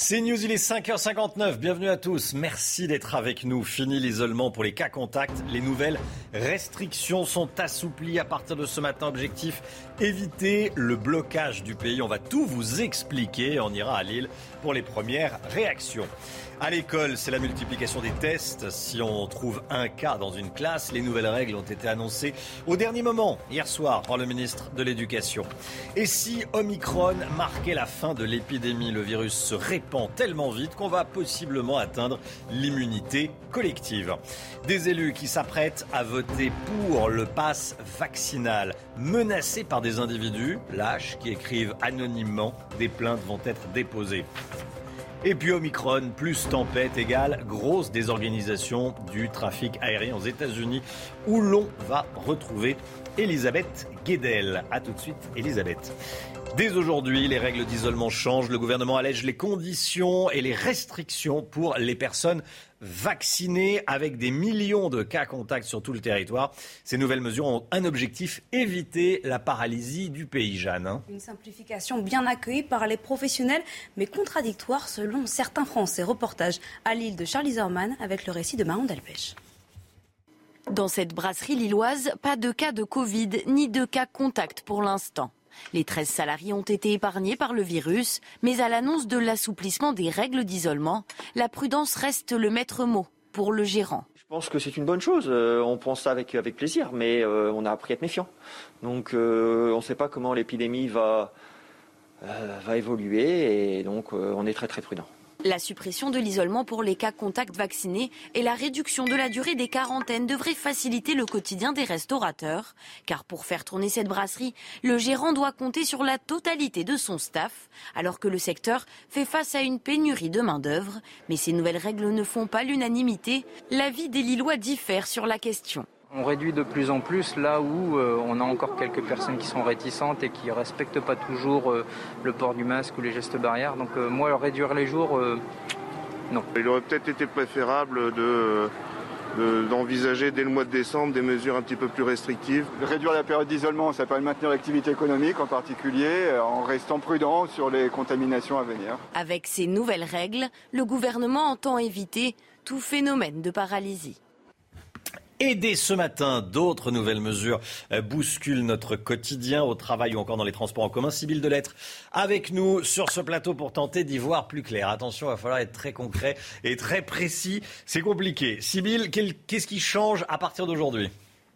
C'est News, il est 5h59. Bienvenue à tous. Merci d'être avec nous. Fini l'isolement pour les cas contacts. Les nouvelles restrictions sont assouplies à partir de ce matin. Objectif éviter le blocage du pays. On va tout vous expliquer. On ira à Lille pour les premières réactions. À l'école, c'est la multiplication des tests. Si on trouve un cas dans une classe, les nouvelles règles ont été annoncées au dernier moment, hier soir, par le ministre de l'Éducation. Et si Omicron marquait la fin de l'épidémie, le virus se répand tellement vite qu'on va possiblement atteindre l'immunité collective. Des élus qui s'apprêtent à voter pour le pass vaccinal, menacés par des individus lâches qui écrivent anonymement, des plaintes vont être déposées. Et puis Omicron plus tempête égale grosse désorganisation du trafic aérien aux États-Unis où l'on va retrouver Elisabeth Guedel. A tout de suite, Elisabeth. Dès aujourd'hui, les règles d'isolement changent. Le gouvernement allège les conditions et les restrictions pour les personnes vaccinées avec des millions de cas contacts sur tout le territoire. Ces nouvelles mesures ont un objectif, éviter la paralysie du pays, Jeanne. hein. Une simplification bien accueillie par les professionnels, mais contradictoire selon certains Français. Reportage à Lille de Charlie Zorman avec le récit de Marion Delpech. Dans cette brasserie lilloise, pas de cas de Covid ni de cas contact pour l'instant. Les 13 salariés ont été épargnés par le virus, mais à l'annonce de l'assouplissement des règles d'isolement, la prudence reste le maître mot pour le gérant. Je pense que c'est une bonne chose. Euh, on pense ça avec, plaisir, mais euh, on a appris à être méfiant. Donc euh, on ne sait pas comment l'épidémie va, va évoluer et donc on est très très prudent. La suppression de l'isolement pour les cas contacts vaccinés et la réduction de la durée des quarantaines devraient faciliter le quotidien des restaurateurs. Car pour faire tourner cette brasserie, le gérant doit compter sur la totalité de son staff, alors que le secteur fait face à une pénurie de main-d'œuvre. Mais ces nouvelles règles ne font pas l'unanimité. L'avis des Lillois diffère sur la question. On réduit de plus en plus là où euh, on a encore quelques personnes qui sont réticentes et qui ne respectent pas toujours euh, le port du masque ou les gestes barrières. Donc euh, moi, réduire les jours, euh, non. Il aurait peut-être été préférable de- de- d'envisager dès le mois de décembre des mesures un petit peu plus restrictives. Réduire la période d'isolement, ça permet de maintenir l'activité économique en particulier, en restant prudent sur les contaminations à venir. Avec ces nouvelles règles, le gouvernement entend éviter tout phénomène de paralysie. Et dès ce matin, d'autres nouvelles mesures euh, bousculent notre quotidien au travail ou encore dans les transports en commun. Sibylle Delettre avec nous sur ce plateau pour tenter d'y voir plus clair. Attention, il va falloir être très concret et très précis. C'est compliqué. Quel- qu'est-ce qui change à partir d'aujourd'hui?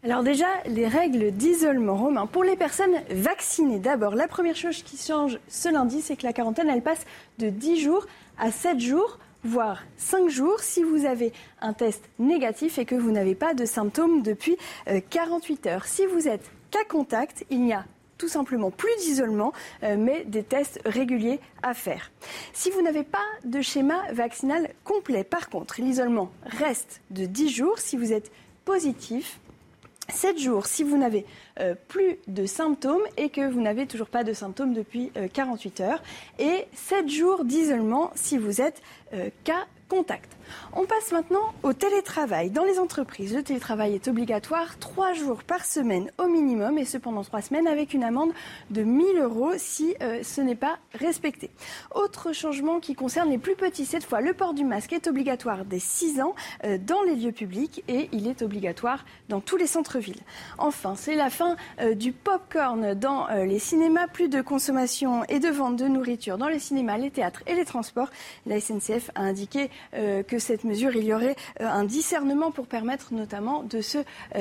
Alors déjà, les règles d'isolement romain pour les personnes vaccinées. D'abord, la première chose qui change ce lundi, c'est que la quarantaine, elle passe de 10 jours à 7 jours voire 5 jours si vous avez un test négatif et que vous n'avez pas de symptômes depuis euh, 48 heures. Si vous êtes cas contact, il n'y a tout simplement plus d'isolement, euh, mais des tests réguliers à faire. Si vous n'avez pas de schéma vaccinal complet, par contre, l'isolement reste de 10 jours si vous êtes positif 7 jours si vous n'avez euh, plus de symptômes et que vous n'avez toujours pas de symptômes depuis euh, 48 heures. Et 7 jours d'isolement si vous êtes euh, cas contact. On passe maintenant au télétravail. Dans les entreprises, le télétravail est obligatoire 3 jours par semaine au minimum et cependant 3 semaines avec une amende de 1000 euros si euh, ce n'est pas respecté. Autre changement qui concerne les plus petits, cette fois, le port du masque est obligatoire dès 6 ans euh, dans les lieux publics et il est obligatoire dans tous les centres-villes. Enfin, c'est la fin euh, du pop-corn dans les cinémas. Plus de consommation et de vente de nourriture dans les cinémas, les théâtres et les transports. La SNCF a indiqué que cette mesure, il y aurait un discernement pour permettre notamment de se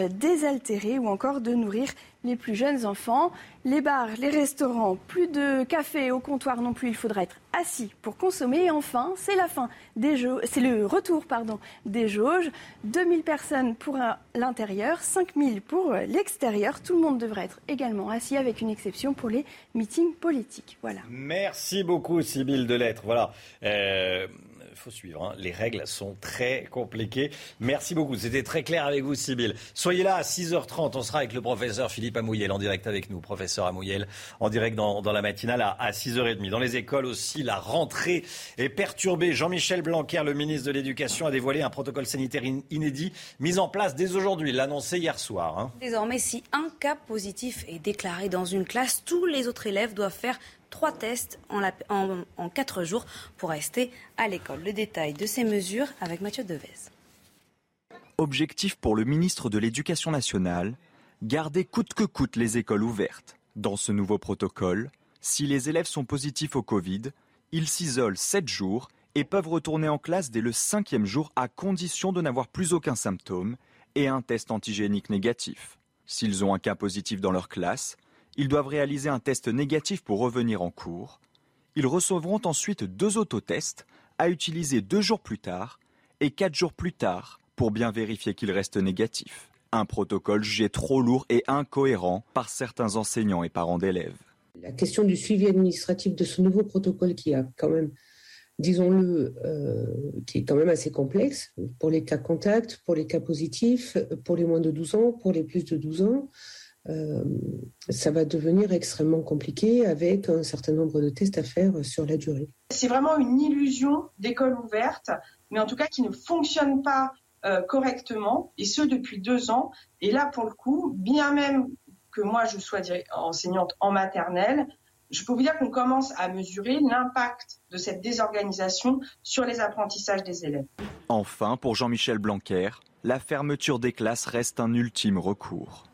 désaltérer ou encore de nourrir les plus jeunes enfants. Les bars, les restaurants, plus de café au comptoir non plus, il faudra être assis pour consommer. Et enfin, c'est la fin des jauges, c'est le retour pardon, des jauges. 2000 personnes pour l'intérieur, 5000 pour l'extérieur. Tout le monde devrait être également assis avec une exception pour les meetings politiques. Voilà. Merci beaucoup, Sybille Delettre. Voilà. Euh, faut suivre. Hein. Les règles sont très compliquées. Merci beaucoup. C'était très clair avec vous, Sybille. Soyez là à 6h30. On sera avec le professeur Philippe Amouyel en direct avec nous. Professeur Amouyel en direct dans, la matinale à, 6h30. Dans les écoles aussi, la rentrée est perturbée. Jean-Michel Blanquer, le ministre de l'Éducation, a dévoilé un protocole sanitaire inédit mis en place dès aujourd'hui. Il l'a annoncé hier soir. Hein. Désormais, si un cas positif est déclaré dans une classe, tous les autres élèves doivent faire trois tests en, quatre jours pour rester à l'école. Le détail de ces mesures avec Mathieu Devez. Objectif pour le ministre de l'Éducation nationale, garder coûte que coûte les écoles ouvertes. Dans ce nouveau protocole, si les élèves sont positifs au Covid, ils s'isolent sept jours et peuvent retourner en classe dès le cinquième jour à condition de n'avoir plus aucun symptôme et un test antigénique négatif. S'ils ont un cas positif dans leur classe, ils doivent réaliser un test négatif pour revenir en cours. Ils recevront ensuite deux autotests à utiliser deux jours plus tard et quatre jours plus tard pour bien vérifier qu'ils restent négatifs. Un protocole jugé trop lourd et incohérent par certains enseignants et parents d'élèves. La question du suivi administratif de ce nouveau protocole qui a quand même, disons-le, euh, qui est quand même assez complexe pour les cas contacts, pour les cas positifs, pour les moins de 12 ans, pour les plus de 12 ans, euh, ça va devenir extrêmement compliqué avec un certain nombre de tests à faire sur la durée. C'est vraiment une illusion d'école ouverte, mais en tout cas qui ne fonctionne pas euh, correctement, et ce depuis deux ans. Et là, pour le coup, bien même que moi je sois enseignante en maternelle, je peux vous dire qu'on commence à mesurer l'impact de cette désorganisation sur les apprentissages des élèves. Enfin, pour Jean-Michel Blanquer, la fermeture des classes reste un ultime recours.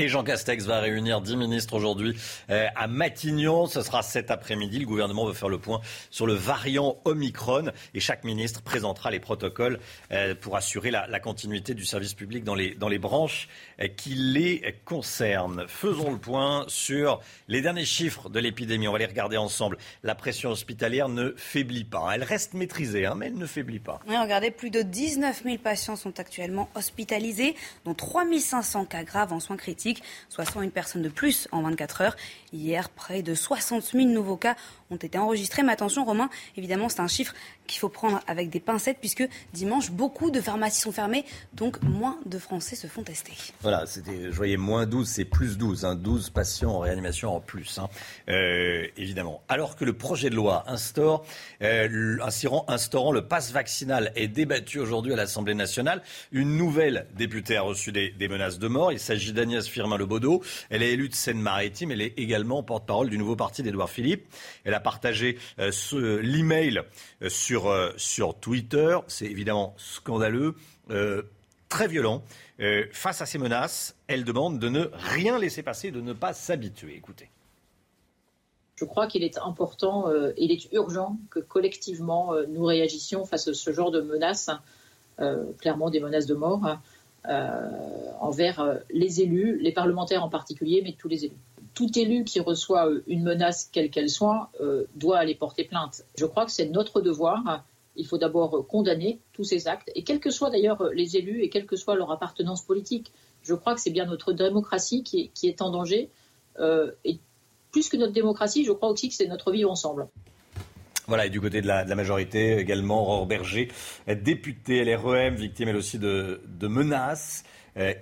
Et Jean Castex va réunir 10 ministres aujourd'hui euh, à Matignon. Ce sera cet après-midi. Le gouvernement veut faire le point sur le variant Omicron et chaque ministre présentera les protocoles euh, pour assurer la, continuité du service public dans les, dans les branches euh, qui les concernent. Faisons le point sur les derniers chiffres de l'épidémie. On va les regarder ensemble. La pression hospitalière ne faiblit pas. Elle reste maîtrisée, hein, mais elle ne faiblit pas. Oui, regardez, plus de 19 000 patients sont actuellement hospitalisés, dont 3 500 cas graves en soins critiques soit 101 personnes de plus en 24 heures. Hier, près de 60 000 nouveaux cas ont été enregistrés. Mais attention, Romain, évidemment, c'est un chiffre qu'il faut prendre avec des pincettes, puisque dimanche, beaucoup de pharmacies sont fermées, donc moins de Français se font tester. Voilà, c'était, je voyais moins 12, c'est plus 12, 12 hein, patients en réanimation en plus, hein. euh, évidemment. Alors que le projet de loi euh, instaurant, le pass vaccinal est débattu aujourd'hui à l'Assemblée nationale, une nouvelle députée a reçu des, menaces de mort. Il s'agit d'Agnès Firmin-Lebaudot. Elle est élue de Seine-Maritime, elle est également porte-parole du nouveau parti d'Édouard Philippe. Partagé euh, l'email euh, sur, euh, sur Twitter. C'est évidemment scandaleux, très violent. face à ces menaces, elle demande de ne rien laisser passer, de ne pas s'habituer. Écoutez. Je crois qu'il est important, il est urgent que collectivement nous réagissions face à ce genre de menaces, clairement des menaces de mort, envers les élus, les parlementaires en particulier, mais tous les élus tout élu qui reçoit euh, une menace, quelle qu'elle soit, euh, doit aller porter plainte. Je crois que c'est notre devoir. Il faut d'abord condamner tous ces actes, et quels que soient d'ailleurs les élus et quelle que soit leur appartenance politique. Je crois que c'est bien notre démocratie qui est, en danger. Euh, et plus que notre démocratie, je crois aussi que c'est notre vie ensemble. Voilà, et du côté de la, majorité également, Aurore Berger, députée LREM, victime elle aussi de, menaces.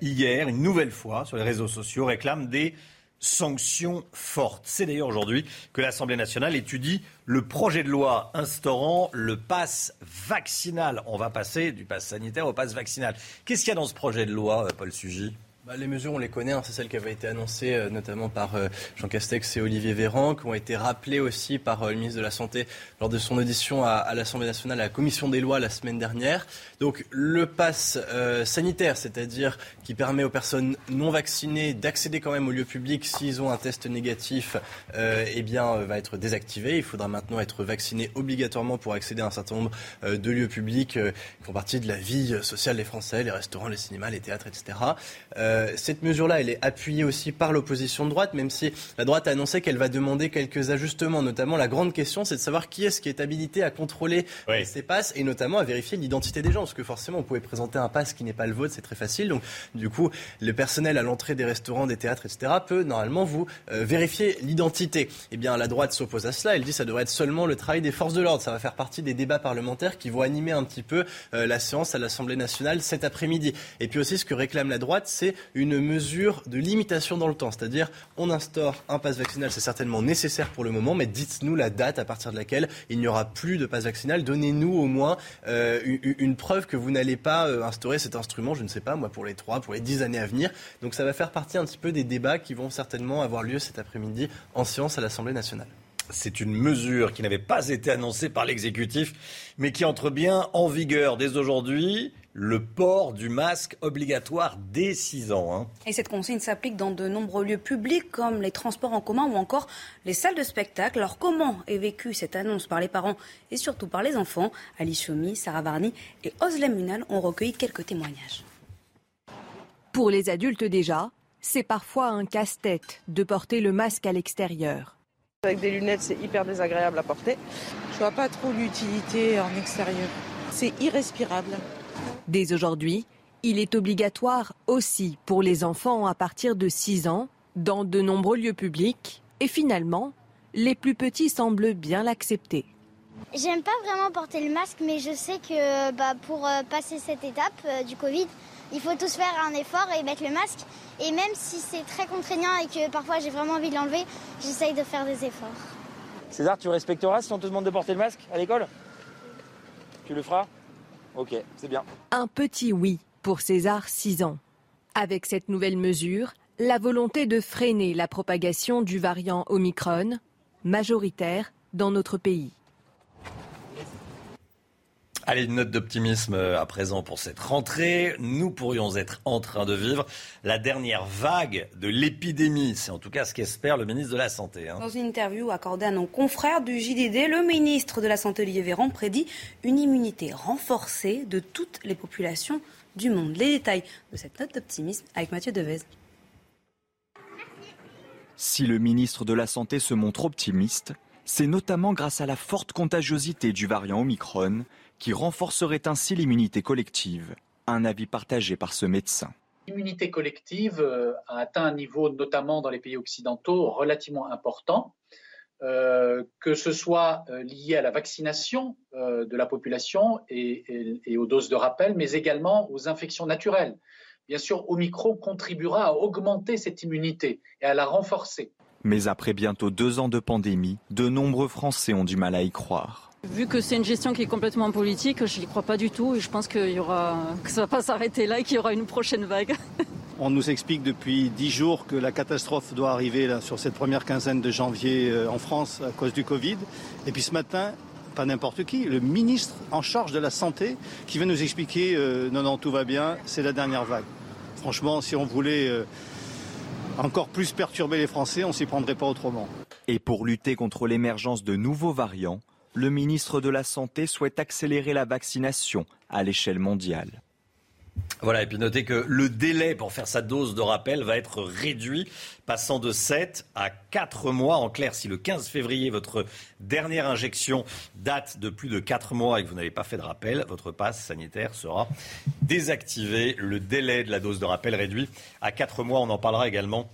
hier, une nouvelle fois, sur les réseaux sociaux, réclame des sanctions fortes. C'est d'ailleurs aujourd'hui que l'Assemblée nationale étudie le projet de loi instaurant le pass vaccinal. On va passer du pass sanitaire au pass vaccinal. Qu'est-ce qu'il y a dans ce projet de loi, euh, Paul Sugy? Bah, les mesures, on les connaît, hein. c'est celles qui avaient été annoncées euh, notamment par euh, Jean Castex et Olivier Véran, qui ont été rappelées aussi par euh, le ministre de la Santé lors de son audition à, l'Assemblée nationale, à la Commission des lois la semaine dernière. Donc le pass sanitaire, c'est-à-dire qui permet aux personnes non vaccinées d'accéder quand même au lieu public s'ils ont un test négatif, eh bien, va être désactivé. Il faudra maintenant être vacciné obligatoirement pour accéder à un certain nombre de lieux publics qui font partie de la vie sociale des Français, les restaurants, les cinémas, les théâtres, etc. Euh, cette mesure-là, elle est appuyée aussi par l'opposition de droite, même si la droite a annoncé qu'elle va demander quelques ajustements. Notamment, la grande question, c'est de savoir qui est-ce qui est habilité à contrôler ces passes et notamment à vérifier l'identité des gens. Parce que forcément, vous pouvez présenter un pass qui n'est pas le vôtre, c'est très facile. Donc, du coup, le personnel à l'entrée des restaurants, des théâtres, etc., peut normalement vous euh, vérifier l'identité. Eh bien, la droite s'oppose à cela. Elle dit que ça devrait être seulement le travail des forces de l'ordre. Ça va faire partie des débats parlementaires qui vont animer un petit peu euh, la séance à l'Assemblée nationale cet après-midi. Et puis aussi, ce que réclame la droite, c'est une mesure de limitation dans le temps. C'est-à-dire, on instaure un pass vaccinal, c'est certainement nécessaire pour le moment, mais dites-nous la date à partir de laquelle il n'y aura plus de pass vaccinal. Donnez-nous au moins euh, une, preuve que vous n'allez pas euh, instaurer cet instrument, je ne sais pas, moi, pour les trois, pour les dix années à venir. Donc ça va faire partie un petit peu des débats qui vont certainement avoir lieu cet après-midi en séance à l'Assemblée nationale. C'est une mesure qui n'avait pas été annoncée par l'exécutif, mais qui entre bien en vigueur dès aujourd'hui le port du masque obligatoire dès 6 ans. Hein. Et cette consigne s'applique dans de nombreux lieux publics comme les transports en commun ou encore les salles de spectacle. Alors comment est vécue cette annonce par les parents et surtout par les enfants? Ali Choumi, Sarah Varni et Oslem Munal ont recueilli quelques témoignages. Pour les adultes déjà, c'est parfois un casse-tête de porter le masque à l'extérieur. Avec des lunettes, c'est hyper désagréable à porter. Je vois pas trop l'utilité en extérieur. C'est irrespirable. Dès aujourd'hui, il est obligatoire aussi pour les enfants à partir de 6 ans dans de nombreux lieux publics et finalement, les plus petits semblent bien l'accepter. J'aime pas vraiment porter le masque, mais je sais que bah, pour euh, passer cette étape euh, du Covid, il faut tous faire un effort et mettre le masque. Et même si c'est très contraignant et que parfois j'ai vraiment envie de l'enlever, j'essaye de faire des efforts. César, tu respecteras si on te demande de porter le masque à l'école? Tu le feras? Un petit oui pour César, 6 ans. Avec cette nouvelle mesure, la volonté de freiner la propagation du variant Omicron, majoritaire dans notre pays. Allez, une note d'optimisme euh, à présent pour cette rentrée. Nous pourrions être en train de vivre la dernière vague de l'épidémie. C'est en tout cas ce qu'espère le ministre de la Santé. Hein. Dans une interview accordée à nos confrères du JDD, le ministre de la Santé, Olivier Véran, prédit une immunité renforcée de toutes les populations du monde. Les détails de cette note d'optimisme avec Mathieu Devez. Si le ministre de la Santé se montre optimiste, c'est notamment grâce à la forte contagiosité du variant Omicron qui renforcerait ainsi l'immunité collective. Un avis partagé par ce médecin. L'immunité collective euh, a atteint un niveau, notamment dans les pays occidentaux, relativement important, euh, que ce soit euh, lié à la vaccination de la population et, et, aux doses de rappel, mais également aux infections naturelles. Bien sûr, Omicron contribuera à augmenter cette immunité et à la renforcer. Mais après bientôt deux ans de pandémie, de nombreux Français ont du mal à y croire. Vu que c'est une gestion qui est complètement politique, je n'y crois pas du tout et je pense qu'il y aura, que ça ne va pas s'arrêter là et qu'il y aura une prochaine vague. On nous explique depuis dix jours que la catastrophe doit arriver là, sur cette première quinzaine de janvier euh, en France à cause du Covid. Et puis ce matin, pas n'importe qui, le ministre en charge de la santé qui vient nous expliquer euh, non, non, tout va bien, c'est la dernière vague. Franchement, si on voulait euh, encore plus perturber les Français, on s'y prendrait pas autrement. Et pour lutter contre l'émergence de nouveaux variants, le ministre de la Santé souhaite accélérer la vaccination à l'échelle mondiale. Voilà, et puis notez que le délai pour faire sa dose de rappel va être réduit, passant de 7 à 4 mois. En clair, si le 15 février, votre dernière injection date de plus de 4 mois et que vous n'avez pas fait de rappel, votre passe sanitaire sera désactivé. Le délai de la dose de rappel réduit à 4 mois. On en parlera également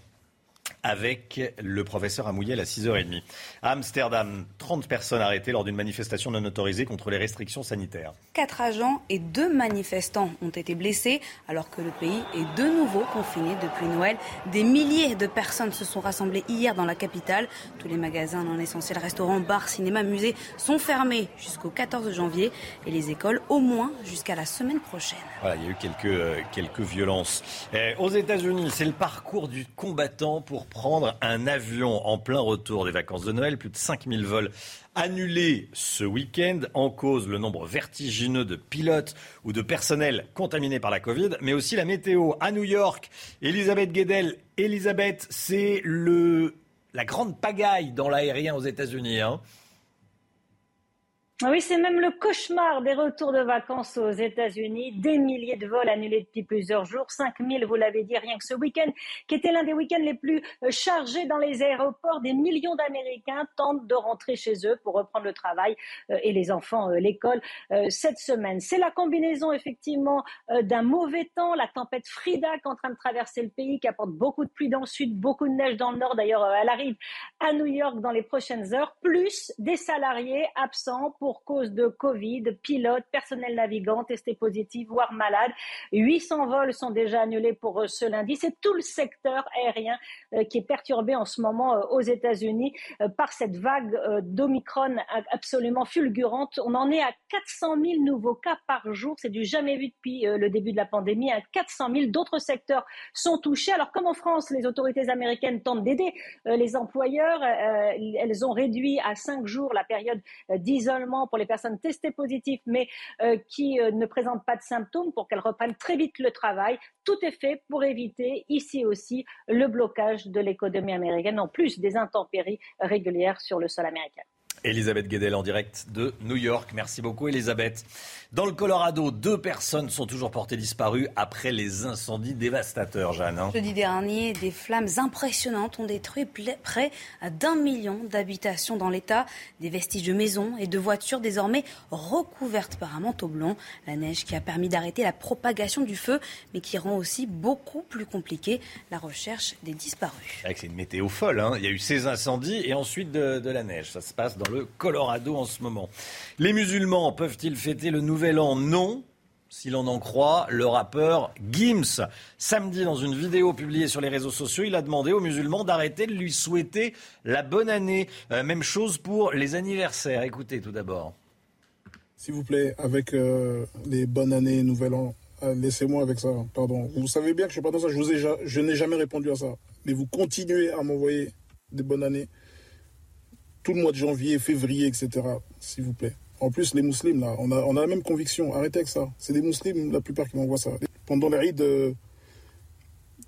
avec le professeur Amouyel à 6h30. À Amsterdam, 30 personnes arrêtées lors d'une manifestation non autorisée contre les restrictions sanitaires. Quatre agents et deux manifestants ont été blessés alors que le pays est de nouveau confiné depuis Noël. Des milliers de personnes se sont rassemblées hier dans la capitale. Tous les magasins non essentiels, restaurants, bars, cinémas, musées sont fermés jusqu'au 14 janvier et les écoles au moins jusqu'à la semaine prochaine. Voilà, il y a eu quelques, euh, quelques violences. Eh, aux États-Unis, c'est le parcours du combattant pour prendre un avion en plein retour des vacances de Noël. Plus de 5000 vols annulés ce week-end. En cause, le nombre vertigineux de pilotes ou de personnel contaminés par la Covid, mais aussi la météo. À New York, Elisabeth Guedel. Elisabeth, c'est le, la grande pagaille dans l'aérien aux États-Unis. Hein. Oui, c'est même le cauchemar des retours de vacances aux États-Unis. Des milliers de vols annulés depuis plusieurs jours. 5000, vous l'avez dit, rien que ce week-end, qui était l'un des week-ends les plus euh, chargés dans les aéroports. Des millions d'Américains tentent de rentrer chez eux pour reprendre le travail euh, et les enfants euh, l'école cette semaine. C'est la combinaison, effectivement, d'un mauvais temps, la tempête Frida qui est en train de traverser le pays, qui apporte beaucoup de pluie dans le sud, beaucoup de neige dans le nord. D'ailleurs, elle arrive à New York dans les prochaines heures, plus des salariés absents pour pour cause de Covid, pilotes, personnel navigant testés positifs, voire malades. 800 vols sont déjà annulés pour euh, ce lundi. C'est tout le secteur aérien euh, qui est perturbé en ce moment euh, aux États-Unis par cette vague d'Omicron absolument fulgurante. On en est à 400 000 nouveaux cas par jour. C'est du jamais vu depuis le début de la pandémie. À 400 000 d'autres secteurs sont touchés. Alors comme en France, les autorités américaines tentent d'aider les employeurs. Elles ont réduit à 5 jours la période d'isolement pour les personnes testées positives mais euh, qui euh, ne présentent pas de symptômes pour qu'elles reprennent très vite le travail. Tout est fait pour éviter ici aussi le blocage de l'économie américaine en plus des intempéries régulières sur le sol américain. Elisabeth Guedel en direct de New York. Merci beaucoup Elisabeth. Dans le Colorado, deux personnes sont toujours portées disparues après les incendies dévastateurs, Jeanne. Hein. Jeudi dernier, des flammes impressionnantes ont détruit près d'un million d'habitations dans l'État. Des vestiges de maisons et de voitures désormais recouvertes par un manteau blanc. La neige qui a permis d'arrêter la propagation du feu, mais qui rend aussi beaucoup plus compliqué la recherche des disparus. C'est une météo folle. Hein. Il y a eu ces incendies et ensuite de, de la neige. Ça se passe dans le Colorado en ce moment. Les musulmans peuvent-ils fêter le nouvel an? Non. Si l'on en croit le rappeur Gims. Samedi, dans une vidéo publiée sur les réseaux sociaux, il a demandé aux musulmans d'arrêter de lui souhaiter la bonne année. Euh, même chose pour les anniversaires. Écoutez tout d'abord. S'il vous plaît, avec euh, les bonnes années, nouvel an, euh, laissez-moi avec ça. Pardon. Vous savez bien que je ne suis pas dans ça. Je, je n'ai jamais répondu à ça. Mais vous continuez à m'envoyer des bonnes années tout le mois de janvier, février, etc. S'il vous plaît. En plus, les musulmans, là, on a, on a la même conviction. Arrêtez avec ça. C'est des musulmans, la plupart, qui m'envoient ça. Pendant les rides, euh,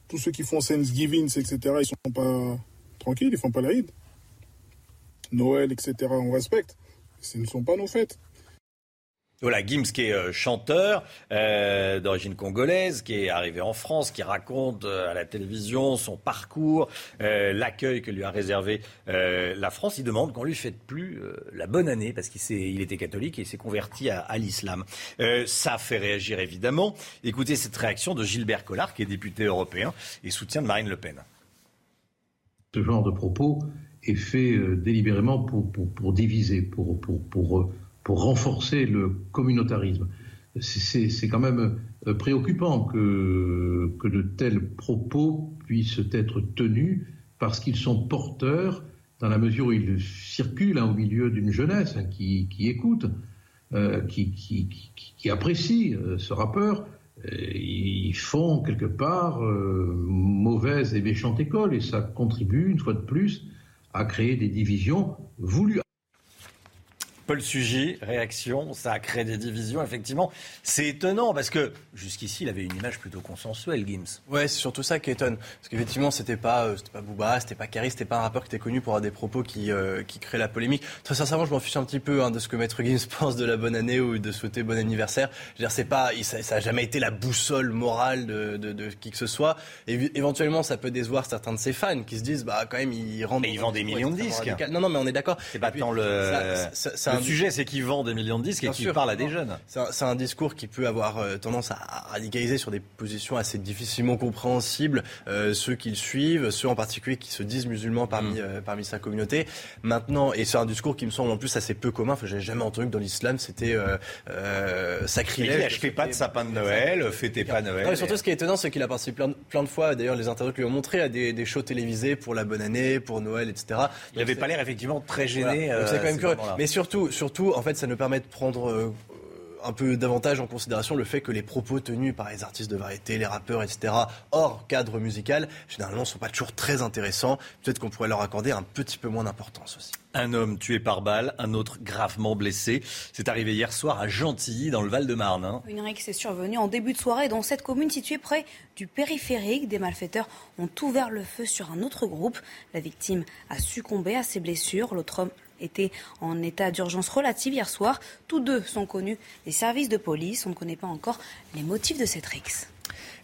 tous ceux qui font Thanksgiving, etc., ils sont pas tranquilles, ils font pas rides. Noël, etc., on respecte. Ce ne sont pas nos fêtes. Voilà, Gims qui est euh, chanteur euh, d'origine congolaise, qui est arrivé en France, qui raconte euh, à la télévision son parcours, l'accueil que lui a réservé la France. Il demande qu'on lui fête plus la bonne année parce qu'il il était catholique et il s'est converti à, l'islam. ça fait réagir évidemment. Écoutez cette réaction de Gilbert Collard, qui est député européen et soutien de Marine Le Pen. Ce genre de propos est fait délibérément pour, diviser, pour pour renforcer le communautarisme. C'est quand même euh, préoccupant que, que de tels propos puissent être tenus parce qu'ils sont porteurs, dans la mesure où ils circulent hein, au milieu d'une jeunesse hein, qui, qui, écoute, euh, qui, qui, qui, apprécie euh, ce rappeur, ils font quelque part mauvaise et méchante école et ça contribue une fois de plus à créer des divisions voulues Paul Sugy, réaction, ça a créé des divisions, effectivement. C'est étonnant parce que jusqu'ici, il avait une image plutôt consensuelle, Gims. Ouais, c'est surtout ça qui étonne. Parce qu'effectivement, c'était pas, euh, c'était pas Booba, c'était pas c'était pas un rappeur qui était connu pour avoir des propos qui, euh, qui créent la polémique. Très sincèrement, je m'en fiche un petit peu hein, de ce que Maître Gims pense de la bonne année ou de souhaiter bon anniversaire. Je veux dire, c'est pas, ça, ça a jamais été la boussole morale de, de, de, qui que ce soit. Et éventuellement, ça peut décevoir certains de ses fans qui se disent, bah, quand même, il rend. Mais il vend des millions de disques. Non, non, mais on est d'accord. C'est pas tant le. Ça, ça, le sujet, c'est qu'il vend des millions de disques et qu'il parle à des jeunes. C'est un, discours qui peut avoir euh, tendance à radicaliser sur des positions assez difficilement compréhensibles euh, ceux qui le suivent, ceux en particulier qui se disent musulmans parmi, mm. parmi sa communauté. Maintenant, et c'est un discours qui me semble en plus assez peu commun. Enfin, j'ai jamais entendu que dans l'islam c'était sacrilège. Fais pas de sapin de Noël, fêtez pas Noël. surtout, ce qui est étonnant, c'est qu'il a participé plein, plein de fois. D'ailleurs, les internautes lui ont montré à des, des shows télévisés pour la bonne année, pour Noël, etc. Il n'avait pas l'air effectivement très gêné. c'est quand même curieux. Mais surtout, surtout, en fait, ça nous permet de prendre euh, un peu davantage en considération le fait que les propos tenus par les artistes de variété, les rappeurs, etc., hors cadre musical, généralement, ne sont pas toujours très intéressants. Peut-être qu'on pourrait leur accorder un petit peu moins d'importance aussi. Un homme tué par balle, un autre gravement blessé. C'est arrivé hier soir à Gentilly, dans le Val-de-Marne. Hein. Une rixe est survenue en début de soirée dans cette commune située près du périphérique. Des malfaiteurs ont ouvert le feu sur un autre groupe. La victime a succombé à ses blessures. L'autre homme était en état d'urgence relative hier soir. Tous deux sont connus des services de police. On ne connaît pas encore les motifs de cette rixe.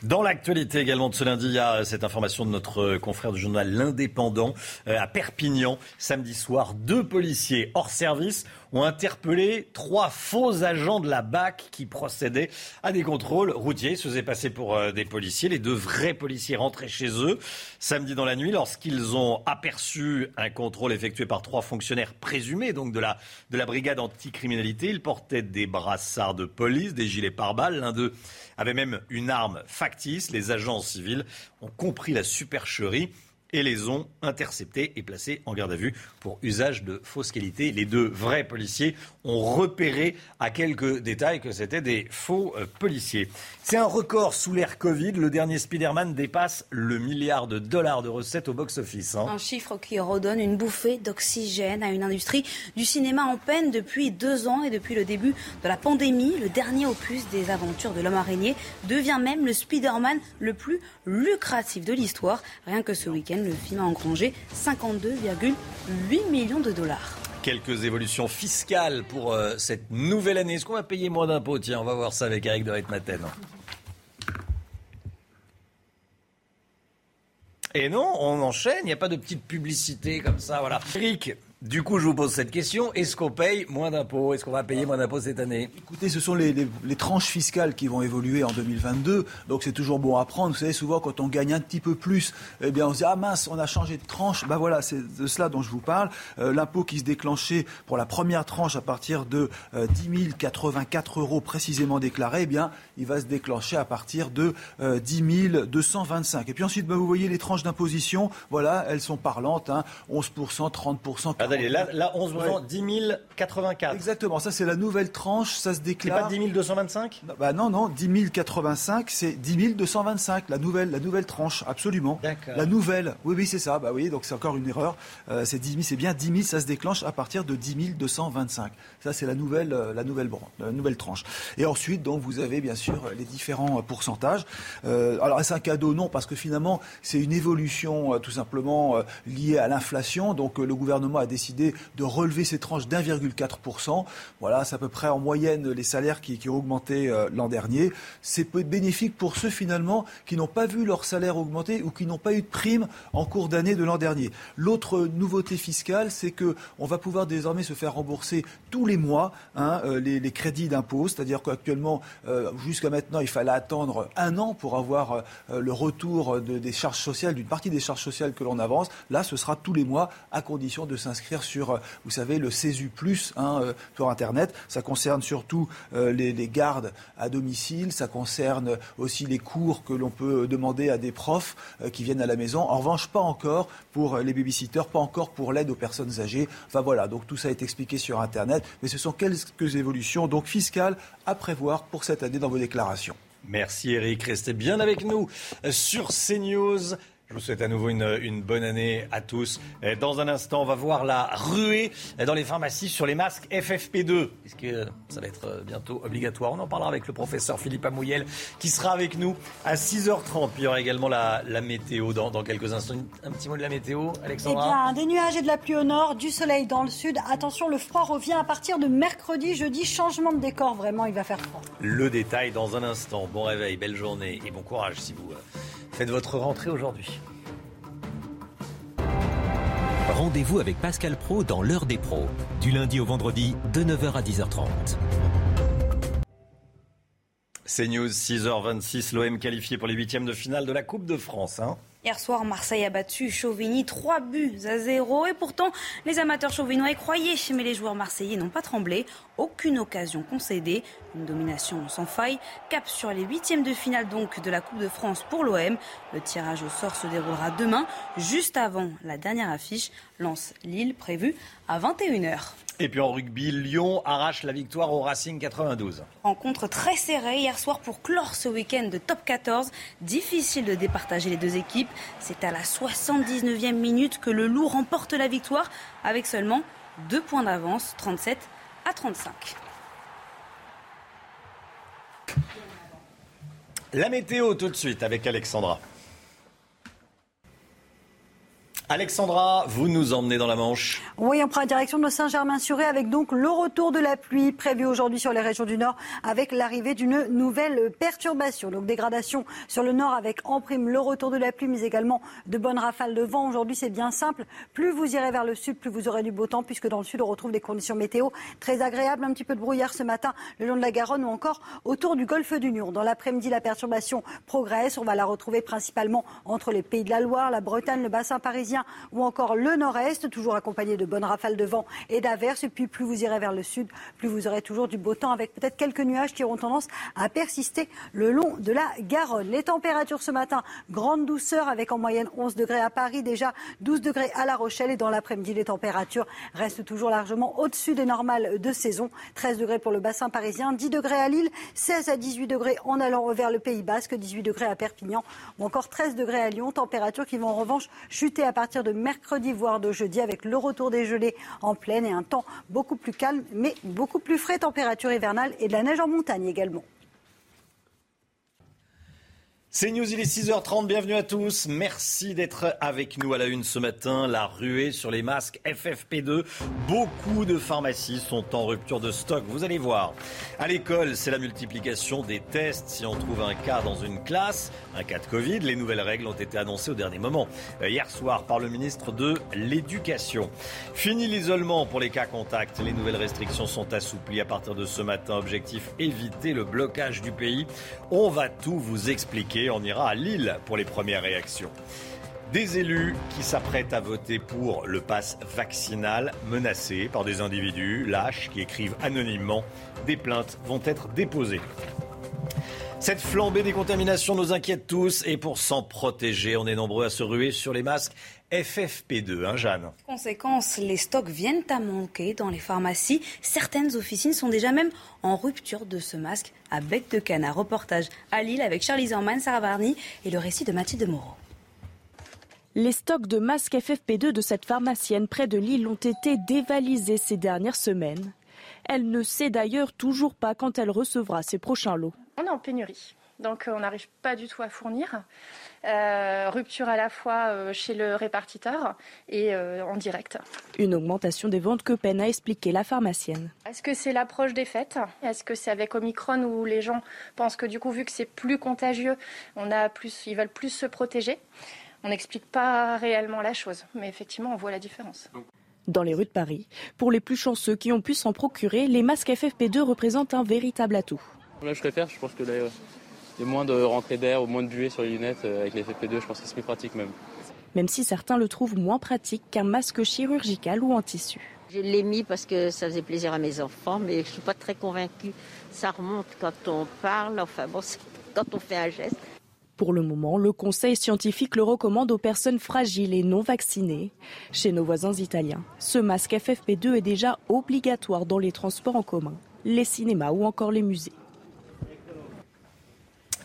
Dans l'actualité également de ce lundi, il y a cette information de notre confrère du journal L'Indépendant euh, à Perpignan. Samedi soir, deux policiers hors service ont interpellé trois faux agents de la BAC qui procédaient à des contrôles routiers. Ils se faisaient passer pour euh, des policiers. Les deux vrais policiers rentraient chez eux samedi dans la nuit lorsqu'ils ont aperçu un contrôle effectué par trois fonctionnaires présumés donc de la, de la brigade anticriminalité. Ils portaient des brassards de police, des gilets pare-balles. L'un d'eux avait même une arme factice. Les agents civils ont compris la supercherie et les ont interceptés et placés en garde à vue pour usage de fausse qualité. Les deux vrais policiers ont repéré à quelques détails que c'était des faux euh, policiers. C'est un record sous l'ère Covid. Le dernier Spider-Man dépasse le milliard de dollars de recettes au box-office. Hein. Un chiffre qui redonne une bouffée d'oxygène à une industrie du cinéma en peine depuis deux ans et depuis le début de la pandémie. Le dernier opus des aventures de l'homme araignée devient même le Spider-Man le plus lucratif de l'histoire. Rien que ce week-end, le film a engrangé 52,8 millions de dollars. Quelques évolutions fiscales pour euh, cette nouvelle année. Est-ce qu'on va payer moins d'impôts? Tiens, on va voir ça avec Eric de Ritmaten. Et non, on enchaîne, il n'y a pas de petite publicité comme ça, voilà. Eric, du coup, je vous pose cette question. Est-ce qu'on paye moins d'impôts? Est-ce qu'on va payer moins d'impôts cette année? Écoutez, ce sont les, tranches fiscales qui vont évoluer en 2022. Donc c'est toujours bon à prendre. Vous savez, souvent, quand on gagne un petit peu plus, eh bien, on se dit, ah mince, on a changé de tranche. Ben voilà, c'est de cela dont je vous parle. Euh, l'impôt qui se déclenchait pour la première tranche à partir de 10 084 euros précisément déclarés, eh bien, il va se déclencher à partir de 10 euh, 225. Et puis ensuite, ben, vous voyez les tranches d'imposition. Voilà, elles sont parlantes. Hein, 11%, 30%, là, là 11 10 084. Exactement, ça c'est la nouvelle tranche, ça se déclare. C'est pas 10 225 non, bah non, non, 10 085, c'est 10 225, la nouvelle, la nouvelle tranche, absolument. D'accord. La nouvelle, oui, oui, c'est ça, bah oui, donc c'est encore une erreur. Euh, c'est 10 c'est bien 10 000, ça se déclenche à partir de 10 225. Ça c'est la nouvelle, euh, la nouvelle, la nouvelle tranche. Et ensuite, donc, vous avez bien sûr les différents euh, pourcentages. Euh, alors, est-ce un cadeau? Non, parce que finalement, c'est une évolution tout simplement liée à l'inflation. Donc, le gouvernement a décidé décidé de relever ces tranches d'1,4%. Voilà, c'est à peu près en moyenne les salaires qui, ont augmenté euh, l'an dernier. C'est bénéfique pour ceux finalement qui n'ont pas vu leur salaire augmenter ou qui n'ont pas eu de prime en cours d'année de l'an dernier. L'autre nouveauté fiscale, c'est qu'on va pouvoir désormais se faire rembourser tous les mois hein, euh, les, crédits d'impôt. C'est-à-dire qu'actuellement, euh, jusqu'à maintenant, il fallait attendre un an pour avoir le retour des charges sociales, d'une partie des charges sociales que l'on avance. Là, ce sera tous les mois à condition de s'inscrire sur, euh, vous savez, le CESU+, hein, euh, sur Internet. Ça concerne surtout euh, les, gardes à domicile, ça concerne aussi les cours que l'on peut demander à des profs qui viennent à la maison. En revanche, pas encore pour les babysitters, pas encore pour l'aide aux personnes âgées. Enfin voilà, donc tout ça est expliqué sur Internet, mais ce sont quelques évolutions donc fiscales à prévoir pour cette année dans vos déclarations. Merci Eric, restez bien avec nous sur CNews. Je vous souhaite à nouveau une, bonne année à tous. Dans un instant, on va voir la ruée dans les pharmacies sur les masques FFP2, puisque ça va être euh, bientôt obligatoire? On en parlera avec le professeur Philippe Amouyel, qui sera avec nous à 6h30. Puis il y aura également la, météo dans, quelques instants. Un petit mot de la météo, Alexandra? Eh bien, des nuages et de la pluie au nord, du soleil dans le sud. Attention, le froid revient à partir de mercredi, jeudi. Changement de décor, vraiment, il va faire froid. Le détail dans un instant. Bon réveil, belle journée et bon courage si vous... Euh, Faites votre rentrée aujourd'hui. Rendez-vous avec Pascal Pro dans l'heure des pros, du lundi au vendredi de 9h à 10h30. C'est News, 6h26, l'OM qualifié pour les huitièmes de finale de la Coupe de France. Hein. Hier soir, Marseille a battu Chauvigny 3 buts à 0 et pourtant les amateurs chauvinois y croyaient, mais les joueurs marseillais n'ont pas tremblé. Aucune occasion concédée, une domination sans faille. Cap sur les huitièmes de finale donc de la Coupe de France pour l'OM. Le tirage au sort se déroulera demain, juste avant la dernière affiche. Lance Lille prévue à 21h. Et puis en rugby, Lyon arrache la victoire au Racing 92. Rencontre très serrée hier soir pour clore ce week-end de top 14. Difficile de départager les deux équipes. C'est à la 79e minute que le Loup remporte la victoire avec seulement deux points d'avance, 37 à 35. La météo tout de suite avec Alexandra. Alexandra, vous nous emmenez dans la Manche. Oui, on prend la direction de Saint-Germain-sur-Ré avec donc le retour de la pluie prévu aujourd'hui sur les régions du Nord avec l'arrivée d'une nouvelle perturbation. Donc dégradation sur le Nord avec en prime le retour de la pluie mais également de bonnes rafales de vent. Aujourd'hui, c'est bien simple. Plus vous irez vers le sud, plus vous aurez du beau temps puisque dans le sud, on retrouve des conditions météo très agréables. Un petit peu de brouillard ce matin le long de la Garonne ou encore autour du golfe du Nord. Dans l'après-midi, la perturbation progresse. On va la retrouver principalement entre les pays de la Loire, la Bretagne, le bassin parisien ou encore le nord-est, toujours accompagné de bonnes rafales de vent et d'averses. Et puis plus vous irez vers le sud, plus vous aurez toujours du beau temps avec peut-être quelques nuages qui auront tendance à persister le long de la Garonne. Les températures ce matin, grande douceur avec en moyenne 11 degrés à Paris, déjà 12 degrés à La Rochelle et dans l'après-midi, les températures restent toujours largement au-dessus des normales de saison. 13 degrés pour le bassin parisien, 10 degrés à Lille, 16 à 18 degrés en allant vers le Pays Basque, 18 degrés à Perpignan ou encore 13 degrés à Lyon. Températures qui vont en revanche chuter à partir de mercredi, voire de jeudi, avec le retour des gelées en pleine et un temps beaucoup plus calme, mais beaucoup plus frais, température hivernale et de la neige en montagne également. C'est News, il est 6h30, bienvenue à tous. Merci d'être avec nous à la une ce matin. La ruée sur les masques FFP2. Beaucoup de pharmacies sont en rupture de stock, vous allez voir. À l'école, c'est la multiplication des tests. Si on trouve un cas dans une classe, un cas de Covid, les nouvelles règles ont été annoncées au dernier moment. Euh, hier soir par le ministre de l'Éducation. Fini l'isolement pour les cas contacts. Les nouvelles restrictions sont assouplies à partir de ce matin. Objectif, éviter le blocage du pays. On va tout vous expliquer. On ira à Lille pour les premières réactions. Des élus qui s'apprêtent à voter pour le pass vaccinal menacés par des individus lâches qui écrivent anonymement. Des plaintes vont être déposées. Cette flambée des contaminations nous inquiète tous et pour s'en protéger, on est nombreux à se ruer sur les masques FFP2, hein Jeanne Conséquence, les stocks viennent à manquer dans les pharmacies. Certaines officines sont déjà même en rupture de ce masque à bec de canard. Reportage à Lille avec Charlie Zorman, Sarah Barney et le récit de Mathilde Moreau. Les stocks de masques FFP2 de cette pharmacienne près de Lille ont été dévalisés ces dernières semaines. Elle ne sait d'ailleurs toujours pas quand elle recevra ses prochains lots. On est en pénurie, donc euh, on n'arrive pas du tout à fournir. Euh, rupture à la fois euh, chez le répartiteur et en direct. Une augmentation des ventes que peine à expliquer la pharmacienne. Est-ce que c'est l'approche des fêtes? Est-ce que c'est avec Omicron où les gens pensent que du coup, vu que c'est plus contagieux, on a plus, ils veulent plus se protéger? On n'explique pas réellement la chose, mais effectivement, on voit la différence. Dans les rues de Paris, pour les plus chanceux qui ont pu s'en procurer, les masques FFP2 représentent un véritable atout. Là, je préfère, je pense que là, il y a moins de rentrée d'air ou moins de buée sur les lunettes euh, avec les FFP2, je pense que c'est plus pratique même. Même si certains le trouvent moins pratique qu'un masque chirurgical ou en tissu. Je l'ai mis parce que ça faisait plaisir à mes enfants, mais je ne suis pas très convaincue. Ça remonte quand on parle, enfin bon, quand on fait un geste. Pour le moment, le Conseil scientifique le recommande aux personnes fragiles et non vaccinées. Chez nos voisins italiens, ce masque FFP2 est déjà obligatoire dans les transports en commun, les cinémas ou encore les musées.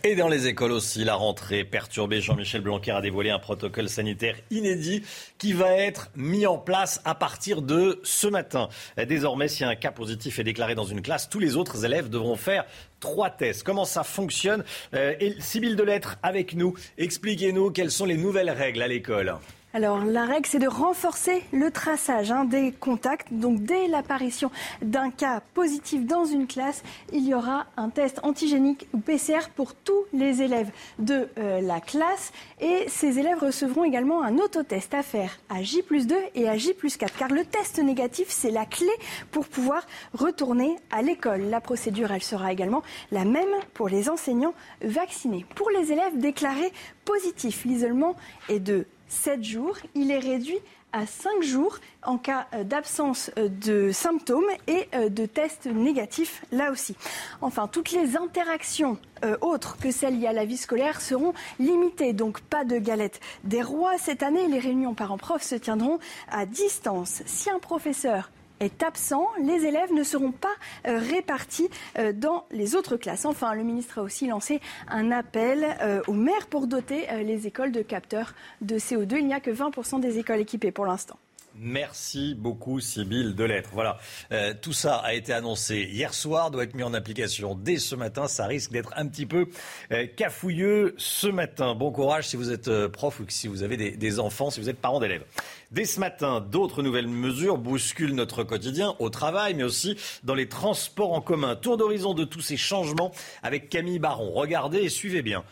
Et dans les écoles aussi, la rentrée perturbée. Jean-Michel Blanquer a dévoilé un protocole sanitaire inédit qui va être mis en place à partir de ce matin. Désormais, si un cas positif est déclaré dans une classe, tous les autres élèves devront faire trois tests. Comment ça fonctionne? Euh, Sibylle Delettre avec nous. Expliquez-nous quelles sont les nouvelles règles à l'école. Alors la règle, c'est de renforcer le traçage hein, des contacts. Donc dès l'apparition d'un cas positif dans une classe, il y aura un test antigénique ou PCR pour tous les élèves de euh, la classe. Et ces élèves recevront également un autotest à faire à J 2 et à J 4. Car le test négatif, c'est la clé pour pouvoir retourner à l'école. La procédure, elle sera également la même pour les enseignants vaccinés. Pour les élèves déclarés positifs, l'isolement est de 7 jours. Il est réduit à 5 jours en cas euh, d'absence euh, de symptômes et euh, de tests négatifs là aussi. Enfin, toutes les interactions autres que celles liées à la vie scolaire seront limitées, donc pas de galettes des rois. Cette année, les réunions parents-prof se tiendront à distance. Si un professeur est absent, les élèves ne seront pas euh, répartis euh, dans les autres classes. Enfin, le ministre a aussi lancé un appel euh, aux maires pour doter les écoles de capteurs de CO2. Il n'y a que 20% des écoles équipées pour l'instant. Merci beaucoup, Sybille Delettre. Voilà, euh, tout ça a été annoncé hier soir, doit être mis en application dès ce matin. Ça risque d'être un petit peu euh, cafouilleux ce matin. Bon courage si vous êtes euh, prof ou si vous avez des, des enfants, si vous êtes parent d'élèves. Dès ce matin, d'autres nouvelles mesures bousculent notre quotidien au travail, mais aussi dans les transports en commun. Tour d'horizon de tous ces changements avec Camille Baron. Regardez et suivez bien.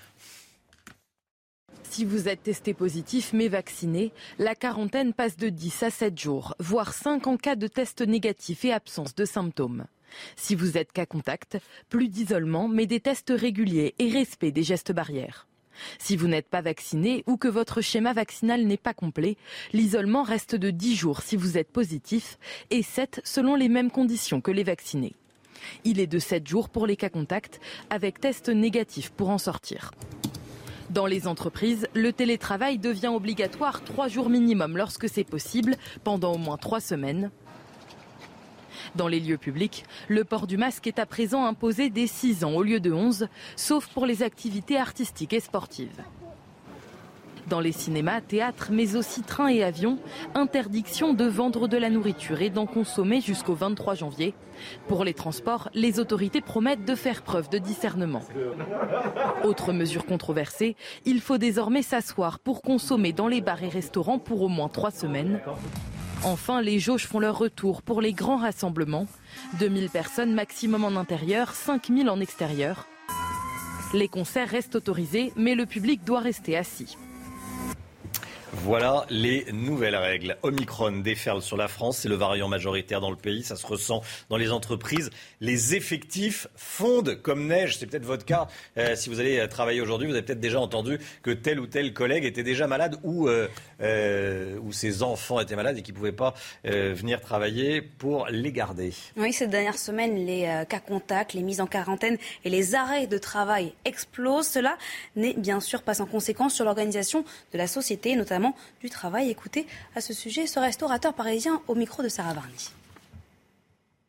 Si vous êtes testé positif mais vacciné, la quarantaine passe de 10 à 7 jours, voire 5 en cas de test négatif et absence de symptômes. Si vous êtes cas contact, plus d'isolement mais des tests réguliers et respect des gestes barrières. Si vous n'êtes pas vacciné ou que votre schéma vaccinal n'est pas complet, l'isolement reste de 10 jours si vous êtes positif et 7 selon les mêmes conditions que les vaccinés. Il est de 7 jours pour les cas contacts avec test négatif pour en sortir. Dans les entreprises, le télétravail devient obligatoire trois jours minimum lorsque c'est possible, pendant au moins trois semaines. Dans les lieux publics, le port du masque est à présent imposé dès 6 ans au lieu de 11, sauf pour les activités artistiques et sportives. Dans les cinémas, théâtres, mais aussi trains et avions, interdiction de vendre de la nourriture et d'en consommer jusqu'au 23 janvier. Pour les transports, les autorités promettent de faire preuve de discernement. Autre mesure controversée, il faut désormais s'asseoir pour consommer dans les bars et restaurants pour au moins trois semaines. Enfin, les jauges font leur retour pour les grands rassemblements. 2000 personnes maximum en intérieur, 5000 en extérieur. Les concerts restent autorisés, mais le public doit rester assis. Voilà les nouvelles règles. Omicron déferle sur la France, c'est le variant majoritaire dans le pays, ça se ressent dans les entreprises. Les effectifs fondent comme neige, c'est peut-être votre cas. Euh, si vous allez travailler aujourd'hui, vous avez peut-être déjà entendu que tel ou tel collègue était déjà malade ou, euh, euh, ses enfants étaient malades et qui ne pouvaient pas venir travailler pour les garder. Oui, cette dernière semaine, les cas contacts, les mises en quarantaine et les arrêts de travail explosent. Cela n'est bien sûr pas sans conséquence sur l'organisation de la société, notamment du travail. Écoutez à ce sujet ce restaurateur parisien au micro de Sarah Varny.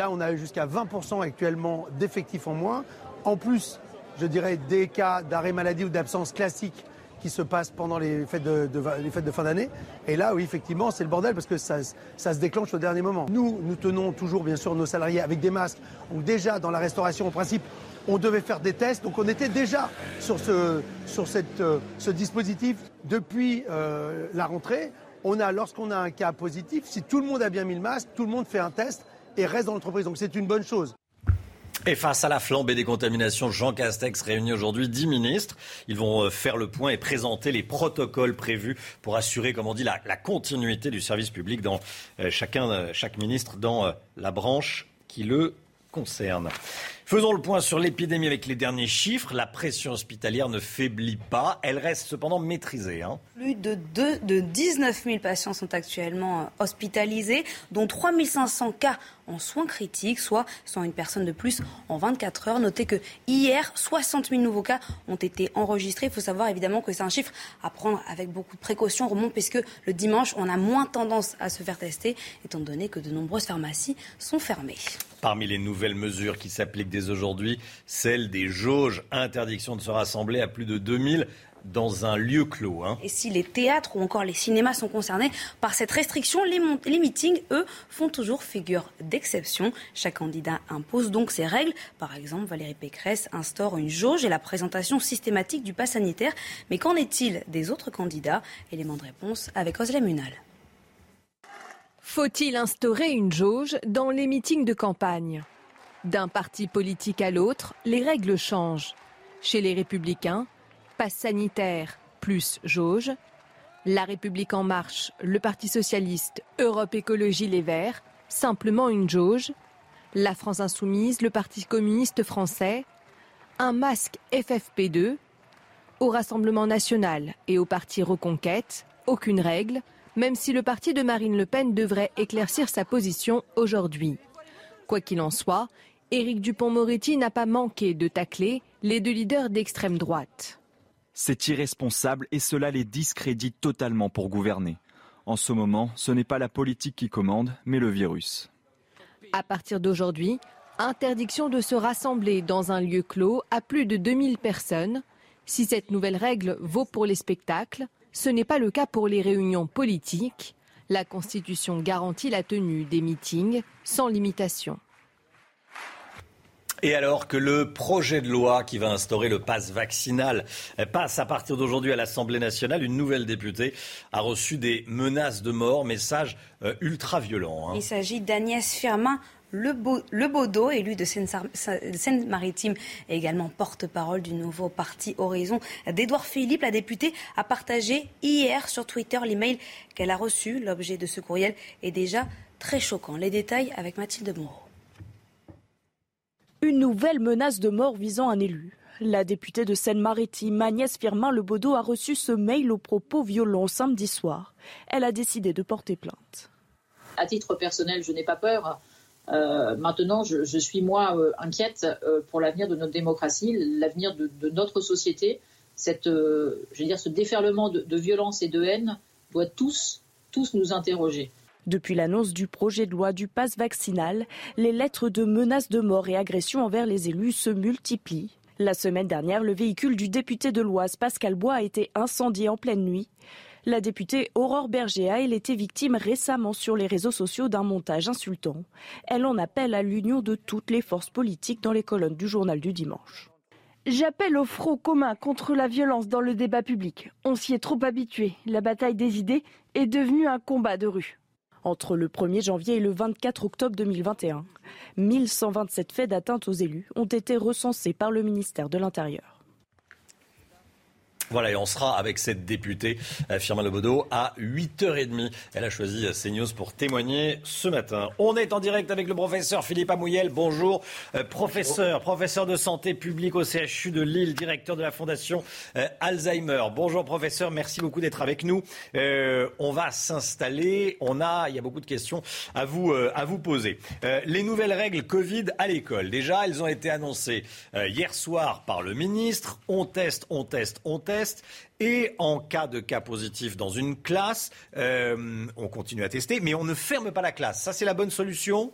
Là, on a jusqu'à 20% actuellement d'effectifs en moins. En plus, je dirais, des cas d'arrêt maladie ou d'absence classique qui se passent pendant les fêtes de, fin d'année. Et là, oui, effectivement, c'est le bordel parce que ça, ça, se déclenche au dernier moment. Nous, nous tenons toujours, bien sûr, nos salariés avec des masques. Donc déjà, dans la restauration, en principe, on devait faire des tests. Donc on était déjà sur ce, sur cette, euh, ce dispositif depuis euh, la rentrée. On a, lorsqu'on a un cas positif, si tout le monde a bien mis le masque, tout le monde fait un test et reste dans l'entreprise. Donc c'est une bonne chose. Et face à la flambée des contaminations, Jean Castex réunit aujourd'hui 10 ministres. Ils vont euh, faire le point et présenter les protocoles prévus pour assurer, comme on dit, la, la continuité du service public dans chacun, chaque ministre dans la branche qui le concerne. Faisons le point sur l'épidémie avec les derniers chiffres. La pression hospitalière ne faiblit pas. Elle reste cependant maîtrisée. Hein. Plus de, 2, de 19 000 patients sont actuellement euh, hospitalisés, dont 3 500 cas en soins critiques, soit une personne de plus en 24 heures. Notez que hier, 60 000 nouveaux cas ont été enregistrés. Il faut savoir évidemment que c'est un chiffre à prendre avec beaucoup de précautions, remonte puisque le dimanche, on a moins tendance à se faire tester, étant donné que de nombreuses pharmacies sont fermées. Parmi les nouvelles mesures qui s'appliquent dès aujourd'hui, celle des jauges, interdiction de se rassembler à plus de 2000 dans un lieu clos. Hein. Et si les théâtres ou encore les cinémas sont concernés par cette restriction, les, les meetings, eux, font toujours figure d'exception. Chaque candidat impose donc ses règles. Par exemple, Valérie Pécresse instaure une jauge et la présentation systématique du pass sanitaire. Mais qu'en est-il des autres candidats? Élément de réponse avec Oslem Munal. Faut-il instaurer une jauge dans les meetings de campagne? D'un parti politique à l'autre, les règles changent. Chez les républicains, passe sanitaire plus jauge. La République en marche, le Parti socialiste, Europe écologie les Verts, simplement une jauge. La France insoumise, le Parti communiste français, un masque FFP2. Au Rassemblement national et au Parti Reconquête, aucune règle, même si le parti de Marine Le Pen devrait éclaircir sa position aujourd'hui. Quoi qu'il en soit, Éric Dupont-Moretti n'a pas manqué de tacler les deux leaders d'extrême droite. C'est irresponsable et cela les discrédite totalement pour gouverner. En ce moment, ce n'est pas la politique qui commande, mais le virus. À partir d'aujourd'hui, interdiction de se rassembler dans un lieu clos à plus de 2000 personnes. Si cette nouvelle règle vaut pour les spectacles, ce n'est pas le cas pour les réunions politiques. La Constitution garantit la tenue des meetings sans limitation. Et alors que le projet de loi qui va instaurer le pass vaccinal passe à partir d'aujourd'hui à l'Assemblée nationale, une nouvelle députée a reçu des menaces de mort, message euh, ultra violent. Hein. Il s'agit d'Agnès Firmin, le, Baudot, élu de Seine-Maritime et également porte-parole du nouveau parti Horizon d'Edouard Philippe, la députée a partagé hier sur Twitter l'email qu'elle a reçu. L'objet de ce courriel est déjà très choquant. Les détails avec Mathilde Moreau. Une nouvelle menace de mort visant un élu. La députée de Seine-Maritime, Agnès Firmin Lebaudot, a reçu ce mail aux propos violents samedi soir. Elle a décidé de porter plainte. À titre personnel, je n'ai pas peur. Euh, maintenant, je, suis moi euh, inquiète euh, pour l'avenir de notre démocratie, l'avenir de, notre société. Ce déferlement de, de violence et de haine doit tous, tous nous interroger. Depuis l'annonce du projet de loi du pass vaccinal, les lettres de menaces de mort et agressions envers les élus se multiplient. La semaine dernière, le véhicule du député de l'Oise, Pascal Bois, a été incendié en pleine nuit. La députée Aurore Berger a, été victime récemment sur les réseaux sociaux d'un montage insultant. Elle en appelle à l'union de toutes les forces politiques dans les colonnes du journal du dimanche. J'appelle au front commun contre la violence dans le débat public. On s'y est trop habitué. La bataille des idées est devenue un combat de rue entre le 1er janvier et le 24 octobre 2021. 1127 faits d'atteinte aux élus ont été recensés par le ministère de l'Intérieur. Voilà, et on sera avec cette députée, euh, Firmin Lebaudot, à 8h30. Elle a choisi euh, CNews pour témoigner ce matin. On est en direct avec le professeur Philippe Amouyel. Bonjour, euh, professeur, professeur de santé publique au CHU de Lille, directeur de la Fondation Alzheimer. Bonjour, professeur, merci beaucoup d'être avec nous. on va s'installer. On a, il y a beaucoup de questions à vous, à vous poser. les nouvelles règles Covid à l'école. Déjà, elles ont été annoncées hier soir par le ministre. On teste, on teste, on teste. Et en cas de cas positif dans une classe, euh, on continue à tester, mais on ne ferme pas la classe. Ça, c'est la bonne solution?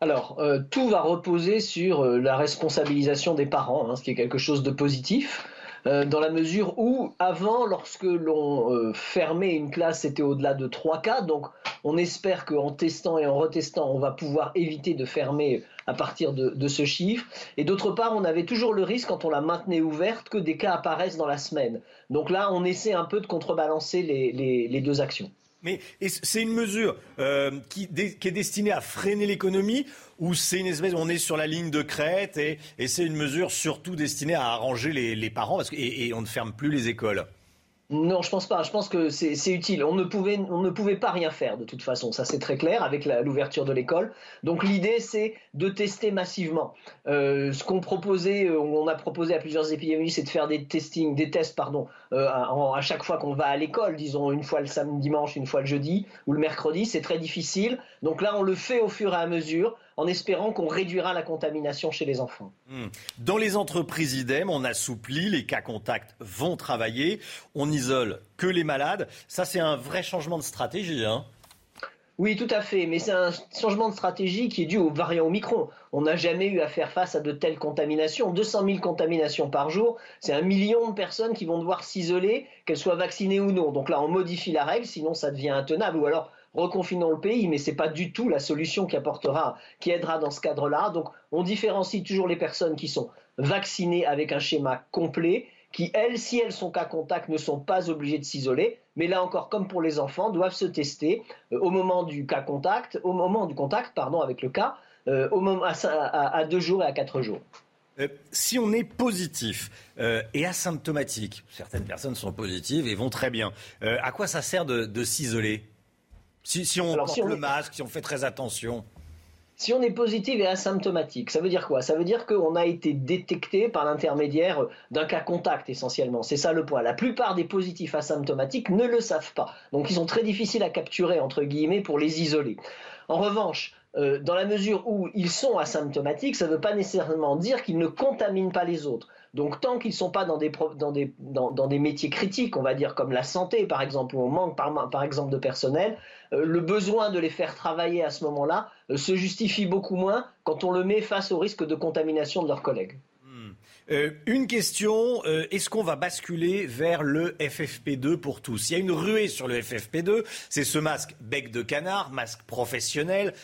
Alors, euh, tout va reposer sur euh, la responsabilisation des parents, hein, ce qui est quelque chose de positif. Euh, dans la mesure où, avant, lorsque l'on euh, fermait une classe, c'était au-delà de 3 cas. Donc, on espère qu'en testant et en retestant, on va pouvoir éviter de fermer à partir de, ce chiffre. Et d'autre part, on avait toujours le risque, quand on la maintenait ouverte, que des cas apparaissent dans la semaine. Donc là, on essaie un peu de contrebalancer les deux actions. Mais c'est une mesure euh, qui, est destinée à freiner l'économie ou c'est une espèce, on est sur la ligne de crête et, c'est une mesure surtout destinée à arranger les, parents parce et on ne ferme plus les écoles non, je pense pas. Je pense que c'est utile. On ne, pouvait, on ne pouvait pas rien faire de toute façon. Ça, c'est très clair avec l'ouverture de l'école. Donc, l'idée, c'est de tester massivement. Euh, ce qu'on proposait, euh, on a proposé à plusieurs épidémies, c'est de faire des testings, des tests, pardon, euh, à, chaque fois qu'on va à l'école, disons une fois le samedi, dimanche, une fois le jeudi ou le mercredi. C'est très difficile. Donc là, on le fait au fur et à mesure en espérant qu'on réduira la contamination chez les enfants. Hmm. Dans les entreprises idem, on assouplit, les cas contacts vont travailler, on isole que les malades. Ça, c'est un vrai changement de stratégie. Hein Oui, tout à fait, mais c'est un changement de stratégie qui est dû au variant Omicron. On n'a jamais eu à faire face à de telles contaminations. 200 000 contaminations par jour, c'est un million de personnes qui vont devoir s'isoler, qu'elles soient vaccinées ou non. Donc là, on modifie la règle, sinon ça devient intenable. Ou alors, reconfinons le pays, mais ce n'est pas du tout la solution qui apportera, qui aidera dans ce cadre-là. Donc, on différencie toujours les personnes qui sont vaccinées avec un schéma complet qui, elles, si elles sont cas contact, ne sont pas obligées de s'isoler. Mais là encore, comme pour les enfants, doivent se tester euh, au moment du cas contact, au moment du contact, pardon, avec le cas, euh, à, deux jours et à quatre jours. Euh, si on est positif et asymptomatique, certaines personnes sont positives et vont très bien, à quoi ça sert de, s'isoler? Si, on porte le masque, si on fait très attention si on est positif et asymptomatique, ça veut dire quoi? Ça veut dire qu'on a été détecté par l'intermédiaire d'un cas contact essentiellement. C'est ça le point. La plupart des positifs asymptomatiques ne le savent pas. Donc ils sont très difficiles à capturer, entre guillemets, pour les isoler. En revanche, euh, dans la mesure où ils sont asymptomatiques, ça ne veut pas nécessairement dire qu'ils ne contaminent pas les autres. Donc tant qu'ils ne sont pas dans des, dans, des, dans, des, métiers critiques, on va dire comme la santé par exemple, où on manque par, par exemple de personnel, le besoin de les faire travailler à ce moment-là euh, se justifie beaucoup moins quand on le met face au risque de contamination de leurs collègues. Hmm. Euh, une question, est-ce qu'on va basculer vers le FFP2 pour tous? Il y a une ruée sur le FFP2, c'est ce masque bec de canard, masque professionnel,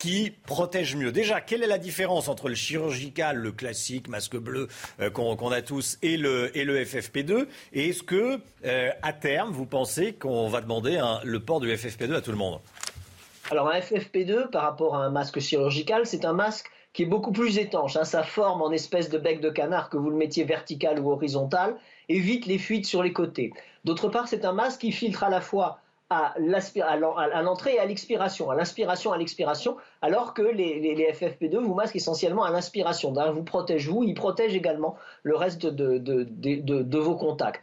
qui protège mieux. Déjà, quelle est la différence entre le chirurgical, le classique, masque bleu euh, qu'on a tous, et le, et le FFP2 Et est-ce que, euh, à terme, vous pensez qu'on va demander le port du FFP2 à tout le monde? Alors, un FFP2, par rapport à un masque chirurgical, c'est un masque qui est beaucoup plus étanche. Hein. Sa forme en espèce de bec de canard, que vous le mettiez vertical ou horizontal, évite les fuites sur les côtés. D'autre part, c'est un masque qui filtre à la fois à l'entrée et à l'expiration, à l'inspiration, à l'expiration, alors que les, FFP2 vous masquent essentiellement à l'inspiration. Vous protègent vous, ils protègent également le reste de, de vos contacts.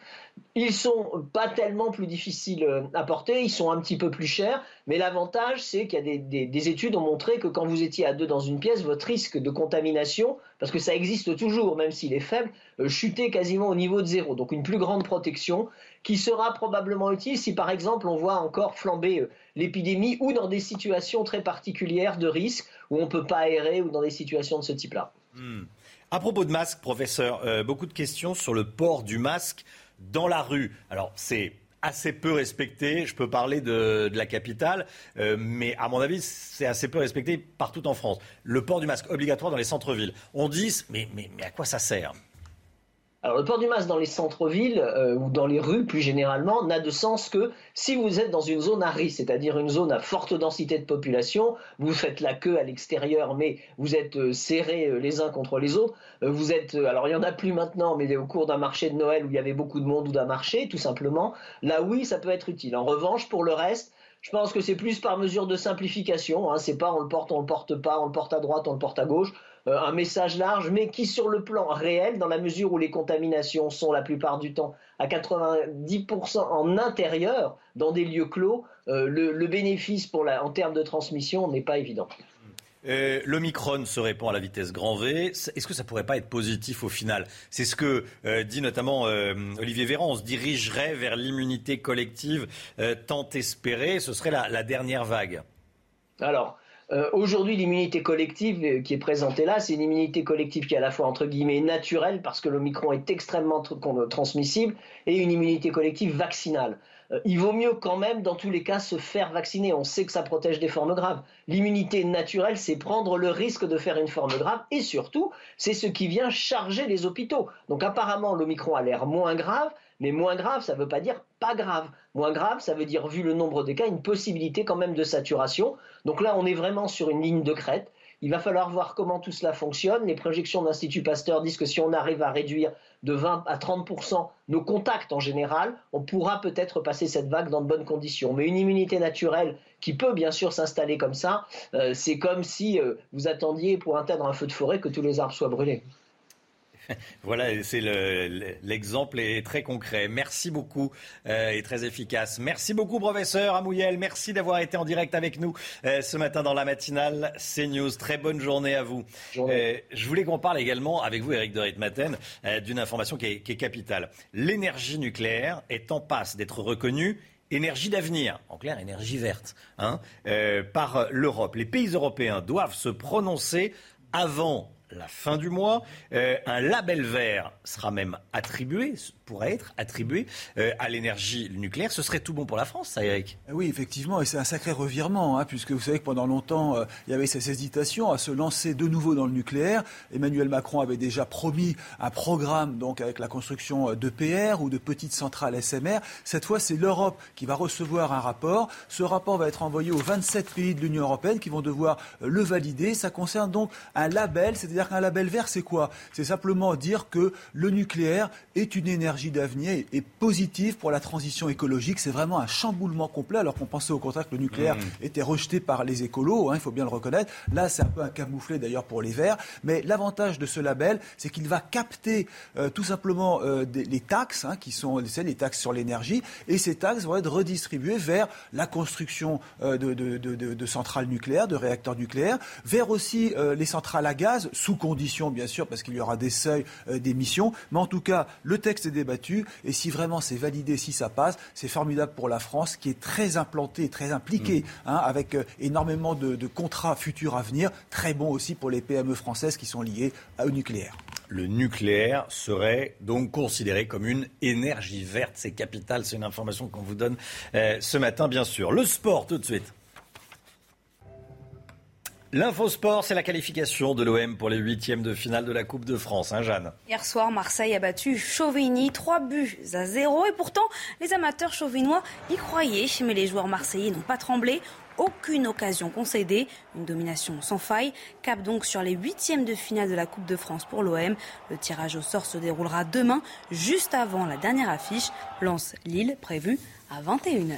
Ils sont pas tellement plus difficiles euh, à porter, ils sont un petit peu plus chers, mais l'avantage, c'est qu'il y a des, études ont montré que quand vous étiez à deux dans une pièce, votre risque de contamination, parce que ça existe toujours, même s'il est faible, euh, chutait quasiment au niveau de zéro. Donc une plus grande protection qui sera probablement utile si, par exemple, on voit encore flamber euh, l'épidémie ou dans des situations très particulières de risque où on ne peut pas aérer ou dans des situations de ce type-là. Hmm. À propos de masque, professeur, beaucoup de questions sur le port du masque dans la rue. Alors, c'est assez peu respecté. Je peux parler de, la capitale, euh, mais à mon avis, c'est assez peu respecté partout en France. Le port du masque obligatoire dans les centres-villes. On dit, mais, mais, mais à quoi ça sert? Alors le port du masque dans les centres-villes euh, ou dans les rues plus généralement n'a de sens que si vous êtes dans une zone à risque, c'est-à-dire une zone à forte densité de population, vous faites la queue à l'extérieur mais vous êtes euh, serrés euh, les uns contre les autres, vous êtes alors il y en a plus maintenant mais au cours d'un marché de Noël où il y avait beaucoup de monde ou d'un marché tout simplement, là oui ça peut être utile. En revanche pour le reste, je pense que c'est plus par mesure de simplification. Hein. C'est pas on le porte, on le porte pas, on le porte à droite, on le porte à gauche. Euh, un message large, mais qui sur le plan réel, dans la mesure où les contaminations sont la plupart du temps à 90% en intérieur, dans des lieux clos, euh, le, bénéfice pour la, en termes de transmission n'est pas évident. Euh, L'Omicron se répand à la vitesse grand V. Est-ce que ça pourrait pas être positif au final? C'est ce que dit notamment Olivier Véran. On se dirigerait vers l'immunité collective tant espérée. Ce serait la, la dernière vague. Alors, euh, aujourd'hui, l'immunité collective euh, qui est présentée là, c'est une immunité collective qui est à la fois entre guillemets naturelle parce que l'Omicron est extrêmement transmissible et une immunité collective vaccinale. Euh, il vaut mieux quand même, dans tous les cas, se faire vacciner. On sait que ça protège des formes graves. L'immunité naturelle, c'est prendre le risque de faire une forme grave et surtout, c'est ce qui vient charger les hôpitaux. Donc apparemment, l'Omicron a l'air moins grave, mais moins grave, ça ne veut pas dire pas grave. Moins grave, ça veut dire, vu le nombre des cas, une possibilité quand même de saturation. Donc là, on est vraiment sur une ligne de crête. Il va falloir voir comment tout cela fonctionne. Les projections de l'Institut Pasteur disent que si on arrive à réduire de 20 à 30% nos contacts en général, on pourra peut-être passer cette vague dans de bonnes conditions. Mais une immunité naturelle qui peut bien sûr s'installer comme ça, euh, c'est comme si euh, vous attendiez pour atteindre un feu de forêt que tous les arbres soient brûlés. voilà, c'est l'exemple est très concret. Merci beaucoup euh, et très efficace. Merci beaucoup, professeur Amouyel. Merci d'avoir été en direct avec nous euh, ce matin dans la matinale CNews. Très bonne journée à vous. Euh, je voulais qu'on parle également avec vous, Eric de Ritmaten, d'une information qui est, qui est capitale. L'énergie nucléaire est en passe d'être reconnue énergie d'avenir, en clair énergie verte, hein, euh, par l'Europe. Les pays européens doivent se prononcer avant la fin du mois. Euh, un label vert sera même attribué, pourrait être attribué euh, à l'énergie nucléaire. Ce serait tout bon pour la France, ça, Eric Oui, effectivement, et c'est un sacré revirement, hein, puisque vous savez que pendant longtemps, euh, il y avait ces hésitations à se lancer de nouveau dans le nucléaire. Emmanuel Macron avait déjà promis un programme donc avec la construction d'EPR ou de petites centrales SMR. Cette fois, c'est l'Europe qui va recevoir un rapport. Ce rapport va être envoyé aux 27 pays de l'Union européenne qui vont devoir le valider. Ça concerne donc un label, c'est-à-dire qu'un label vert, c'est quoi? C'est simplement dire que le nucléaire est une énergie d'avenir et positive pour la transition écologique. C'est vraiment un chamboulement complet, alors qu'on pensait au contraire que le nucléaire mmh. était rejeté par les écolos, hein, il faut bien le reconnaître. Là, c'est un peu un camouflet d'ailleurs pour les verts. Mais l'avantage de ce label, c'est qu'il va capter euh, tout simplement euh, les taxes, hein, qui sont les taxes sur l'énergie, et ces taxes vont être redistribuées vers la construction euh, de, de, centrales nucléaires, de réacteurs nucléaires, vers aussi les centrales à gaz sous conditions, bien sûr, parce qu'il y aura des seuils euh, d'émission. Mais en tout cas, le texte est débattu. Et si vraiment c'est validé, si ça passe, c'est formidable pour la France, qui est très implantée, très impliquée, mm. hein, avec euh, énormément de, contrats futurs à venir. Très bon aussi pour les PME françaises qui sont liées au nucléaire. Le nucléaire serait donc considéré comme une énergie verte. C'est capital. C'est une information qu'on vous donne euh, ce matin, bien sûr. Le sport, tout de suite. L'infosport, c'est la qualification de l'OM pour les huitièmes de finale de la Coupe de France, hein, Jeanne? Hier soir, Marseille a battu Chauvigny, 3 buts à 0. Et pourtant, les amateurs chauvinois y croyaient, mais les joueurs marseillais n'ont pas tremblé. Aucune occasion concédée, une domination sans faille. Cap donc sur les huitièmes de finale de la Coupe de France pour l'OM. Le tirage au sort se déroulera demain, juste avant la dernière affiche. Lance Lille, prévue à 21h.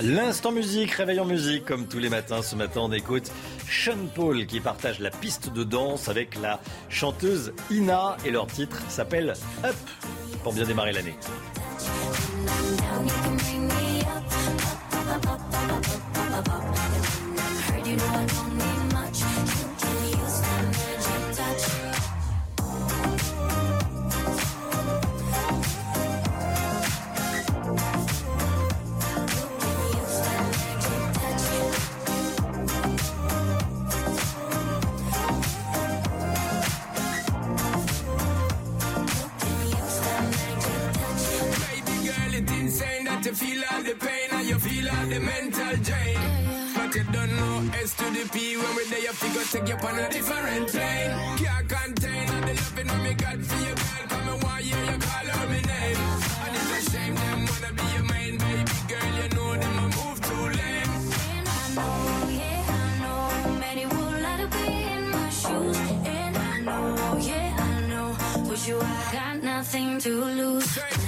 L'instant musique, réveillons musique, comme tous les matins. Ce matin, on écoute Sean Paul qui partage la piste de danse avec la chanteuse Ina et leur titre s'appelle Up pour bien démarrer l'année. The pain and you feel all the mental drain. But you don't know S to the P when we there, you figure take you on a different plane. Can't contain all the loving when me got for you, girl. Come and why you, you call out my name. And it's a shame them wanna be your main baby girl. You know them a move too lame. And I know, yeah, I know, many would like to be in my shoes. And I know, yeah, I know, with you I got nothing to lose.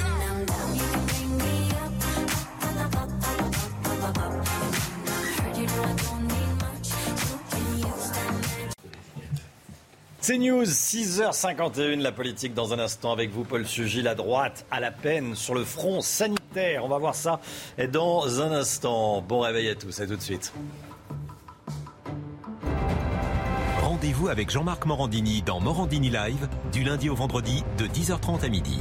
C'est News, 6h51, la politique dans un instant avec vous, Paul Sugy, la droite à la peine sur le front sanitaire. On va voir ça dans un instant. Bon réveil à tous, à tout de suite. Rendez-vous avec Jean-Marc Morandini dans Morandini Live, du lundi au vendredi, de 10h30 à midi.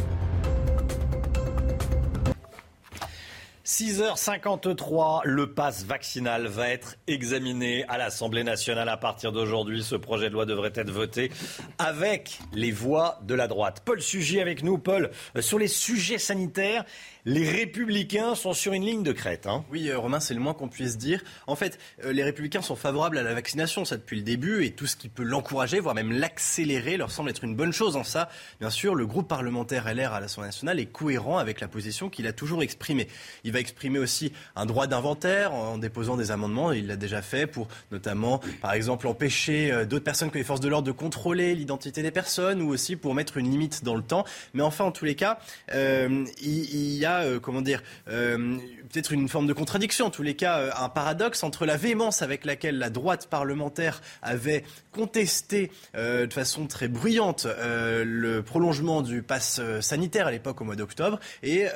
6h53, le pass vaccinal va être examiné à l'Assemblée nationale à partir d'aujourd'hui. Ce projet de loi devrait être voté avec les voix de la droite. Paul Sugy avec nous. Paul, euh, sur les sujets sanitaires, les républicains sont sur une ligne de crête. Hein. Oui, euh, Romain, c'est le moins qu'on puisse dire. En fait, euh, les républicains sont favorables à la vaccination, ça depuis le début, et tout ce qui peut l'encourager, voire même l'accélérer, leur semble être une bonne chose. En ça, bien sûr, le groupe parlementaire LR à l'Assemblée nationale est cohérent avec la position qu'il a toujours exprimée. Il va exprimer aussi un droit d'inventaire en déposant des amendements, il l'a déjà fait, pour notamment, par exemple, empêcher euh, d'autres personnes que les forces de l'ordre de contrôler l'identité des personnes, ou aussi pour mettre une limite dans le temps. Mais enfin, en tous les cas, il y a euh, comment dire, euh, peut-être une forme de contradiction, en tous les cas euh, un paradoxe entre la véhémence avec laquelle la droite parlementaire avait contesté de façon très bruyante le prolongement du pass sanitaire à l'époque au mois d'octobre et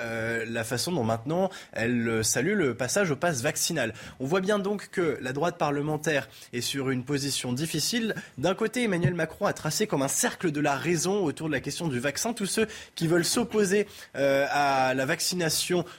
la façon dont maintenant elle salue le passage au pass vaccinal. On voit bien donc que la droite parlementaire est sur une position difficile. D'un côté, Emmanuel Macron a tracé comme un cercle de la raison autour de la question du vaccin tous ceux qui veulent s'opposer à la vaccination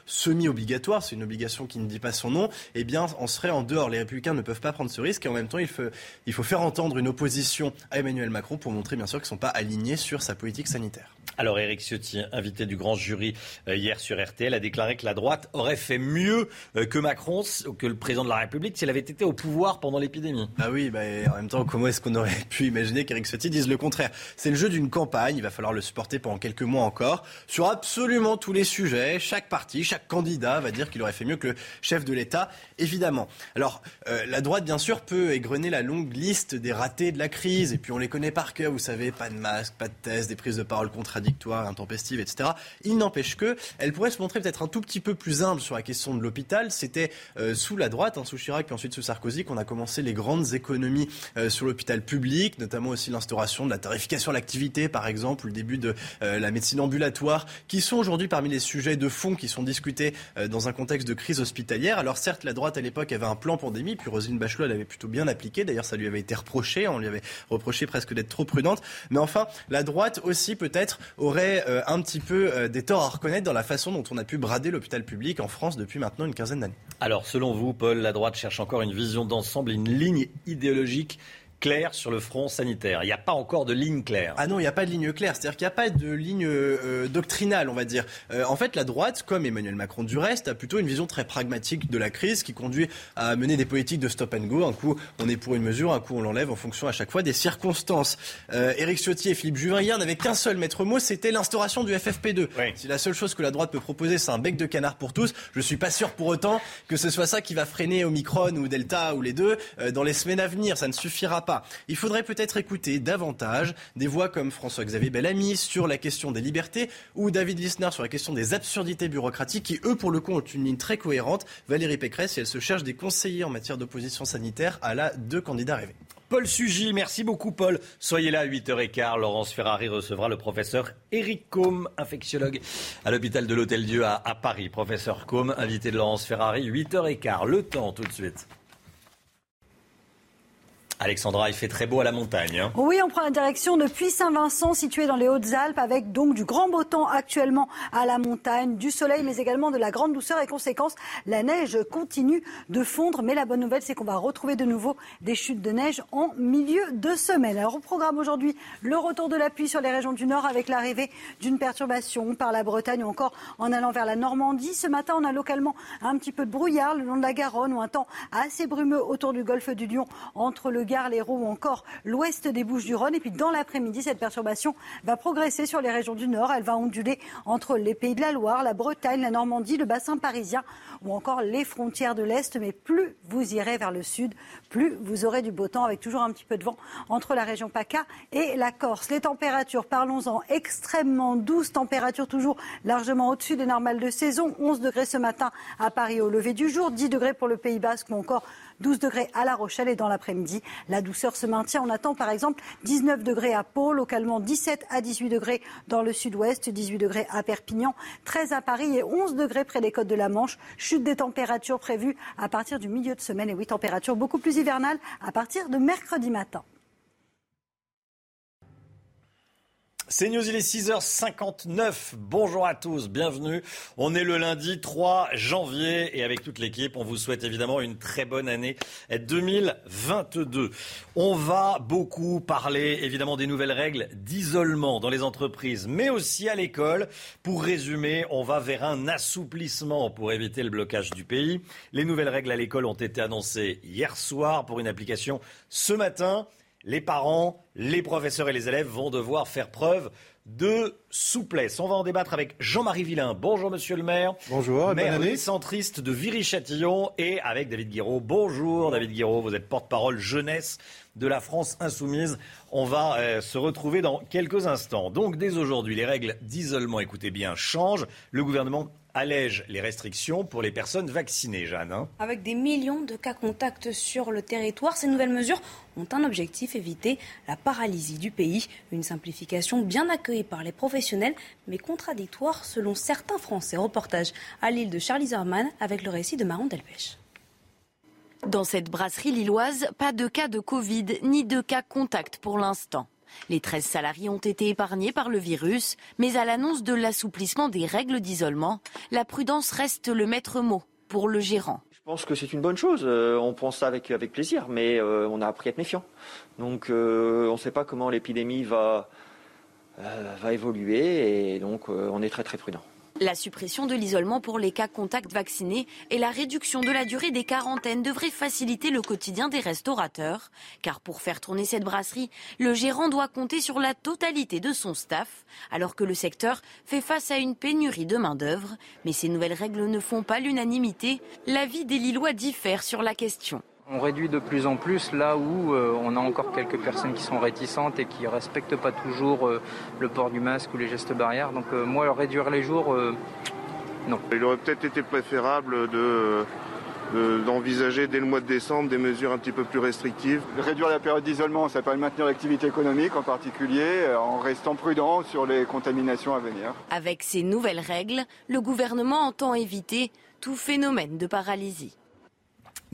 semi-obligatoire, c'est une obligation qui ne dit pas son nom, eh bien, on serait en dehors. Les républicains ne peuvent pas prendre ce risque et en même temps, il faut, il faut faire entendre une opposition à Emmanuel Macron pour montrer bien sûr qu'ils ne sont pas alignés sur sa politique sanitaire. Alors Éric Ciotti, invité du grand jury euh, hier sur RTL, a déclaré que la droite aurait fait mieux euh, que Macron, que le président de la République, s'il avait été au pouvoir pendant l'épidémie. Ah oui, bah, en même temps, comment est-ce qu'on aurait pu imaginer qu'Éric Ciotti dise le contraire? C'est le jeu d'une campagne, il va falloir le supporter pendant quelques mois encore, sur absolument tous les sujets. Chaque parti, chaque candidat va dire qu'il aurait fait mieux que le chef de l'État, évidemment. Alors, euh, la droite, bien sûr, peut égrener la longue liste des ratés de la crise, et puis on les connaît par cœur, vous savez, pas de masque, pas de test, des prises de parole contradictoires, intempestives, etc. Il n'empêche que elle pourrait se montrer peut-être un tout petit peu plus humble sur la question de l'hôpital. C'était euh, sous la droite, hein, sous Chirac, puis ensuite sous Sarkozy, qu'on a commencé les grandes économies euh, sur l'hôpital public, notamment aussi l'instauration de la tarification de l'activité, par exemple, ou le début de la médecine ambulatoire, qui sont aujourd'hui parmi les sujets de fond qui sont discutés dans un contexte de crise hospitalière. Alors certes, la droite à l'époque avait un plan pandémie, puis Roselyne Bachelot l'avait plutôt bien appliqué. D'ailleurs, ça lui avait été reproché. On lui avait reproché presque d'être trop prudente. Mais enfin, la droite aussi peut-être aurait euh, un petit peu euh, des torts à reconnaître dans la façon dont on a pu brader l'hôpital public en France depuis maintenant une quinzaine d'années. Alors, selon vous, Paul, la droite cherche encore une vision d'ensemble, une ligne idéologique claire sur le front sanitaire. Il n'y a pas encore de ligne claire. Ah non, il n'y a pas de ligne claire. C'est-à-dire qu'il n'y a pas de ligne euh, doctrinale, on va dire. Euh, en fait, la droite, comme Emmanuel Macron du reste, a plutôt une vision très pragmatique de la crise qui conduit à mener des politiques de stop and go. Un coup, on est pour une mesure, un coup, on l'enlève en fonction à chaque fois des circonstances. Euh, Éric Ciotti et Philippe Juvin hier n'avaient qu'un seul maître mot, c'était l'instauration du FFP2. Si la seule chose que la droite peut proposer, c'est un bec de canard pour tous, je ne suis pas sûr pour autant que ce soit ça qui va freiner Omicron ou Delta ou les deux dans les semaines à venir. Ça ne suffira pas. Il faudrait peut-être écouter davantage des voix comme François-Xavier Bellamy sur la question des libertés ou David Lisnard sur la question des absurdités bureaucratiques qui, eux, pour le coup, ont une ligne très cohérente. Valérie Pécresse, elle se cherche des conseillers en matière d'opposition sanitaire, à la deux candidats rêvés. Paul Sugy, merci beaucoup Paul. Soyez là à 8h15. Laurence Ferrari recevra le professeur Eric Combe, infectiologue à l'hôpital de l'Hôtel Dieu à, à Paris. Professeur Combe, invité de Laurence Ferrari, 8h15. Le temps tout de suite. Alexandra, il fait très beau à la montagne. Hein. Oui, on prend la direction depuis Saint-Vincent, situé dans les Hautes-Alpes, avec donc du grand beau temps actuellement à la montagne, du soleil, mais également de la grande douceur. Et conséquence, la neige continue de fondre. Mais la bonne nouvelle, c'est qu'on va retrouver de nouveau des chutes de neige en milieu de semaine. Alors, au programme aujourd'hui, le retour de la pluie sur les régions du Nord, avec l'arrivée d'une perturbation par la Bretagne ou encore en allant vers la Normandie. Ce matin, on a localement un petit peu de brouillard le long de la Garonne ou un temps assez brumeux autour du golfe du Lion entre le L'Hérault ou encore l'ouest des Bouches-du-Rhône. Et puis dans l'après-midi, cette perturbation va progresser sur les régions du nord. Elle va onduler entre les pays de la Loire, la Bretagne, la Normandie, le bassin parisien ou encore les frontières de l'Est. Mais plus vous irez vers le sud, plus vous aurez du beau temps avec toujours un petit peu de vent entre la région PACA et la Corse. Les températures, parlons-en, extrêmement douces, températures toujours largement au-dessus des normales de saison. 11 degrés ce matin à Paris au lever du jour, 10 degrés pour le Pays Basque ou encore 12 degrés à La Rochelle et dans l'après-midi, la douceur se maintient. On attend par exemple 19 degrés à Pau, localement 17 à 18 degrés dans le sud-ouest, 18 degrés à Perpignan, 13 à Paris et 11 degrés près des côtes de la Manche. Chute des températures prévues à partir du milieu de semaine et oui, températures beaucoup plus hivernales à partir de mercredi matin. C'est News, il est 6h59. Bonjour à tous, bienvenue. On est le lundi 3 janvier et avec toute l'équipe, on vous souhaite évidemment une très bonne année 2022. On va beaucoup parler évidemment des nouvelles règles d'isolement dans les entreprises, mais aussi à l'école. Pour résumer, on va vers un assouplissement pour éviter le blocage du pays. Les nouvelles règles à l'école ont été annoncées hier soir pour une application ce matin les parents, les professeurs et les élèves vont devoir faire preuve de souplesse. On va en débattre avec Jean-Marie Villain. Bonjour Monsieur le maire. Bonjour, maire bonne centriste de Viry-Châtillon et avec David Guiraud. Bonjour David Guiraud, vous êtes porte-parole jeunesse de la France insoumise. On va euh, se retrouver dans quelques instants. Donc dès aujourd'hui, les règles d'isolement, écoutez bien, changent. Le gouvernement allège les restrictions pour les personnes vaccinées, Jeanne. Hein. Avec des millions de cas contacts sur le territoire, ces nouvelles mesures ont un objectif, éviter la paralysie du pays. Une simplification bien accueillie par les professionnels, mais contradictoire selon certains Français. Reportage à l'île de Charlie Zerman avec le récit de Maron Delpech. Dans cette brasserie lilloise, pas de cas de Covid ni de cas contact pour l'instant. Les 13 salariés ont été épargnés par le virus, mais à l'annonce de l'assouplissement des règles d'isolement, la prudence reste le maître mot pour le gérant. Je pense que c'est une bonne chose. Euh, on pense ça avec, plaisir, mais euh, on a appris à être méfiant. Donc euh, on ne sait pas comment l'épidémie va, va évoluer et donc on est très très prudent. La suppression de l'isolement pour les cas contacts vaccinés et la réduction de la durée des quarantaines devraient faciliter le quotidien des restaurateurs. Car pour faire tourner cette brasserie, le gérant doit compter sur la totalité de son staff, alors que le secteur fait face à une pénurie de main-d'œuvre. Mais ces nouvelles règles ne font pas l'unanimité. L'avis des Lillois diffère sur la question. On réduit de plus en plus là où euh, on a encore quelques personnes qui sont réticentes et qui ne respectent pas toujours euh, le port du masque ou les gestes barrières. Donc euh, moi, réduire les jours, non. Il aurait peut-être été préférable de d'envisager dès le mois de décembre des mesures un petit peu plus restrictives. Réduire la période d'isolement, ça permet de maintenir l'activité économique en particulier, en restant prudent sur les contaminations à venir. Avec ces nouvelles règles, le gouvernement entend éviter tout phénomène de paralysie.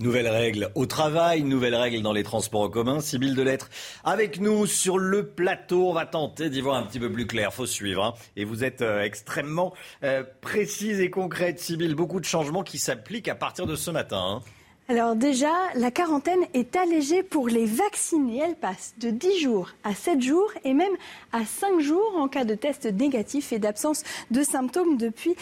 Nouvelles règles au travail, nouvelles règles dans les transports en commun. Sibylle Delettre avec nous sur le plateau. On va tenter d'y voir un petit peu plus clair. Faut suivre. Hein. Et vous êtes euh, extrêmement euh, précise et concrète, Sibylle. Beaucoup de changements qui s'appliquent à partir de ce matin. Hein. Alors déjà, la quarantaine est allégée pour les vaccinés. Elle passe de 10 jours à 7 jours et même à 5 jours en cas de test négatif et d'absence de symptômes depuis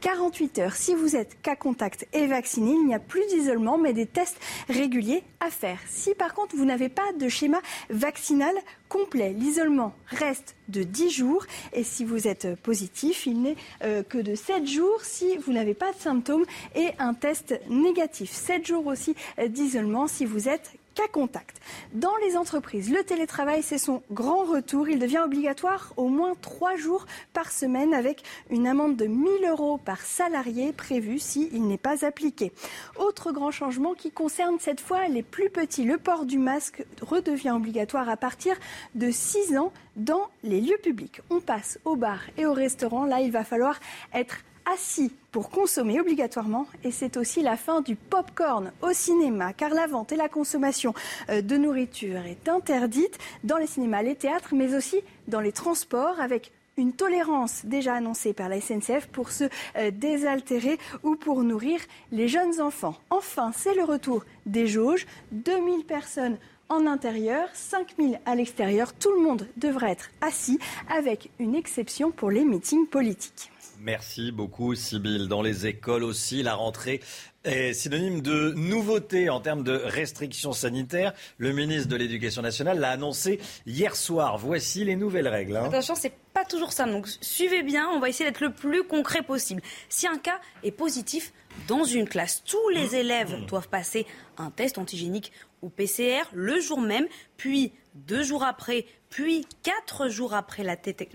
48 euh, heures. Si vous êtes cas contact et vacciné, il n'y a plus d'isolement mais des tests réguliers à faire. Si par contre vous n'avez pas de schéma vaccinal, complet. L'isolement reste de 10 jours et si vous êtes positif, il n'est euh, que de 7 jours si vous n'avez pas de symptômes et un test négatif. 7 jours aussi euh, d'isolement si vous êtes cas contact. Dans les entreprises, le télétravail, c'est son grand retour. Il devient obligatoire au moins trois jours par semaine avec une amende de 1000 euros par salarié prévue s'il n'est pas appliqué. Autre grand changement qui concerne cette fois les plus petits. Le port du masque redevient obligatoire à partir de 6 ans dans les lieux publics. On passe au bar et au restaurant. Là, il va falloir être assis pour consommer obligatoirement et c'est aussi la fin du pop-corn au cinéma car la vente et la consommation euh, de nourriture est interdite dans les cinémas, les théâtres mais aussi dans les transports avec une tolérance déjà annoncée par la SNCF pour se euh, désaltérer ou pour nourrir les jeunes enfants. Enfin, c'est le retour des jauges, 2000 personnes en intérieur, 5000 à l'extérieur. Tout le monde devrait être assis avec une exception pour les meetings politiques. Merci beaucoup, Sybille. Dans les écoles aussi, la rentrée est synonyme de nouveauté en termes de restrictions sanitaires. Le ministre de l'Éducation nationale l'a annoncé hier soir. Voici les nouvelles règles. Hein. Attention, c'est pas toujours ça. Donc suivez bien, on va essayer d'être le plus concret possible. Si un cas est positif dans une classe, tous les élèves doivent passer un test antigénique ou PCR le jour même, puis deux jours après, puis quatre jours après la,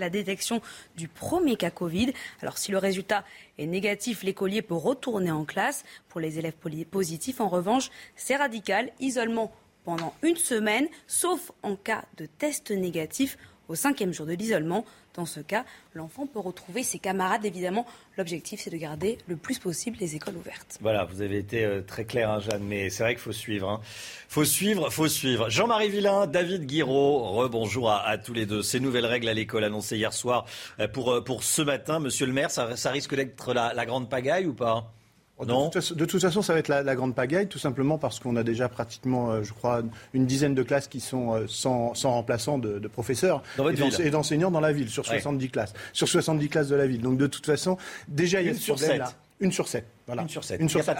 détection du premier cas Covid. Alors si le résultat est négatif, l'écolier peut retourner en classe. Pour les élèves positifs, en revanche, c'est radical, isolement pendant une semaine, sauf en cas de test négatif au cinquième jour de l'isolement. Dans ce cas, l'enfant peut retrouver ses camarades. Évidemment, l'objectif, c'est de garder le plus possible les écoles ouvertes. Voilà, vous avez été euh, très clair, hein, Jeanne, mais c'est vrai qu'il faut suivre. Hein. faut suivre, faut suivre. Jean-Marie Villain, David Guiraud, rebonjour à, tous les deux. Ces nouvelles règles à l'école annoncées hier soir euh, euh, pour ce matin, monsieur le maire, ça, risque d'être la grande pagaille ou pas? De, toute façon, ça va être la, grande pagaille, tout simplement parce qu'on a déjà pratiquement, euh, je crois, une dizaine de classes qui sont euh, sans, remplaçants de, professeurs et d'enseignants dans la ville, sur 70 classes. Sur 70 classes de la ville. Donc de toute façon, déjà, il y a ce problème-là. Une sur sept. Voilà. Une sur sept. Une sur sept.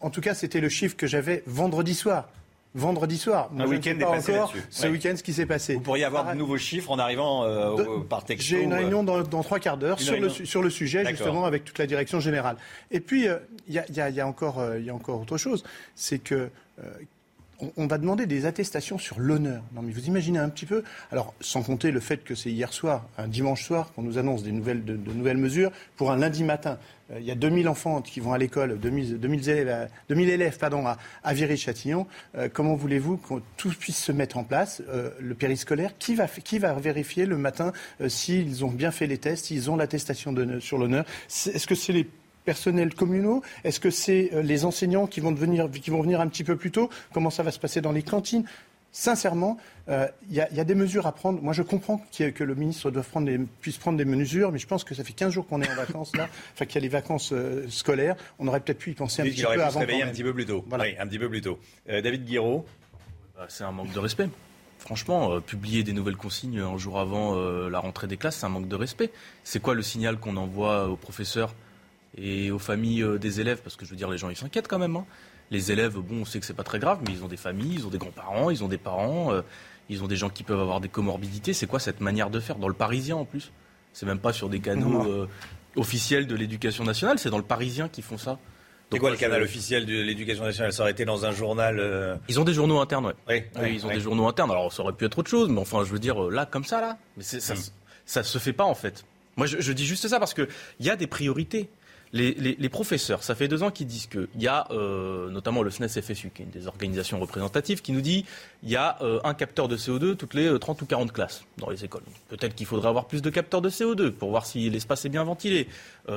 En tout cas, c'était le chiffre que j'avais vendredi soir vendredi soir. un week-end est passé là-dessus. Ce week-end, ce qui s'est passé. Vous pourriez avoir de nouveaux chiffres en arrivant euh, par texto. J'ai une réunion dans, trois quarts d'heure sur le, sur le sujet, justement, avec toute la direction générale. Et puis, il y, a, encore, y a encore autre chose. C'est que on, va demander des attestations sur l'honneur. Non, mais vous imaginez un petit peu. Alors, sans compter le fait que c'est hier soir, un dimanche soir, qu'on nous annonce des nouvelles, de, nouvelles mesures pour un lundi matin. Euh, il y a 2000 enfants qui vont à l'école, 2000, 2000, élèves, 2000 élèves pardon, à, à Viry-Châtillon. Euh, comment voulez-vous que tout puisse se mettre en place euh, Le périscolaire, qui va, qui va vérifier le matin s'ils ont bien fait les tests, s'ils ont l'attestation sur l'honneur? Est-ce que c'est les personnels communaux Est-ce que c'est euh, les enseignants qui vont, devenir, qui vont venir un petit peu plus tôt? Comment ça va se passer dans les cantines? Sincèrement, il euh, y, a des mesures à prendre. Moi, je comprends que le ministre doit prendre puisse prendre des mesures, mais je pense que ça fait 15 jours qu'on est en vacances là, enfin qu'il y a les vacances euh, scolaires. On aurait peut-être pu y penser un petit peu avant. Se réveiller un petit peu plus tôt. Oui, un petit peu plus tôt. David Guiraud. Bah, c'est un manque de respect. Franchement, publier des nouvelles consignes un jour avant la rentrée des classes, c'est un manque de respect. C'est quoi le signal qu'on envoie aux professeurs? Et aux familles euh, des élèves, parce que je veux dire, les gens, ils s'inquiètent quand même. Hein. Les élèves, bon, on sait que c'est pas très grave, mais ils ont des familles, ils ont des grands-parents, ils ont des parents, euh, ils ont des gens qui peuvent avoir des comorbidités. C'est quoi cette manière de faire? Dans le Parisien, en plus? C'est même pas sur des canaux euh, officiels de l'éducation nationale, c'est dans le Parisien qu'ils font ça. C'est quoi le canal officiel de l'éducation nationale? Ça aurait été dans un journal. Ils ont des journaux internes, oui. Oui, ils ont des journaux internes. Alors ça aurait pu être autre chose, mais enfin, je veux dire, là, comme ça, là. Mais ça, mm. ça, se fait pas, en fait. Moi, je, je dis juste ça parce qu'il y a des priorités les, professeurs, ça fait deux ans qu'ils disent qu'il y a euh, notamment le SNES-FSU, qui est une des organisations représentatives, qui nous dit qu'il y a euh, un capteur de CO2 toutes les 30 euh, ou 40 classes dans les écoles. Peut-être qu'il faudrait avoir plus de capteurs de CO2 pour voir si l'espace est bien ventilé.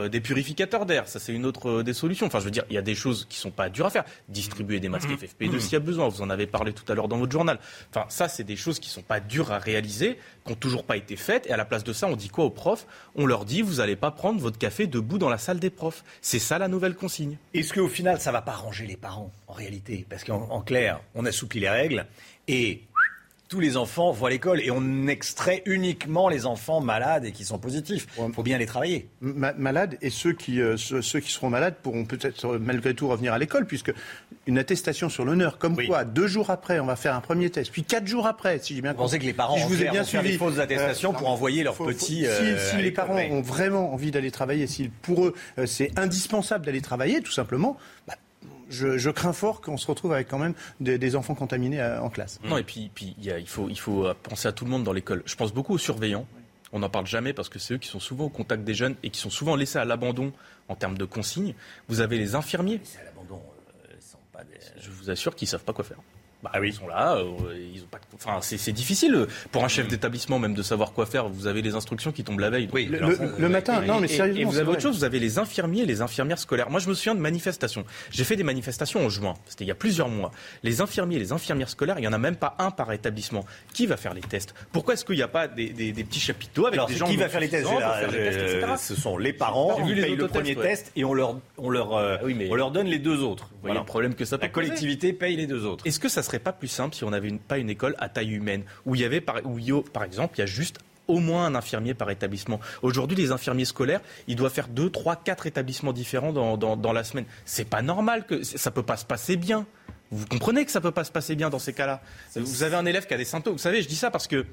Des purificateurs d'air, ça c'est une autre des solutions. Enfin, je veux dire, il y a des choses qui sont pas dures à faire. Distribuer des masques mmh. FFP2 s'il y a besoin, vous en avez parlé tout à l'heure dans votre journal. Enfin, ça c'est des choses qui sont pas dures à réaliser, qui n'ont toujours pas été faites. Et à la place de ça, on dit quoi aux profs? On leur dit, vous n'allez pas prendre votre café debout dans la salle des profs. C'est ça la nouvelle consigne. Est-ce qu'au final, ça ne va pas ranger les parents, en réalité? Parce qu'en clair, on assouplit les règles et tous les enfants vont à l'école et on extrait uniquement les enfants malades et qui sont positifs. Il faut bien les travailler. malades et ceux qui, euh, ceux, qui seront malades pourront peut-être euh, malgré tout revenir à l'école puisque une attestation sur l'honneur, comme quoi deux jours après on va faire un premier test, puis quatre jours après, si j'ai bien compris. Vous pensez que les parents je vous ai bien suivi, des fausses attestations euh, pour envoyer leurs petits. si, les parents ont vraiment envie d'aller travailler, si pour eux c'est indispensable d'aller travailler, tout simplement. Bah, je, crains fort qu'on se retrouve avec quand même des, enfants contaminés euh, en classe. Non, et puis, puis il, faut, il faut penser à tout le monde dans l'école. Je pense beaucoup aux surveillants. On n'en parle jamais parce que c'est eux qui sont souvent au contact des jeunes et qui sont souvent laissés à l'abandon en termes de consignes. Vous avez les infirmiers. à l'abandon, euh, Je vous assure qu'ils ne savent pas quoi faire. Bah oui, ils sont là, euh, ils ont pas. Enfin, c'est difficile pour un chef d'établissement même de savoir quoi faire. Vous avez les instructions qui tombent la veille. Oui, le, matin. non, mais sérieusement. Et vous avez autre chose. Vous avez les infirmiers, et les infirmières scolaires. Moi, je me souviens de manifestations. J'ai fait des manifestations en juin. C'était il y a plusieurs mois. Les infirmiers, et les infirmières scolaires, il y en a même pas un par établissement. Qui va faire les tests? Pourquoi est-ce qu'il n'y a pas des, petits chapiteaux avec des gens qui va faire les tests, Ce sont les parents. qui payent le premier test et on leur on leur euh, ah on leur donne les deux autres. Voyez le problème que ça peut La collectivité paye les deux autres. Est-ce que ça serait pas plus simple si on n'avait pas une école à taille humaine où il y avait par, où, par exemple il y a juste au moins un infirmier par établissement. Aujourd'hui, les infirmiers scolaires, ils doivent faire deux, trois, quatre établissements différents dans, dans, dans la semaine. C'est pas normal que ça peut pas se passer bien. Vous comprenez que ça peut pas se passer bien dans ces cas-là. Vous avez un élève qui a des symptômes. Vous savez, je dis ça parce que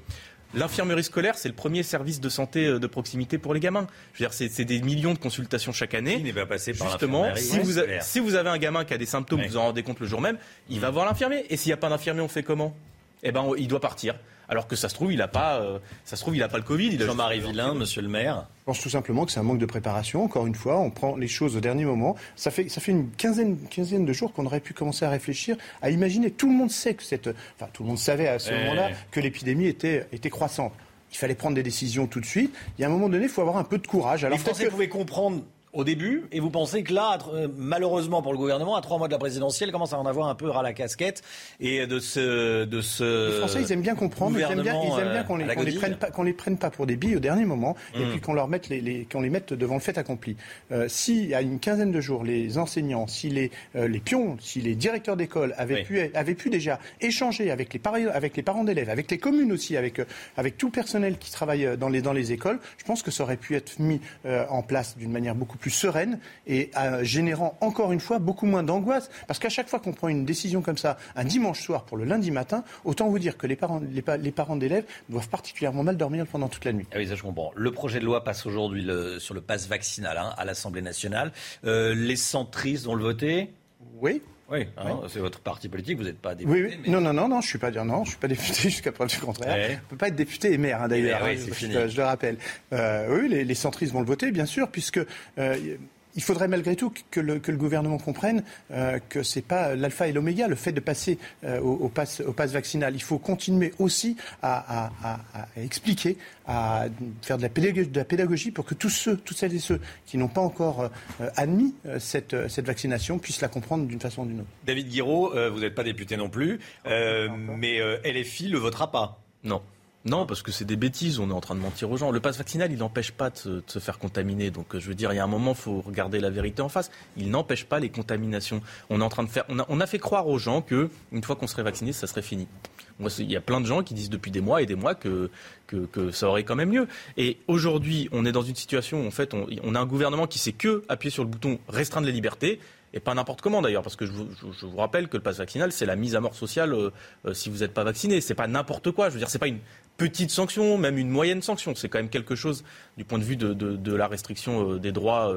L'infirmerie scolaire, c'est le premier service de santé euh, de proximité pour les gamins. Je veux dire, c'est des millions de consultations chaque année. Qui n'est pas passé par Justement, si vous, si vous avez un gamin qui a des symptômes, vous en rendez compte le jour même, il va mm. voir l'infirmier. Et s'il n'y a pas d'infirmier, on fait comment? Eh ben, il doit partir alors que ça se trouve, il n'a pas, euh, ça se trouve, il a pas le Covid. Jean-Marie Villain, monsieur le maire. Je pense tout simplement que c'est un manque de préparation. Encore une fois, on prend les choses au dernier moment. Ça fait, ça fait une quinzaine, quinzaine de jours qu'on aurait pu commencer à réfléchir, à imaginer. Tout le monde sait que cette, enfin, tout le monde savait à ce moment-là que l'épidémie était, était croissante. Il fallait prendre des décisions tout de suite. Il y a un moment donné, il faut avoir un peu de courage. Alors, les Français que... pouvaient comprendre au début, et vous pensez que là, euh, malheureusement pour le gouvernement, à trois mois de la présidentielle, commence à en avoir un peu ras la casquette et de ce, de ce. Les Français, ils aiment bien comprendre, ils aiment bien, ils aiment bien qu'on les, euh, les, prenne pas, qu'on les prenne pas pour des billes au dernier moment, et mmh. puis qu'on leur mette les, les qu'on les mette devant le fait accompli. Euh, si à une quinzaine de jours, les enseignants, si les euh, les pions, si les directeurs d'école avaient pu avaient pu déjà échanger avec les parents, avec les parents d'élèves, avec les communes aussi, avec avec tout le personnel qui travaille dans les dans les écoles, je pense que ça aurait pu être mis en place d'une manière beaucoup plus sereine et euh, générant encore une fois beaucoup moins d'angoisse. Parce qu'à chaque fois qu'on prend une décision comme ça, un dimanche soir pour le lundi matin, autant vous dire que les parents, les, parents d'élèves doivent particulièrement mal dormir pendant toute la nuit. Ah oui, ça je comprends. Le projet de loi passe aujourd'hui sur le pass vaccinal hein, à l'Assemblée nationale. Euh, les centristes vont le voter? Oui. Oui, hein, c'est votre parti politique, vous n'êtes pas député. Oui, oui. Non, non, non, non, je suis pas non, je suis pas député jusqu'à preuve du contraire. Ouais. On peut pas être député et maire, hein, d'ailleurs. Eh oui, hein, je, fini. je- je le rappelle. Euh, oui, les, les centristes vont le voter, bien sûr, puisque. euh, il faudrait malgré tout que le, que le gouvernement comprenne euh, que c'est pas l'alpha et l'oméga, le fait de passer euh, au, au pass, au pass vaccinal. Il faut continuer aussi à, à- à- à expliquer, à faire de la, pédagogie, de la pédagogie pour que tous ceux, toutes celles et ceux qui n'ont pas encore euh, admis euh, cette, euh, cette vaccination puissent la comprendre d'une façon ou d'une autre. David Guiraud, euh, vous n'êtes pas député non plus, euh, mais euh, LFI le votera pas. Non. Non, parce que c'est des bêtises, on est en train de mentir aux gens. Le pass vaccinal, il n'empêche pas de se, faire contaminer. Donc, euh, je veux dire, il y a un moment, il faut regarder la vérité en face. Il n'empêche pas les contaminations. On est en train de faire, on a, fait croire aux gens que une fois qu'on serait vacciné, ça serait fini. Moi, il y a plein de gens qui disent depuis des mois et des mois que, que, ça aurait quand même mieux. Et aujourd'hui, on est dans une situation où, en fait, on, on a un gouvernement qui sait que appuyer sur le bouton restreindre les libertés. Et pas n'importe comment d'ailleurs, parce que je vous, rappelle que le pass vaccinal, c'est la mise à mort sociale euh, euh, si vous n'êtes pas vacciné. C'est pas n'importe quoi. Je veux dire, c'est pas une petite sanction, même une moyenne sanction. C'est quand même quelque chose du point de vue de, la restriction euh, des droits,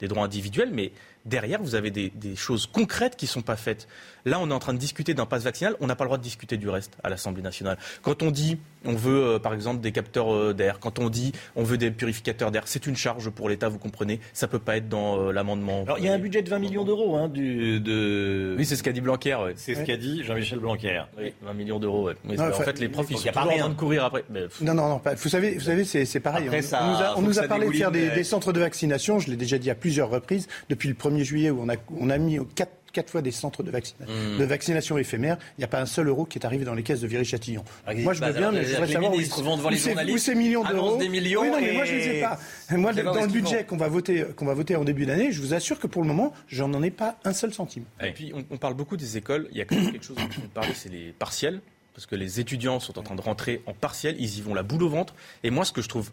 des droits individuels. Mais derrière, vous avez des, choses concrètes qui sont pas faites. Là, on est en train de discuter d'un pass vaccinal. On n'a pas le droit de discuter du reste à l'Assemblée nationale. Quand on dit, on veut, euh, par exemple, des capteurs euh, d'air. Quand on dit, on veut des purificateurs d'air. C'est une charge pour l'État, vous comprenez. Ça peut pas être dans euh, l'amendement. Alors, il y a un budget de 20 millions d'euros hein, du, de... Oui, c'est ce qu'a dit Blanquer. ouais. C'est ce qu'a dit Jean-Michel Blanquer. Oui, 20 millions d'euros. ouais. Mais Non, en fait, les profs, ils sont y a pas toujours en rien. train de courir après. Mais, Non, non, non. Pas, vous savez, vous savez, c'est c'est pareil. Après, on, ça- on nous a, on nous parlé de faire des, centres de vaccination. Je l'ai déjà dit à plusieurs reprises. Depuis le 1er juillet, où on a, on a mis quatre, quatre fois des centres de, vaccina- Hmm. de vaccination éphémères, il n'y a pas un seul euro qui est arrivé dans les caisses de Viry-Châtillon. Ah, Moi, je veux bien, mais je voudrais savoir où, devant où les où ces millions d'euros. des millions Oui, non, mais et- moi, je ne ai pas. Moi, dans le budget qu'on va voter, qu'on va voter en début d'année, je vous assure que pour le moment, j'en en ai pas un seul centime. Et puis, on, on parle beaucoup des écoles. Il y a quand même quelque chose dont on parle, c'est les partiels. Parce que les étudiants sont en train de rentrer en partiel. Ils y vont la boule au ventre. Et moi, ce que je trouve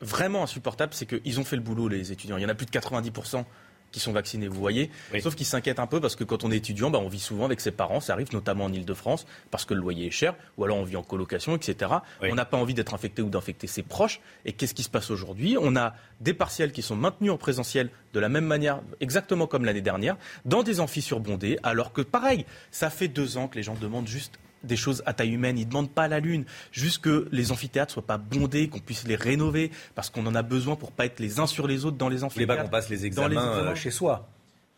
vraiment insupportable, c'est qu'ils ont fait le boulot, les étudiants. Il y en a plus de 90% qui sont vaccinés, vous voyez. Sauf qu'ils s'inquiètent un peu parce que quand on est étudiant, bah, on vit souvent avec ses parents. Ça arrive notamment en Ile-de-France parce que le loyer est cher. Ou alors on vit en colocation, etc. On n'a pas envie d'être infecté ou d'infecter ses proches. Et qu'est-ce qui se passe aujourd'hui? On a des partiels qui sont maintenus en présentiel de la même manière, exactement comme l'année dernière, dans des amphis surbondés. Alors que pareil, ça fait deux ans que les gens demandent juste des choses à taille humaine. Ils ne demandent pas la lune. Juste que les amphithéâtres soient pas bondés, qu'on puisse les rénover, parce qu'on en a besoin pour pas être les uns sur les autres dans les amphithéâtres. qu'on passe les examens euh, examens. chez soi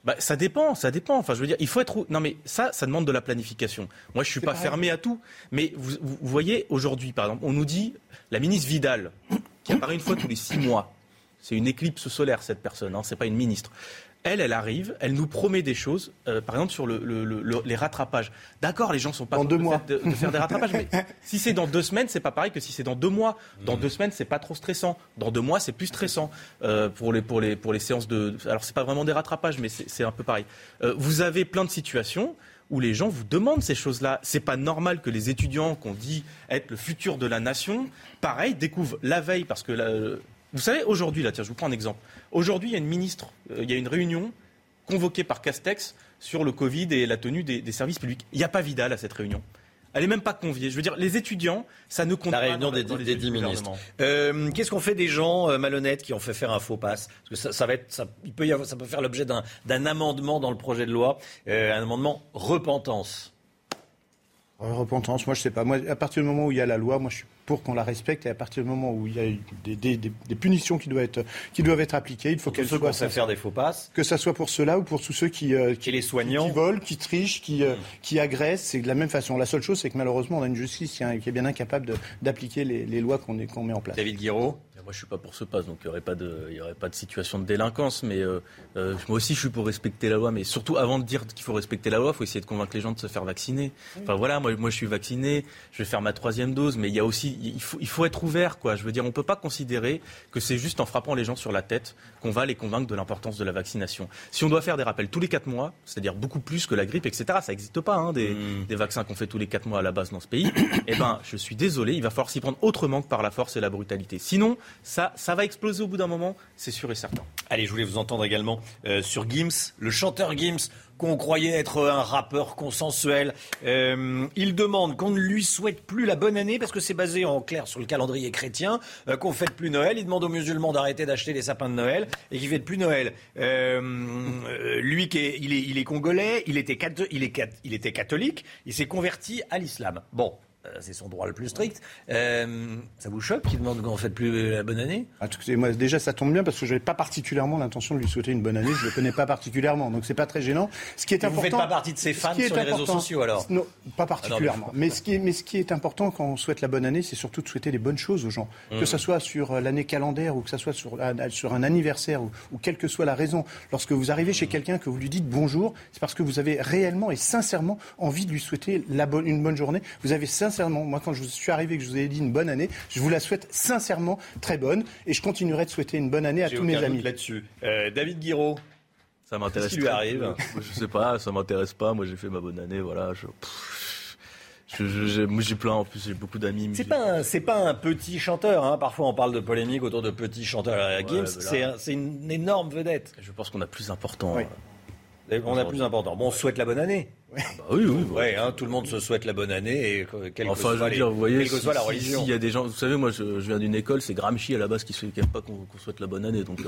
Bah, ça dépend, ça dépend. Enfin, je veux dire, il faut être. Non, mais ça, ça demande de la planification. Moi, je suis pas pareil. fermé à tout. Mais vous, vous vous voyez, aujourd'hui, par exemple, on nous dit la ministre Vidal, qui apparaît une fois tous les six mois. C'est une éclipse solaire, cette personne. Hein, c'est pas une ministre. Elle, elle arrive, elle nous promet des choses, euh, par exemple sur le, le- le- le- les rattrapages. D'accord, les gens sont pas Dans deux de mois. faire- de, de faire des rattrapages, mais si c'est dans deux semaines, c'est pas pareil que si c'est dans deux mois. Dans deux semaines, c'est pas trop stressant. Dans deux mois, c'est plus stressant euh, pour les pour les pour les séances de. Alors c'est pas vraiment des rattrapages, mais c'est c'est un peu pareil. Euh, vous avez plein de situations où les gens vous demandent ces choses-là. C'est pas normal que les étudiants qu'on dit être le futur de la nation, pareil, découvrent la veille parce que la- vous savez aujourd'hui là, tiens, je vous prends un exemple. Aujourd'hui, il y a une ministre, euh, il y a une réunion convoquée par Castex sur le Covid et la tenue des, des services publics. Il n'y a pas Vidal à cette réunion. Elle n'est même pas conviée. Je veux dire, les étudiants, ça ne compte La pas. réunion dans des, dans les des dix ministres. Euh, Qu'est-ce qu'on fait des gens euh, malhonnêtes qui ont fait faire un faux pass Parce que ça, ça va être, ça, il peut y avoir, ça peut faire l'objet d'un d'un amendement dans le projet de loi, euh, un amendement repentance. Repentance, moi je sais pas. Moi, à partir du moment où il y a la loi, moi je suis pour qu'on la respecte et à partir du moment où il y a des, des- des- des punitions qui doivent être, qui doivent être appliquées, il faut Pour qu'elles soient fait faire des faux passes. Que ça soit pour ceux-là ou pour tous ceux qui, euh, qui, les soignants. qui volent, qui trichent, qui, euh, qui agressent. C'est de la même façon. La seule chose, c'est que malheureusement, on a une justice qui, est- bien incapable d'appliquer les, les lois qu'on met en place. David Guiraud Moi, je suis pas pour ce passe, donc il n'y aurait, pas de- il y aurait pas de situation de délinquance. Mais euh, euh, moi aussi, je suis pour respecter la loi. Mais surtout, avant de dire qu'il faut respecter la loi, il faut essayer de convaincre les gens de se faire vacciner. Enfin voilà, moi, moi je suis vacciné, je vais faire ma troisième dose. Mais il y a aussi, il faut, il faut être ouvert, quoi. Je veux dire, on peut pas considérer que c'est juste en frappant les gens sur la tête qu'on va les convaincre de l'importance de la vaccination. Si on doit faire des rappels tous les quatre mois, c'est-à-dire beaucoup plus que la grippe, etc., ça n'existe pas, hein, des, des vaccins qu'on fait tous les quatre mois à la base dans ce pays. eh ben, je suis désolé, il va falloir s'y prendre autrement que par la force et la brutalité. Sinon, ça, ça va exploser au bout d'un moment, c'est sûr et certain. Allez, je voulais vous entendre également euh, sur Gims, le chanteur Gims qu'on croyait être un rappeur consensuel. Euh, il demande qu'on ne lui souhaite plus la bonne année parce que c'est basé en clair sur le calendrier chrétien, euh, qu'on ne fête plus Noël. Il demande aux musulmans d'arrêter d'acheter des sapins de Noël et qu'ils ne fêtent plus Noël. lui, qui est, il, est, congolais, il était, il, était catholique, il s'est converti à l'islam. Bon, c'est son droit le plus strict. Euh, ça vous choque qu'il demande qu'on ne fête plus la bonne année? Ah, moi, Déjà, ça tombe bien parce que je n'avais pas particulièrement l'intention de lui souhaiter une bonne année. Je ne le connais pas particulièrement, donc c'est pas très gênant. Ce qui est important, vous ne faites pas partie de ses fans sur les réseaux sociaux alors? Non, pas particulièrement. mais, ce qui est, mais ce qui est important quand on souhaite la bonne année, c'est surtout de souhaiter les bonnes choses aux gens. Que ce soit sur euh, l'année calendaire ou que ce soit sur, sur un anniversaire ou, quelle que soit la raison. Lorsque vous arrivez chez mmh. quelqu'un, que vous lui dites bonjour, c'est parce que vous avez réellement et sincèrement envie de lui souhaiter la bonne, une bonne journée. Vous avez sincèrement, moi quand je je suis arrivé, que je vous ai dit une bonne année. Je vous la souhaite sincèrement très bonne et je continuerai de souhaiter une bonne année à tous mes amis. là-dessus. Euh, David Guiraud. Ça m'intéresse. Qu'est-ce qui lui arrive Je sais pas, ça m'intéresse pas. Moi, j'ai fait ma bonne année, voilà. Je... moi j'ai plein en plus, j'ai beaucoup d'amis. C'est pas c'est pas un petit chanteur. Hein. Parfois on parle de polémique autour de petits chanteurs. Ouais, Gims, c'est une énorme vedette. Je pense qu'on a plus important. On a plus important. Bon, on souhaite la bonne année. Ah bah oui, oui. Ouais, hein, tout le monde se souhaite la bonne année et quelle enfin, que soit, dire, vous voyez, que soit la religion. il y a des gens, vous savez, moi, je, viens d'une école, c'est Gramsci à la base qui ne pas qu'on souhaite la bonne année, donc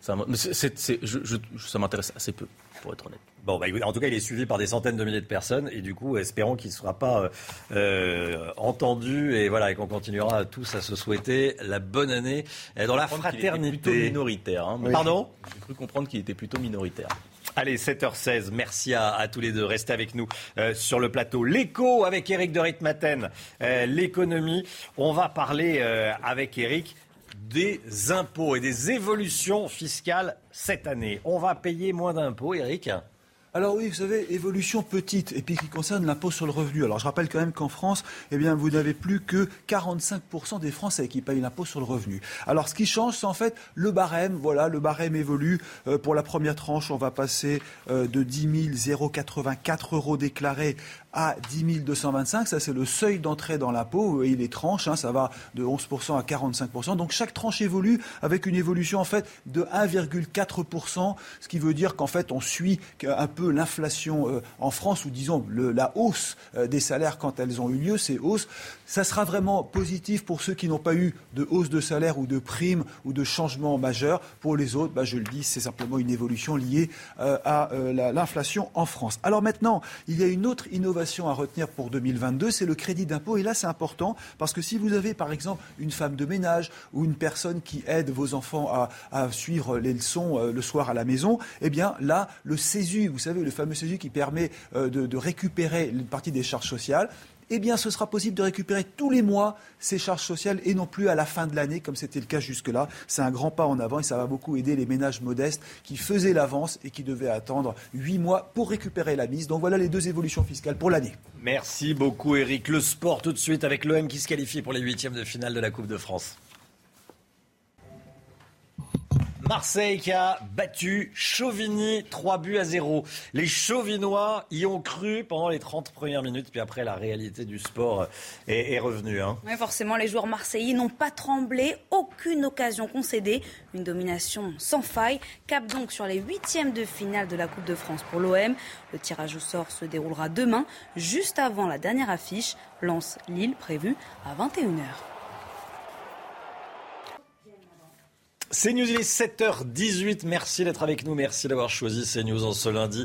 ça, ça m'intéresse assez peu, pour être honnête. Bon, bah, en tout cas, il est suivi par des centaines de milliers de personnes et du coup, espérons qu'il ne sera pas euh, entendu et voilà, et qu'on continuera tous à se souhaiter la bonne année dans la fraternité. plutôt minoritaire. Hein, Pardon? J'ai cru comprendre qu'il était plutôt minoritaire. Allez, 7h16, merci à, tous les deux. Restez avec nous euh, sur le plateau. L'écho avec Eric de Ritmaten, euh, l'économie. On va parler euh, avec Eric des impôts et des évolutions fiscales cette année. On va payer moins d'impôts, Eric alors oui, vous savez, évolution petite, et puis qui concerne l'impôt sur le revenu. Alors je rappelle quand même qu'en France, eh bien, vous n'avez plus que 45% des Français qui payent l'impôt sur le revenu. Alors ce qui change, c'est en fait le barème. Voilà, le barème évolue. Euh, pour la première tranche, on va passer euh, de 10 084 euros déclarés à 10 225. Ça, c'est le seuil d'entrée dans l'impôt. Et les tranches, hein, ça va de 11% à 45%. Donc chaque tranche évolue avec une évolution en fait de 1,4%, ce qui veut dire qu'en fait on suit un peu l'inflation euh, en France ou disons la hausse euh, des salaires quand elles ont eu lieu, ces hausses. Ça sera vraiment positif pour ceux qui n'ont pas eu de hausse de salaire ou de prime ou de changement majeur. Pour les autres, bah, je le dis, c'est simplement une évolution liée euh, à l'inflation en France. Alors maintenant, il y a une autre innovation à retenir pour 2022, c'est le crédit d'impôt. Et là, c'est important parce que si vous avez, par exemple, une femme de ménage ou une personne qui aide vos enfants à, suivre les leçons euh, le soir à la maison, eh bien là, le CESU, vous savez, le fameux CESU qui permet euh, de récupérer une partie des charges sociales, eh bien, ce sera possible de récupérer tous les mois ces charges sociales et non plus à la fin de l'année, comme c'était le cas jusque-là. C'est un grand pas en avant et ça va beaucoup aider les ménages modestes qui faisaient l'avance et qui devaient attendre huit mois pour récupérer la mise. Donc voilà les deux évolutions fiscales pour l'année. Merci beaucoup, Eric. Le sport tout de suite avec l'OM qui se qualifie pour les huitièmes de finale de la Coupe de France. Marseille qui a battu Chauvigny 3 buts à 0. Les Chauvinois y ont cru pendant les 30 premières minutes, puis après la réalité du sport est, revenue. Hein. Forcément, les joueurs marseillais n'ont pas tremblé, aucune occasion concédée, une domination sans faille. Cap donc sur les huitièmes de finale de la Coupe de France pour l'OM. Le tirage au sort se déroulera demain, juste avant la dernière affiche, lance Lille prévue à 21h. CNews, il est 7h18. Merci d'être avec nous. Merci d'avoir choisi CNews en ce lundi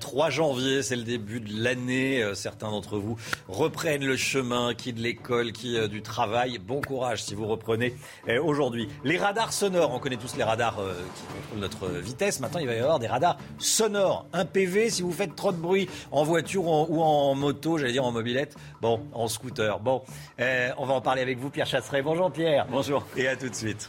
3 euh, janvier. C'est le début de l'année. Euh, certains d'entre vous reprennent le chemin, qui de l'école, qui euh, du travail. Bon courage si vous reprenez aujourd'hui. Les radars sonores, on connaît tous les radars qui contrôlent notre vitesse. Maintenant, il va y avoir des radars sonores. Un PV si vous faites trop de bruit en voiture ou en, moto, j'allais dire en mobilette. Bon, en scooter. Bon, on va en parler avec vous, Pierre Chasseret. Bonjour Pierre. Bonjour. Et à tout de suite.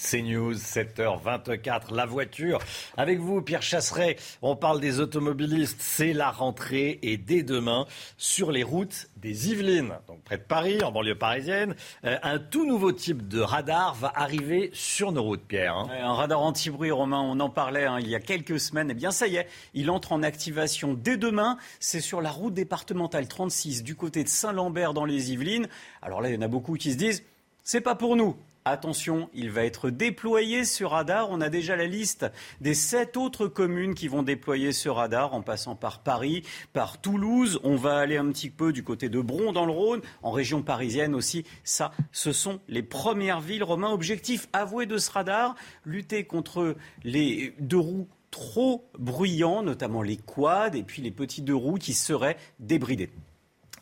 CNews, 7h24, la voiture. Avec vous, Pierre Chasseret, on parle des automobilistes. C'est la rentrée et dès demain, sur les routes des Yvelines, donc près de Paris, en banlieue parisienne, euh, un tout nouveau type de radar va arriver sur nos routes, Pierre. Hein. Un radar anti-bruit, Romain, on en parlait hein, il y a quelques semaines. Eh bien, ça y est, il entre en activation dès demain. C'est sur la route départementale 36 du côté de Saint-Lambert dans les Yvelines. Alors là, il y en a beaucoup qui se disent, c'est pas pour nous. Attention, il va être déployé ce radar. On a déjà la liste des sept autres communes qui vont déployer ce radar en passant par Paris, par Toulouse. On va aller un petit peu du côté de Bron dans le Rhône, en région parisienne aussi. Ça, ce sont les premières villes romains. Objectif avoué de ce radar, lutter contre les deux roues trop bruyants, notamment les quads et puis les petits deux roues qui seraient débridés.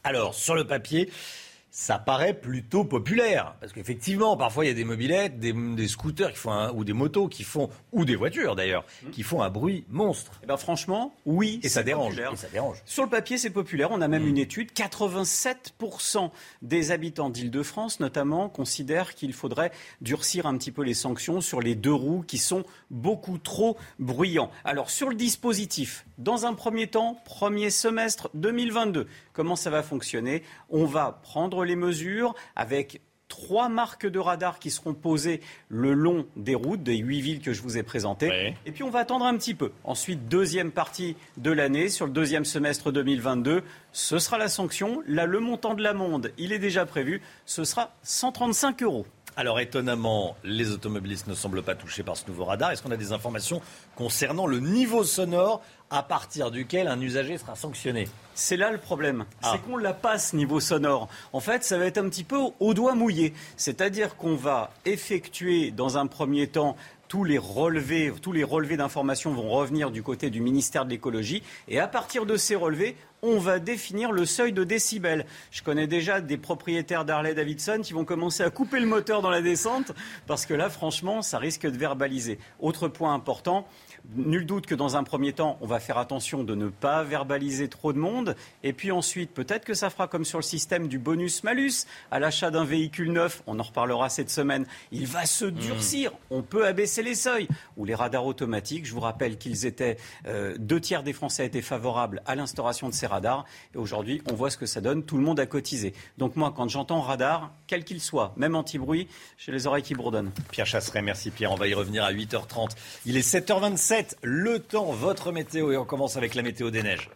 Alors, sur le papier, ça paraît plutôt populaire. Parce qu'effectivement, parfois, il y a des mobilettes, des, scooters qui font ou des motos qui font, ou des voitures d'ailleurs, mmh. qui font un bruit monstre. Et eh ben franchement, oui, et ça dérange, ça dérange. Sur le papier, c'est populaire. On a même mmh. une étude. 87% des habitants d'Île-de-France, notamment, considèrent qu'il faudrait durcir un petit peu les sanctions sur les deux roues qui sont beaucoup trop bruyants. Alors, sur le dispositif, dans un premier temps, premier semestre 2022, comment ça va fonctionner? On va prendre les mesures avec trois marques de radar qui seront posées le long des routes des huit villes que je vous ai présentées. Et puis on va attendre un petit peu. Ensuite, deuxième partie de l'année, sur le deuxième semestre 2022, ce sera la sanction. Là, le montant de l'amende, il est déjà prévu. Ce sera 135 euros. Alors étonnamment, les automobilistes ne semblent pas touchés par ce nouveau radar. Est-ce qu'on a des informations concernant le niveau sonore à partir duquel un usager sera sanctionné c'est là le problème. Ah. C'est qu'on la passe niveau sonore. En fait, ça va être un petit peu au doigt mouillé. C'est-à-dire qu'on va effectuer dans un premier temps tous les relevés, tous les relevés d'informations vont revenir du côté du ministère de l'écologie. Et à partir de ces relevés, on va définir le seuil de décibels. Je connais déjà des propriétaires d'Harley Davidson qui vont commencer à couper le moteur dans la descente parce que là, franchement, ça risque de verbaliser. Autre point important, Nul doute que dans un premier temps, on va faire attention de ne pas verbaliser trop de monde. Et puis ensuite, peut-être que ça fera comme sur le système du bonus-malus à l'achat d'un véhicule neuf. On en reparlera cette semaine. Il va se hmm. durcir. On peut abaisser les seuils. Ou les radars automatiques. Je vous rappelle qu'ils étaient. Euh, deux tiers des Français étaient favorables à l'instauration de ces radars. Et aujourd'hui, on voit ce que ça donne. Tout le monde a cotisé. Donc moi, quand j'entends radar, quel qu'il soit, même anti-bruit, j'ai les oreilles qui bourdonnent. Pierre Chasseret, merci Pierre. On va y revenir à 8h30. Il est 7h27 le temps, votre météo, et on commence avec la météo des neiges.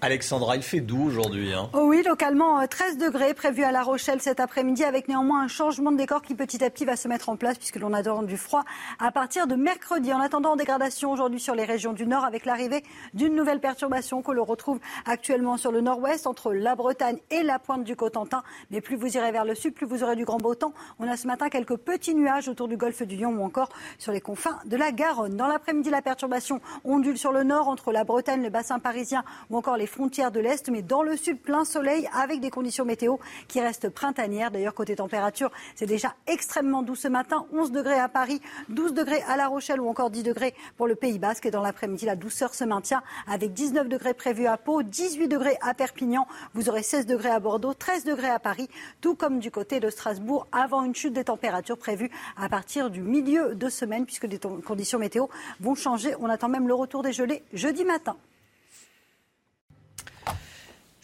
Alexandra, il fait doux aujourd'hui. Hein. Oh oui, localement 13 euh, degrés prévu à La Rochelle cet après-midi avec néanmoins un changement de décor qui petit à petit va se mettre en place puisque l'on attend du froid à partir de mercredi. En attendant, dégradation aujourd'hui sur les régions du nord avec l'arrivée d'une nouvelle perturbation que l'on retrouve actuellement sur le nord-ouest entre la Bretagne et la pointe du Cotentin. Mais plus vous irez vers le sud, plus vous aurez du grand beau temps. On a ce matin quelques petits nuages autour du golfe du Lion ou encore sur les confins de la Garonne. Dans l'après-midi, la perturbation ondule sur le nord entre la Bretagne, le bassin parisien ou encore les frontières de l'Est, mais dans le sud, plein soleil avec des conditions météo qui restent printanières. D'ailleurs, côté température, c'est déjà extrêmement doux ce matin. 11 degrés à Paris, 12 degrés à La Rochelle ou encore 10 degrés pour le Pays Basque. Et dans l'après-midi, la douceur se maintient avec 19 degrés prévus à Pau, 18 degrés à Perpignan. Vous aurez 16 degrés à Bordeaux, 13 degrés à Paris, tout comme du côté de Strasbourg, avant une chute des températures prévue à partir du milieu de semaine, puisque les conditions météo vont changer. On attend même le retour des gelées jeudi matin.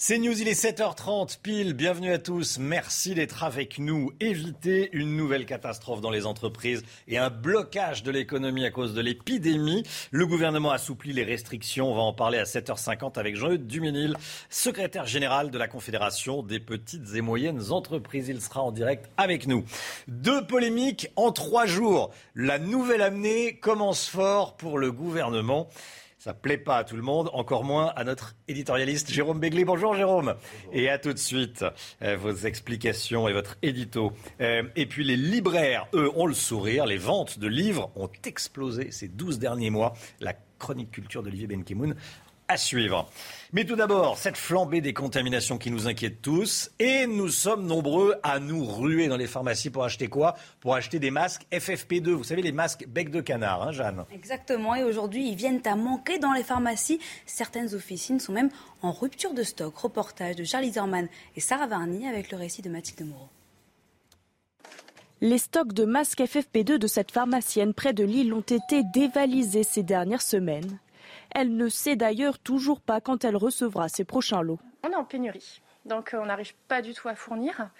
C'est News, il est 7h30 pile. Bienvenue à tous. Merci d'être avec nous. Éviter une nouvelle catastrophe dans les entreprises et un blocage de l'économie à cause de l'épidémie. Le gouvernement assouplit les restrictions. On va en parler à 7h50 avec Jean-Eudes Duménil, secrétaire général de la Confédération des petites et moyennes entreprises. Il sera en direct avec nous. Deux polémiques en trois jours. La nouvelle année commence fort pour le gouvernement. Ça plaît pas à tout le monde, encore moins à notre éditorialiste Jérôme Béglé. Bonjour Jérôme. Et à tout de suite, euh, vos explications et votre édito. Euh, et puis les libraires, eux, ont le sourire. Les ventes de livres ont explosé ces 12 derniers mois. La chronique culture d'Olivier Benkemoun à suivre. Mais tout d'abord, cette flambée des contaminations qui nous inquiète tous. Et nous sommes nombreux à nous ruer dans les pharmacies pour acheter quoi? Pour acheter des masques FFP2. Vous savez, les masques bec de canard, hein, Jeanne? Exactement. Et aujourd'hui, ils viennent à manquer dans les pharmacies. Certaines officines sont même en rupture de stock. Reportage de Charlie Zerman et Sarah Varny avec le récit de Mathilde Moreau. Les stocks de masques FFP2 de cette pharmacienne près de Lille ont été dévalisés ces dernières semaines. Elle ne sait d'ailleurs toujours pas quand elle recevra ses prochains lots. On est en pénurie, donc euh, on n'arrive pas du tout à fournir.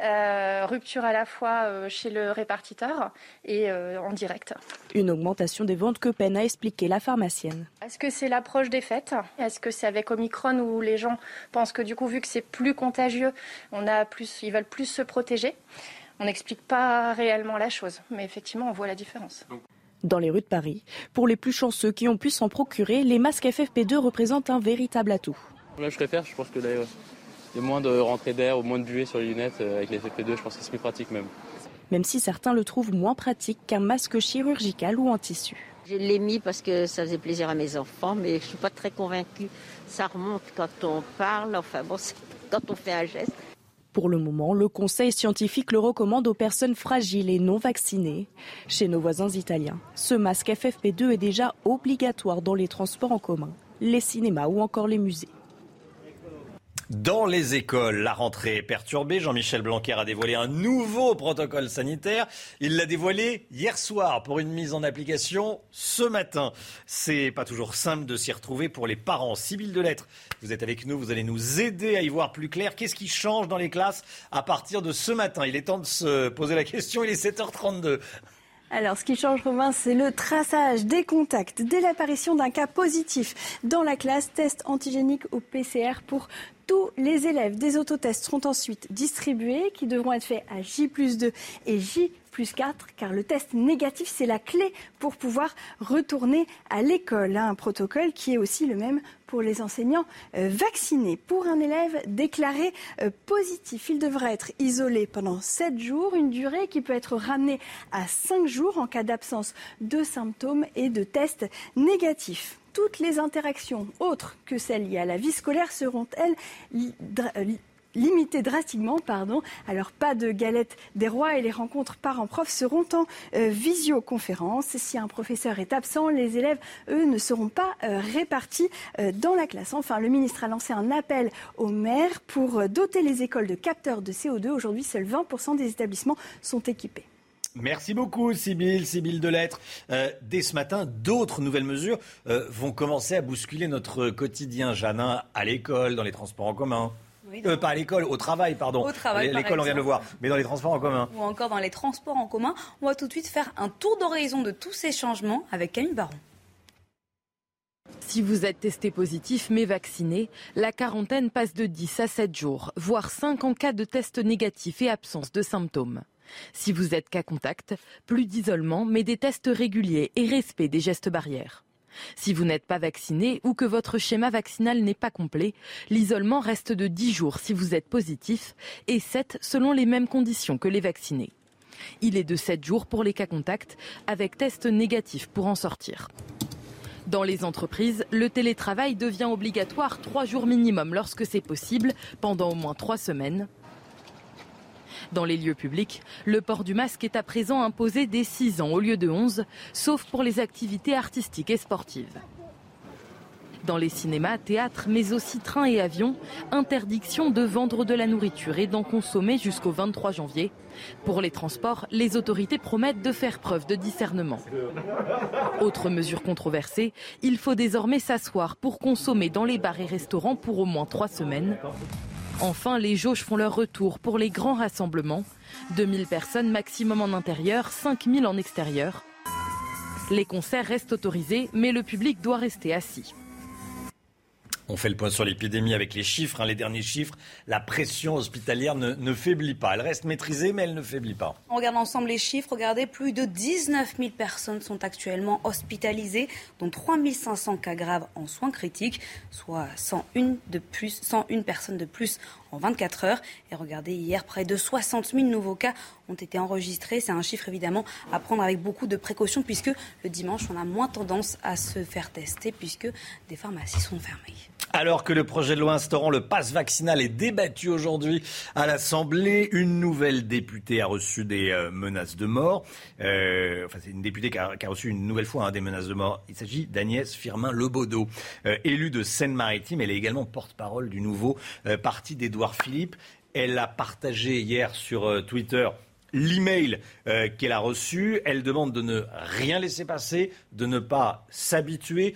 Euh, rupture à la fois euh, chez le répartiteur et en direct. Une augmentation des ventes que peine à expliquer la pharmacienne. Est-ce que c'est l'approche des fêtes? Est-ce que c'est avec Omicron où les gens pensent que du coup, vu que c'est plus contagieux, on a plus, ils veulent plus se protéger? On n'explique pas réellement la chose, mais effectivement, on voit la différence. Dans les rues de Paris, pour les plus chanceux qui ont pu s'en procurer, les masques FFP2 représentent un véritable atout. Là, je préfère, je pense que là, il y a moins de rentrée d'air ou moins de buée sur les lunettes euh, avec les FFP2, je pense que c'est plus pratique même. Même si certains le trouvent moins pratique qu'un masque chirurgical ou en tissu. Je l'ai mis parce que ça faisait plaisir à mes enfants, mais je ne suis pas très convaincue. Ça remonte quand on parle, enfin bon, quand on fait un geste. Pour le moment, le Conseil scientifique le recommande aux personnes fragiles et non vaccinées. Chez nos voisins italiens, ce masque FFP2 est déjà obligatoire dans les transports en commun, les cinémas ou encore les musées. Dans les écoles, la rentrée est perturbée. Jean-Michel Blanquer a dévoilé un nouveau protocole sanitaire. Il l'a dévoilé hier soir pour une mise en application ce matin. C'est pas toujours simple de s'y retrouver pour les parents. Sibylle de Lettres, vous êtes avec nous, vous allez nous aider à y voir plus clair. Qu'est-ce qui change dans les classes à partir de ce matin? Il est temps de se poser la question. Il est 7h32. Alors, ce qui change, Romain, c'est le traçage des contacts dès l'apparition d'un cas positif dans la classe. Test antigénique au PCR pour tous les élèves des autotests seront ensuite distribués, qui devront être faits à J plus 2 et J plus 4, car le test négatif, c'est la clé pour pouvoir retourner à l'école. Un protocole qui est aussi le même pour les enseignants euh, vaccinés. Pour un élève déclaré euh, positif, il devra être isolé pendant 7 jours, une durée qui peut être ramenée à 5 jours en cas d'absence de symptômes et de tests négatifs toutes les interactions autres que celles liées à la vie scolaire seront, elles, limitées drastiquement. Pardon. Alors pas de galette des rois et les rencontres parents-prof seront en euh, visioconférence. Si un professeur est absent, les élèves, eux, ne seront pas euh, répartis euh, dans la classe. Enfin, le ministre a lancé un appel aux maires pour doter les écoles de capteurs de CO2. Aujourd'hui, seuls 20% des établissements sont équipés. Merci beaucoup, Sybille, Sybille de Lettres. Euh, dès ce matin, d'autres nouvelles mesures euh, vont commencer à bousculer notre quotidien, Janin, à l'école, dans les transports en commun. Euh, pas à l'école, au travail, pardon. Au travail, L'école, on vient de le voir, mais dans les transports en commun. Ou encore dans les transports en commun. On va tout de suite faire un tour d'horizon de tous ces changements avec Camille Baron. Si vous êtes testé positif mais vacciné, la quarantaine passe de 10 à 7 jours, voire 5 en cas de test négatif et absence de symptômes. Si vous êtes cas contact, plus d'isolement, mais des tests réguliers et respect des gestes barrières. Si vous n'êtes pas vacciné ou que votre schéma vaccinal n'est pas complet, l'isolement reste de 10 jours si vous êtes positif et 7 selon les mêmes conditions que les vaccinés. Il est de 7 jours pour les cas contacts avec test négatif pour en sortir. Dans les entreprises, le télétravail devient obligatoire 3 jours minimum lorsque c'est possible, pendant au moins 3 semaines. Dans les lieux publics, le port du masque est à présent imposé dès 6 ans au lieu de 11, sauf pour les activités artistiques et sportives. Dans les cinémas, théâtres, mais aussi trains et avions, interdiction de vendre de la nourriture et d'en consommer jusqu'au 23 janvier. Pour les transports, les autorités promettent de faire preuve de discernement. Autre mesure controversée, il faut désormais s'asseoir pour consommer dans les bars et restaurants pour au moins trois semaines. Enfin, les jauges font leur retour pour les grands rassemblements. 2000 personnes maximum en intérieur, 5000 en extérieur. Les concerts restent autorisés, mais le public doit rester assis. On fait le point sur l'épidémie avec les chiffres, hein, les derniers chiffres. La pression hospitalière ne, faiblit pas. Elle reste maîtrisée, mais elle ne faiblit pas. On regarde ensemble les chiffres. Regardez, plus de 19 000 personnes sont actuellement hospitalisées, dont 3 500 cas graves en soins critiques, soit 101, de plus, 101 personnes de plus en 24 heures. Et regardez, hier, près de 60 000 nouveaux cas ont été enregistrés. C'est un chiffre évidemment à prendre avec beaucoup de précautions puisque le dimanche, on a moins tendance à se faire tester puisque des pharmacies sont fermées. Alors que le projet de loi instaurant le pass vaccinal est débattu aujourd'hui à l'Assemblée, une nouvelle députée a reçu des euh, menaces de mort. Euh, enfin, c'est une députée qui a, reçu une nouvelle fois hein, des menaces de mort. Il s'agit d'Agnès Firmin-Lebaudot, euh, élue de Seine-Maritime. Elle est également porte-parole du nouveau parti d'Édouard Philippe. Elle a partagé hier sur Twitter l'email euh, qu'elle a reçu. Elle demande de ne rien laisser passer, de ne pas s'habituer.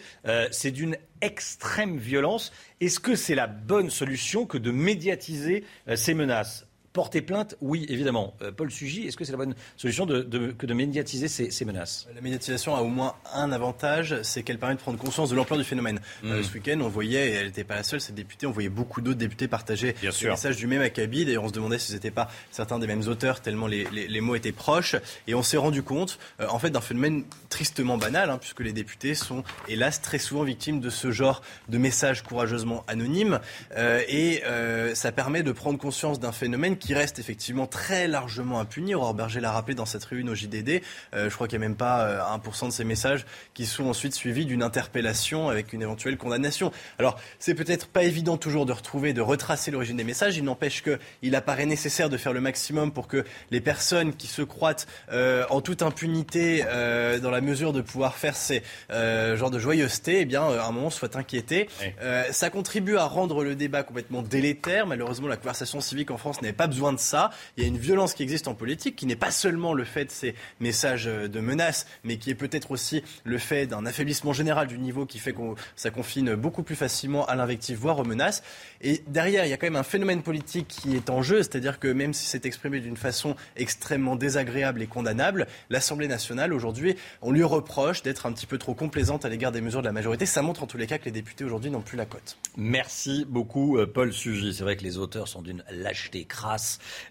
C'est d'une extrême violence. Est-ce que c'est la bonne solution que de médiatiser euh, ces menaces? Porter plainte, oui, évidemment. Euh, Paul Sugy, est-ce que c'est la bonne solution de, de- que de médiatiser ces, ces menaces? La médiatisation a au moins un avantage, c'est qu'elle permet de prendre conscience de l'ampleur du phénomène. Euh, Mm. ce week-end, on voyait, et elle n'était pas la seule, cette députée, on voyait beaucoup d'autres députés partager Bien des messages du même acabit. D'ailleurs, on se demandait si ce n'étaient pas certains des mêmes auteurs, tellement les, les- les mots étaient proches. Et on s'est rendu compte, euh, en fait, d'un phénomène tristement banal, hein, puisque les députés sont, hélas, très souvent victimes de ce genre de messages courageusement anonymes. Euh, et euh, ça permet de prendre conscience d'un phénomène qui reste effectivement très largement impuni. Aurore Berger l'a rappelé dans cette réunion au JDD. Euh, je crois qu'il n'y a même pas euh, 1% de ces messages qui sont ensuite suivis d'une interpellation avec une éventuelle condamnation. Alors, c'est peut-être pas évident toujours de retrouver, de retracer l'origine des messages. Il n'empêche qu'il apparaît nécessaire de faire le maximum pour que les personnes qui se croient euh, en toute impunité euh, dans la mesure de pouvoir faire ces euh, genres de joyeuseté, eh bien, euh, à un moment, soient inquiétées. Euh, ça contribue à rendre le débat complètement délétère. Malheureusement, la conversation civique en France n'avait pas besoin de ça. Il y a une violence qui existe en politique, qui n'est pas seulement le fait de ces messages euh, de menaces, mais qui est peut-être aussi le fait d'un affaiblissement général du niveau qui fait que ça confine beaucoup plus facilement à l'invective, voire aux menaces. Et derrière, il y a quand même un phénomène politique qui est en jeu, c'est-à-dire que même si c'est exprimé d'une façon extrêmement désagréable et condamnable, l'Assemblée nationale, aujourd'hui, on lui reproche d'être un petit peu trop complaisante à l'égard des mesures de la majorité. Ça montre en tous les cas que les députés aujourd'hui n'ont plus la cote. Merci beaucoup, euh, Paul Sugy. C'est vrai que les auteurs sont d'une lâcheté crasse.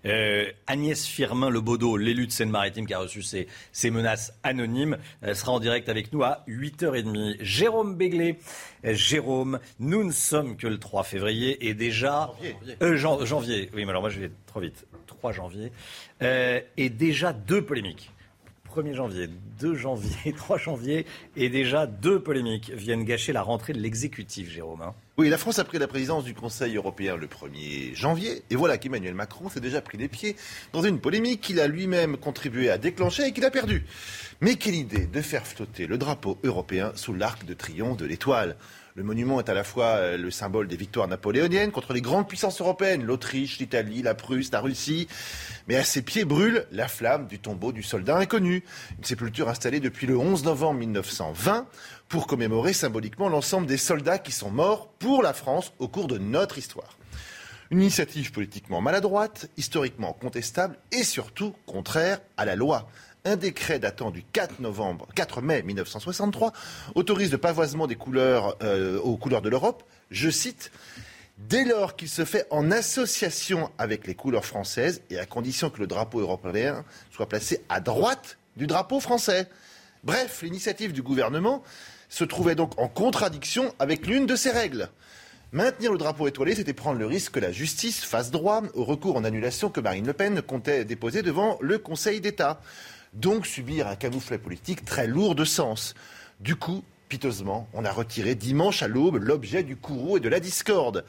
Euh, Agnès Firmin Lebaudot, l'élu de Seine-Maritime qui a reçu ces, ces menaces anonymes, euh, sera en direct avec nous à 8h30. Jérôme Béglé. Euh, Jérôme, nous ne sommes que le 3 février et déjà... Euh, jan- janvier. Oui, mais alors moi je vais trop vite. 3 janvier. Et déjà deux polémiques. 1er janvier, 2 janvier, 3 janvier, et déjà deux polémiques viennent gâcher la rentrée de l'exécutif, Jérôme. hein. Oui, la France a pris la présidence du Conseil européen le 1er janvier. Et voilà qu'Emmanuel Macron s'est déjà pris les pieds dans une polémique qu'il a lui-même contribué à déclencher et qu'il a perdue. Mais quelle idée de faire flotter le drapeau européen sous l'arc de triomphe de l'étoile le monument est à la fois euh, le symbole des victoires napoléoniennes contre les grandes puissances européennes, l'Autriche, l'Italie, la Prusse, la Russie. Mais à ses pieds brûle la flamme du tombeau du soldat inconnu, une sépulture installée depuis le 11 novembre 1920 pour commémorer symboliquement l'ensemble des soldats qui sont morts pour la France au cours de notre histoire. Une initiative politiquement maladroite, historiquement contestable et surtout contraire à la loi. Un décret datant du 4, novembre, 4 mai 1963 autorise le pavoisement des couleurs euh, aux couleurs de l'Europe, je cite, dès lors qu'il se fait en association avec les couleurs françaises et à condition que le drapeau européen soit placé à droite du drapeau français. Bref, l'initiative du gouvernement se trouvait donc en contradiction avec l'une de ces règles. Maintenir le drapeau étoilé, c'était prendre le risque que la justice fasse droit au recours en annulation que Marine Le Pen comptait déposer devant le Conseil d'État. Donc subir un camouflet politique très lourd de sens. Du coup, piteusement, on a retiré dimanche à l'aube l'objet du courroux et de la discorde.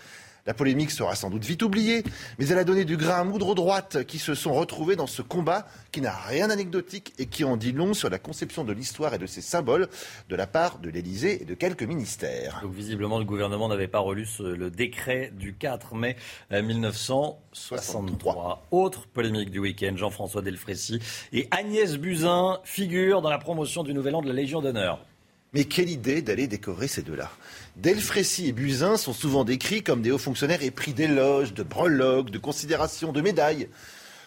La polémique sera sans doute vite oubliée, mais elle a donné du grain à moudre aux droites qui se sont retrouvées dans ce combat qui n'a rien d'anecdotique et qui en dit long sur la conception de l'histoire et de ses symboles de la part de l'Élysée et de quelques ministères. Donc visiblement, le gouvernement n'avait pas relu le décret du 4 mai euh, 1963. Autre polémique du week-end, Jean-François Delfrécy et Agnès Buzyn figurent dans la promotion du Nouvel An de la Légion d'honneur. Mais quelle idée d'aller décorer ces deux-là? Delfrécy et Buzyn sont souvent décrits comme des hauts fonctionnaires épris d'éloges, de breloques, de considérations, de médailles.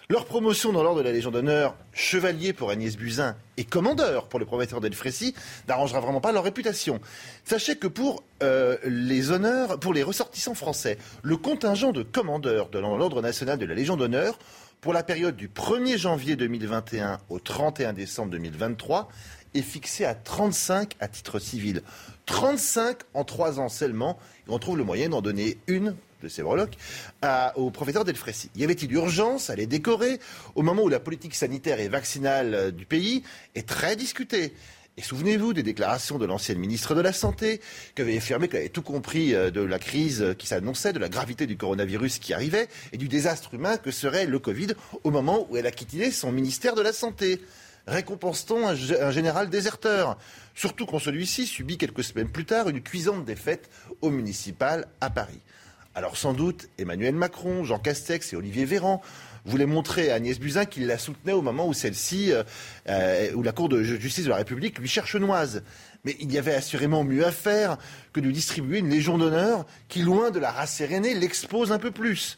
Leur promotion dans l'ordre de la Légion d'honneur, chevalier pour Agnès Buzyn et commandeur pour le prometteur Delfrécy, n'arrangera vraiment pas leur réputation. Sachez que pour euh, les honneurs, pour les ressortissants français, le contingent de commandeurs de l'ordre national de la Légion d'honneur pour la période du 1er janvier 2021 au 31 décembre 2023 est fixé à 35 à titre civil. 35 en trois ans seulement. Et on trouve le moyen d'en donner une de ces breloques au professeur Delfrécy. Y avait-il urgence à les décorer au moment où la politique sanitaire et vaccinale euh, du pays est très discutée? Et souvenez-vous des déclarations de l'ancienne ministre de la Santé, qui avait affirmé qu'elle avait tout compris euh, de la crise euh, qui s'annonçait, de la gravité du coronavirus qui arrivait et du désastre humain que serait le Covid au moment où elle a quitté son ministère de la Santé. Récompense-t-on un, gé- un général déserteur Surtout quand celui-ci subit quelques semaines plus tard une cuisante défaite au municipal à Paris. Alors sans doute, Emmanuel Macron, Jean Castex et Olivier Véran voulaient montrer à Agnès Buzyn qu'il la soutenait au moment où celle-ci, euh, euh, où la Cour de justice de la République lui cherche noise. Mais il y avait assurément mieux à faire que de distribuer une Légion d'honneur qui, loin de la rasséréner, l'expose un peu plus.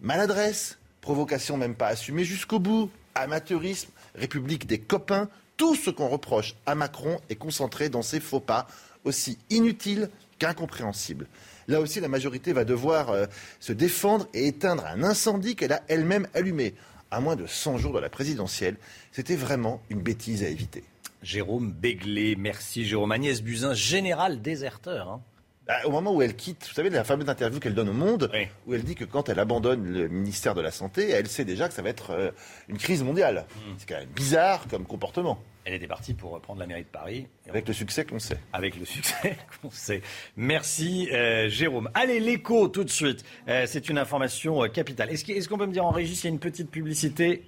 Maladresse, provocation même pas assumée jusqu'au bout, amateurisme, République des copains, tout ce qu'on reproche à Macron est concentré dans ces faux pas, aussi inutiles qu'incompréhensibles. Là aussi, la majorité va devoir euh, se défendre et éteindre un incendie qu'elle a elle-même allumé. À moins de 100 jours de la présidentielle, c'était vraiment une bêtise à éviter. Jérôme Béglé, merci Jérôme. Agnès Buzyn, général déserteur. Hein. Bah, au moment où elle quitte, vous savez, la fameuse interview qu'elle donne au Monde, où elle dit que quand elle abandonne le ministère de la Santé, elle sait déjà que ça va être euh, une crise mondiale. Hmm. C'est quand même bizarre comme comportement. Elle était partie pour prendre la mairie de Paris. Avec le succès qu'on sait. Avec le succès qu'on sait. Merci euh, Jérôme. Allez, l'écho tout de suite. Euh, c'est une information capitale. Est-ce qu'on peut me dire en régie s'il y a une petite publicité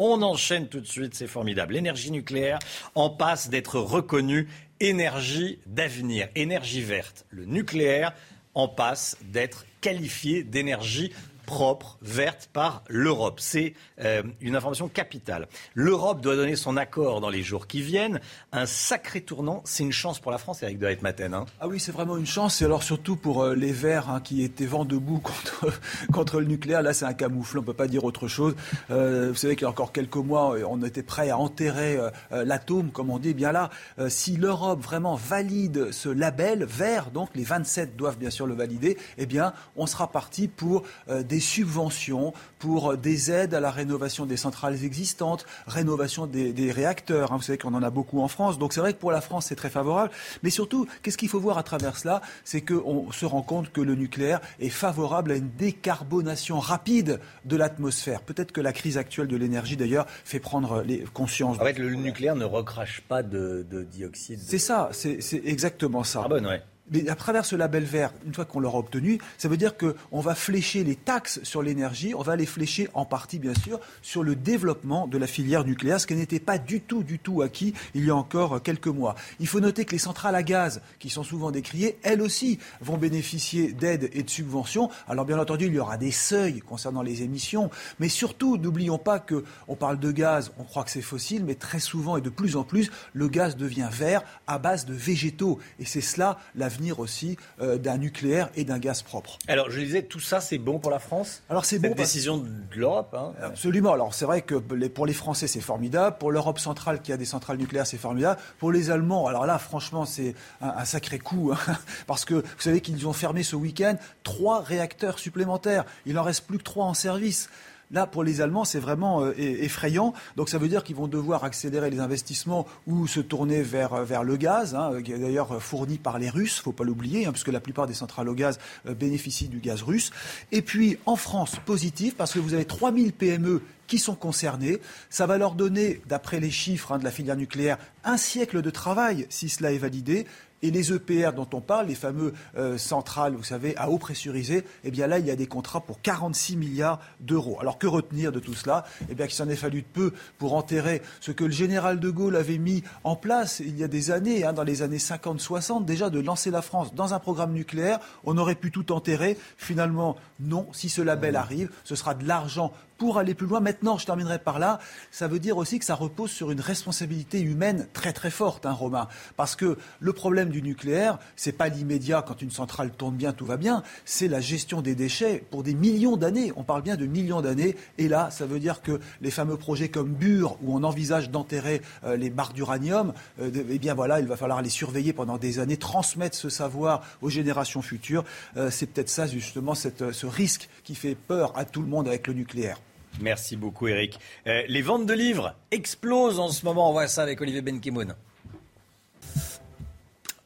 on enchaîne tout de suite, c'est formidable. L'énergie nucléaire en passe d'être reconnue énergie d'avenir, énergie verte. Le nucléaire en passe d'être qualifié d'énergie propre, verte par l'Europe. C'est euh, une information capitale. L'Europe doit donner son accord dans les jours qui viennent. Un sacré tournant. C'est une chance pour la France, Eric de Maten. Hein. Ah oui, c'est vraiment une chance. Et alors surtout pour euh, les Verts hein, qui étaient vent debout contre, contre le nucléaire. Là, c'est un camoufle. On ne peut pas dire autre chose. Euh, vous savez qu'il y a encore quelques mois, on était prêt à enterrer l'atome, comme on dit. Eh bien là, si l'Europe vraiment valide ce label vert, donc les 27 doivent bien sûr le valider, eh bien, on sera parti pour des subventions pour des aides à la rénovation des centrales existantes, rénovation des, réacteurs. Hein. Vous savez qu'on en a beaucoup en France. Donc c'est vrai que pour la France, c'est très favorable. Mais surtout, qu'est-ce qu'il faut voir à travers cela? C'est qu'on se rend compte que le nucléaire est favorable à une décarbonation rapide de l'atmosphère. Peut-être que la crise actuelle de l'énergie, d'ailleurs, fait prendre les consciences. En fait, le nucléaire ne recrache pas de, dioxyde. C'est ça, c'est exactement ça. Ah bon, ouais. Mais à travers ce label vert, une fois qu'on l'aura obtenu, ça veut dire qu'on va flécher les taxes sur l'énergie, on va les flécher en partie, bien sûr, sur le développement de la filière nucléaire, ce qui n'était pas du tout, du tout acquis il y a encore quelques mois. Il faut noter que les centrales à gaz, qui sont souvent décriées, elles aussi vont bénéficier d'aides et de subventions. Alors, bien entendu, il y aura des seuils concernant les émissions, mais surtout, n'oublions pas qu'on parle de gaz, on croit que c'est fossile, mais très souvent et de plus en plus, le gaz devient vert à base de végétaux. Et c'est cela l'avenir aussi euh, d'un nucléaire et d'un gaz propre. Alors, je disais, tout ça, c'est bon pour la France? Alors, c'est bon. décision de l'Europe hein. Absolument. Alors, c'est vrai que pour les Français, c'est formidable. Pour l'Europe centrale, qui a des centrales nucléaires, c'est formidable. Pour les Allemands, alors là, franchement, c'est un, sacré coup. Hein. parce que vous savez qu'ils ont fermé ce week-end trois réacteurs supplémentaires. Il n'en reste plus que trois en service. Là, pour les Allemands, c'est vraiment euh, effrayant. Donc ça veut dire qu'ils vont devoir accélérer les investissements ou se tourner vers, euh, vers le gaz, hein, qui est d'ailleurs fourni par les Russes, il ne faut pas l'oublier, hein, puisque la plupart des centrales au gaz euh, bénéficient du gaz russe. Et puis en France, positif, parce que vous avez 3000 PME qui sont concernés. Ça va leur donner, d'après les chiffres hein, de la filière nucléaire, un siècle de travail si cela est validé. Et les EPR dont on parle, les fameux euh, centrales, vous savez, à eau pressurisée, eh bien là, il y a des contrats pour 46 milliards d'euros. Alors que retenir de tout cela? Eh bien qu'il s'en est fallu de peu pour enterrer ce que le général de Gaulle avait mis en place il y a des années, hein, dans les années 50-60, déjà de lancer la France dans un programme nucléaire. On aurait pu tout enterrer. Finalement, non. Si ce label arrive, ce sera de l'argent pour aller plus loin. Maintenant, je terminerai par là, ça veut dire aussi que ça repose sur une responsabilité humaine très très forte, hein, Romain. Parce que le problème du nucléaire, c'est pas l'immédiat quand une centrale tourne bien, tout va bien, c'est la gestion des déchets pour des millions d'années. On parle bien de millions d'années. Et là, ça veut dire que les fameux projets comme Bure, où on envisage d'enterrer euh, les barres d'uranium, euh, eh bien voilà, il va falloir les surveiller pendant des années, transmettre ce savoir aux générations futures. Euh, c'est peut-être ça, justement, ce risque qui fait peur à tout le monde avec le nucléaire. Merci beaucoup, Eric. Euh, les ventes de livres explosent en ce moment. On voit ça avec Olivier Benkemoun.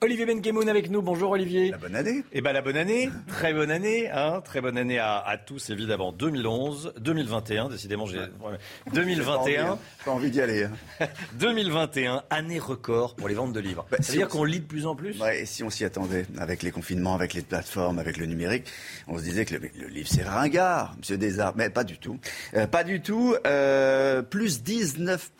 Olivier Benkemoun avec nous. Bonjour Olivier. La bonne année. Eh ben la bonne année, très bonne année, hein, très bonne année à, tous évidemment. 2011, 2021, décidément j'ai 2021. Pas envie, d'y aller. 2021, hein. année record pour les ventes de livres. Bah, C'est-à-dire qu'on lit de plus en plus? Ouais, et si on s'y attendait, avec les confinements, avec les plateformes, avec le numérique, on se disait que le, livre c'est ringard, Monsieur Desarts, mais pas du tout, euh, pas du tout. Euh, plus 19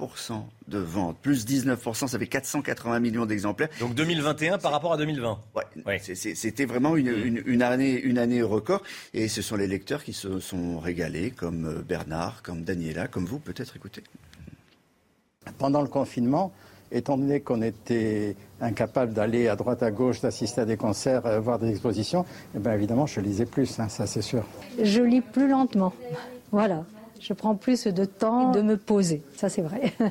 de ventes, plus 19%, ça fait 480 millions d'exemplaires. Donc 2021 par rapport à 2020. Ouais, c'était vraiment une, une, année, une année record. Et ce sont les lecteurs qui se sont régalés, comme euh, Bernard, comme Daniela, comme vous, peut-être, écoutez. Pendant le confinement, étant donné qu'on était incapable d'aller à droite à gauche, d'assister à des concerts, euh, voir des expositions, eh bien évidemment, je lisais plus, hein, ça c'est sûr. Je lis plus lentement. Voilà. Je prends plus de temps de me poser. Ça, c'est vrai.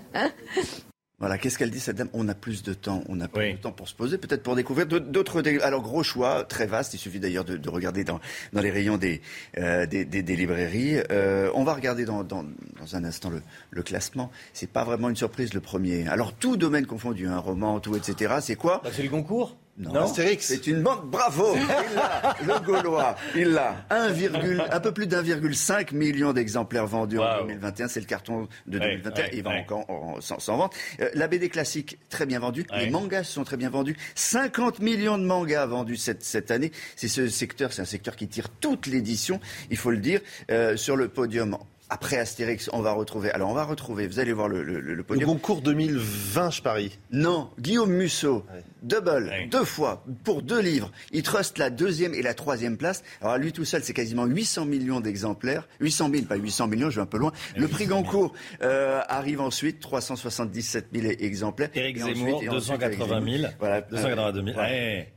Voilà, qu'est-ce qu'elle dit cette dame? On a plus de temps, on a plus de temps pour se poser, peut-être pour découvrir d'autres. Alors gros choix, très vaste. Il suffit d'ailleurs de, regarder dans, dans, les rayons des, euh, des, des, librairies. Euh, on va regarder dans, dans, dans un instant le, le classement. C'est pas vraiment une surprise le premier. Alors tout domaine confondu, un roman, tout, etc. C'est quoi? Bah, C'est le concours. Non. C'est une bande. Bravo. Il l'a, le Gaulois. Il l'a. un peu plus d'1,5 million d'exemplaires vendus en 2021. C'est le carton de 2021. il va encore sans, vente. Euh, la BD classique très bien vendue. Les mangas sont très bien vendus. 50 millions de mangas vendus cette, cette année. C'est ce secteur, c'est un secteur qui tire toute l'édition, il faut le dire, euh, sur le podium après Astérix, on va retrouver. Alors, on va retrouver, vous allez voir le, le, le podium. Le concours 2020, je parie. Non, Guillaume Musso, double, deux fois, pour deux livres. Il trust la deuxième et la troisième place. Alors, lui tout seul, c'est quasiment 800 millions d'exemplaires. 800 000, pas 800 millions, je vais un peu loin. Le prix Goncourt euh, arrive ensuite, 377 000 exemplaires. Éric Zemmour, 280 000. Voilà, 282 000.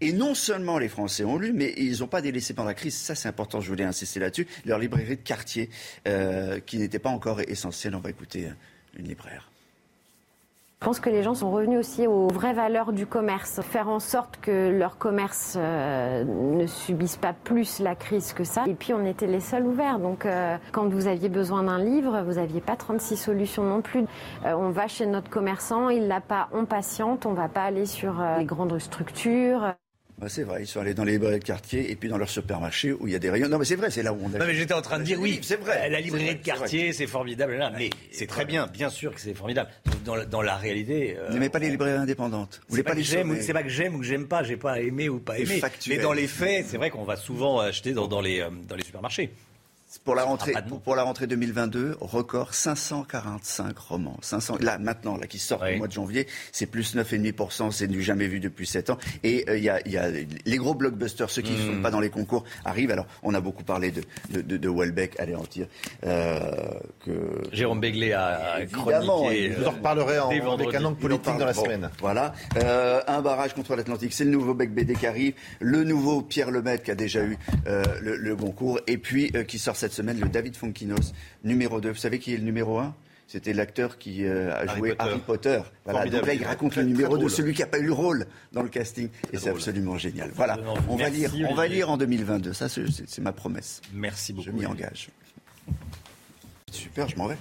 Et non seulement les Français ont lu, mais ils n'ont pas délaissé pendant la crise. Ça, c'est important, je voulais insister là-dessus. Leur librairie de quartier. Euh, qui n'était pas encore essentiel. On va écouter une libraire. Je pense que les gens sont revenus aussi aux vraies valeurs du commerce, faire en sorte que leur commerce euh, ne subisse pas plus la crise que ça. Et puis on était les seuls ouverts, donc euh, quand vous aviez besoin d'un livre, vous n'aviez pas 36 solutions non plus. Euh, on va chez notre commerçant, il l'a pas, on patiente, on va pas aller sur les grandes structures. Bah, c'est vrai, ils sont allés dans les librairies de quartier et puis dans leur supermarché où il y a des rayons. Non, mais c'est vrai, c'est là où on a. Non, mais j'étais en train de dire oui, c'est vrai. La librairie de quartier, c'est formidable. Là, mais c'est très bien, bien sûr que c'est formidable. Dans, dans, la réalité. Euh, Vous n'aimez pas les librairies indépendantes Vous pas, pas, que j'aime, c'est pas que j'aime ou que j'aime pas. J'ai pas aimé ou pas aimé. Mais dans les faits, c'est vrai qu'on va souvent acheter dans, dans les, euh, dans les supermarchés. Pour la rentrée, pour, la rentrée 2022, record 545 romans. 500, là, maintenant, là, qui sortent au mois de janvier, c'est plus 9,5%, c'est du jamais vu depuis 7 ans. Et il euh, y, a, y, a, les gros blockbusters, ceux qui ne sont hmm. pas dans les concours, arrivent. Alors, on a beaucoup parlé de, de, de, de Welbeck, allez en. Euh, que... Jérôme Begley a chroniqué. Je vous en reparlerai en, avec un angle politique dans la semaine. Voilà. Euh, un barrage contre l'Atlantique, c'est le nouveau Beck BD qui arrive. Le nouveau Pierre Lemaitre qui a déjà eu euh, le, le, concours. Et puis, euh, qui sort cette semaine le David Fonkinos, numéro 2. Vous savez qui est le numéro 1 c'était l'acteur qui euh, a joué Harry Potter. Voilà. Donc là, il raconte le numéro 2, celui qui n'a pas eu le rôle dans le casting. Et c'est absolument génial. Voilà. On va, lire, on va lire en 2022. Ça, c'est ma promesse. Merci beaucoup. Je m'y engage. Super, je m'en vais.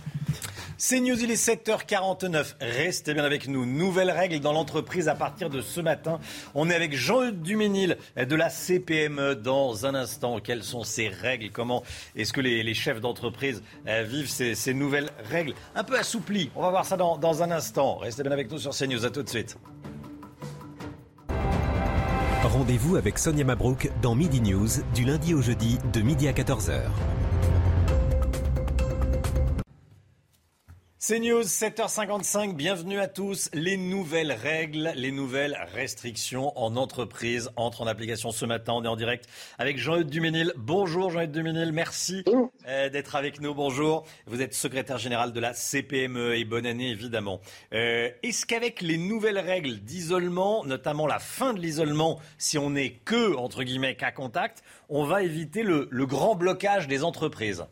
C'est News, il est 7h49. Restez bien avec nous. Nouvelles règles dans l'entreprise à partir de ce matin. On est avec Jean-Eudes Duménil de la CPME dans un instant. Quelles sont ces règles? Comment est-ce que les, chefs d'entreprise euh, vivent ces, nouvelles règles? Un peu assouplies On va voir ça dans, dans un instant. Restez bien avec nous sur CNews. À tout de suite. Rendez-vous avec Sonia Mabrouk dans Midi News du lundi au jeudi de midi à 14h. C'est News, 7h55, bienvenue à tous. Les nouvelles règles, les nouvelles restrictions en entreprise entrent en application ce matin. On est en direct avec Jean-Eudes Duménil. Bonjour Jean-Eudes Duménil, merci euh, d'être avec nous. Bonjour. Vous êtes secrétaire général de la CPME et bonne année évidemment. Euh, est-ce qu'avec les nouvelles règles d'isolement, notamment la fin de l'isolement, si on n'est que, entre guillemets, cas contact, on va éviter le grand blocage des entreprises?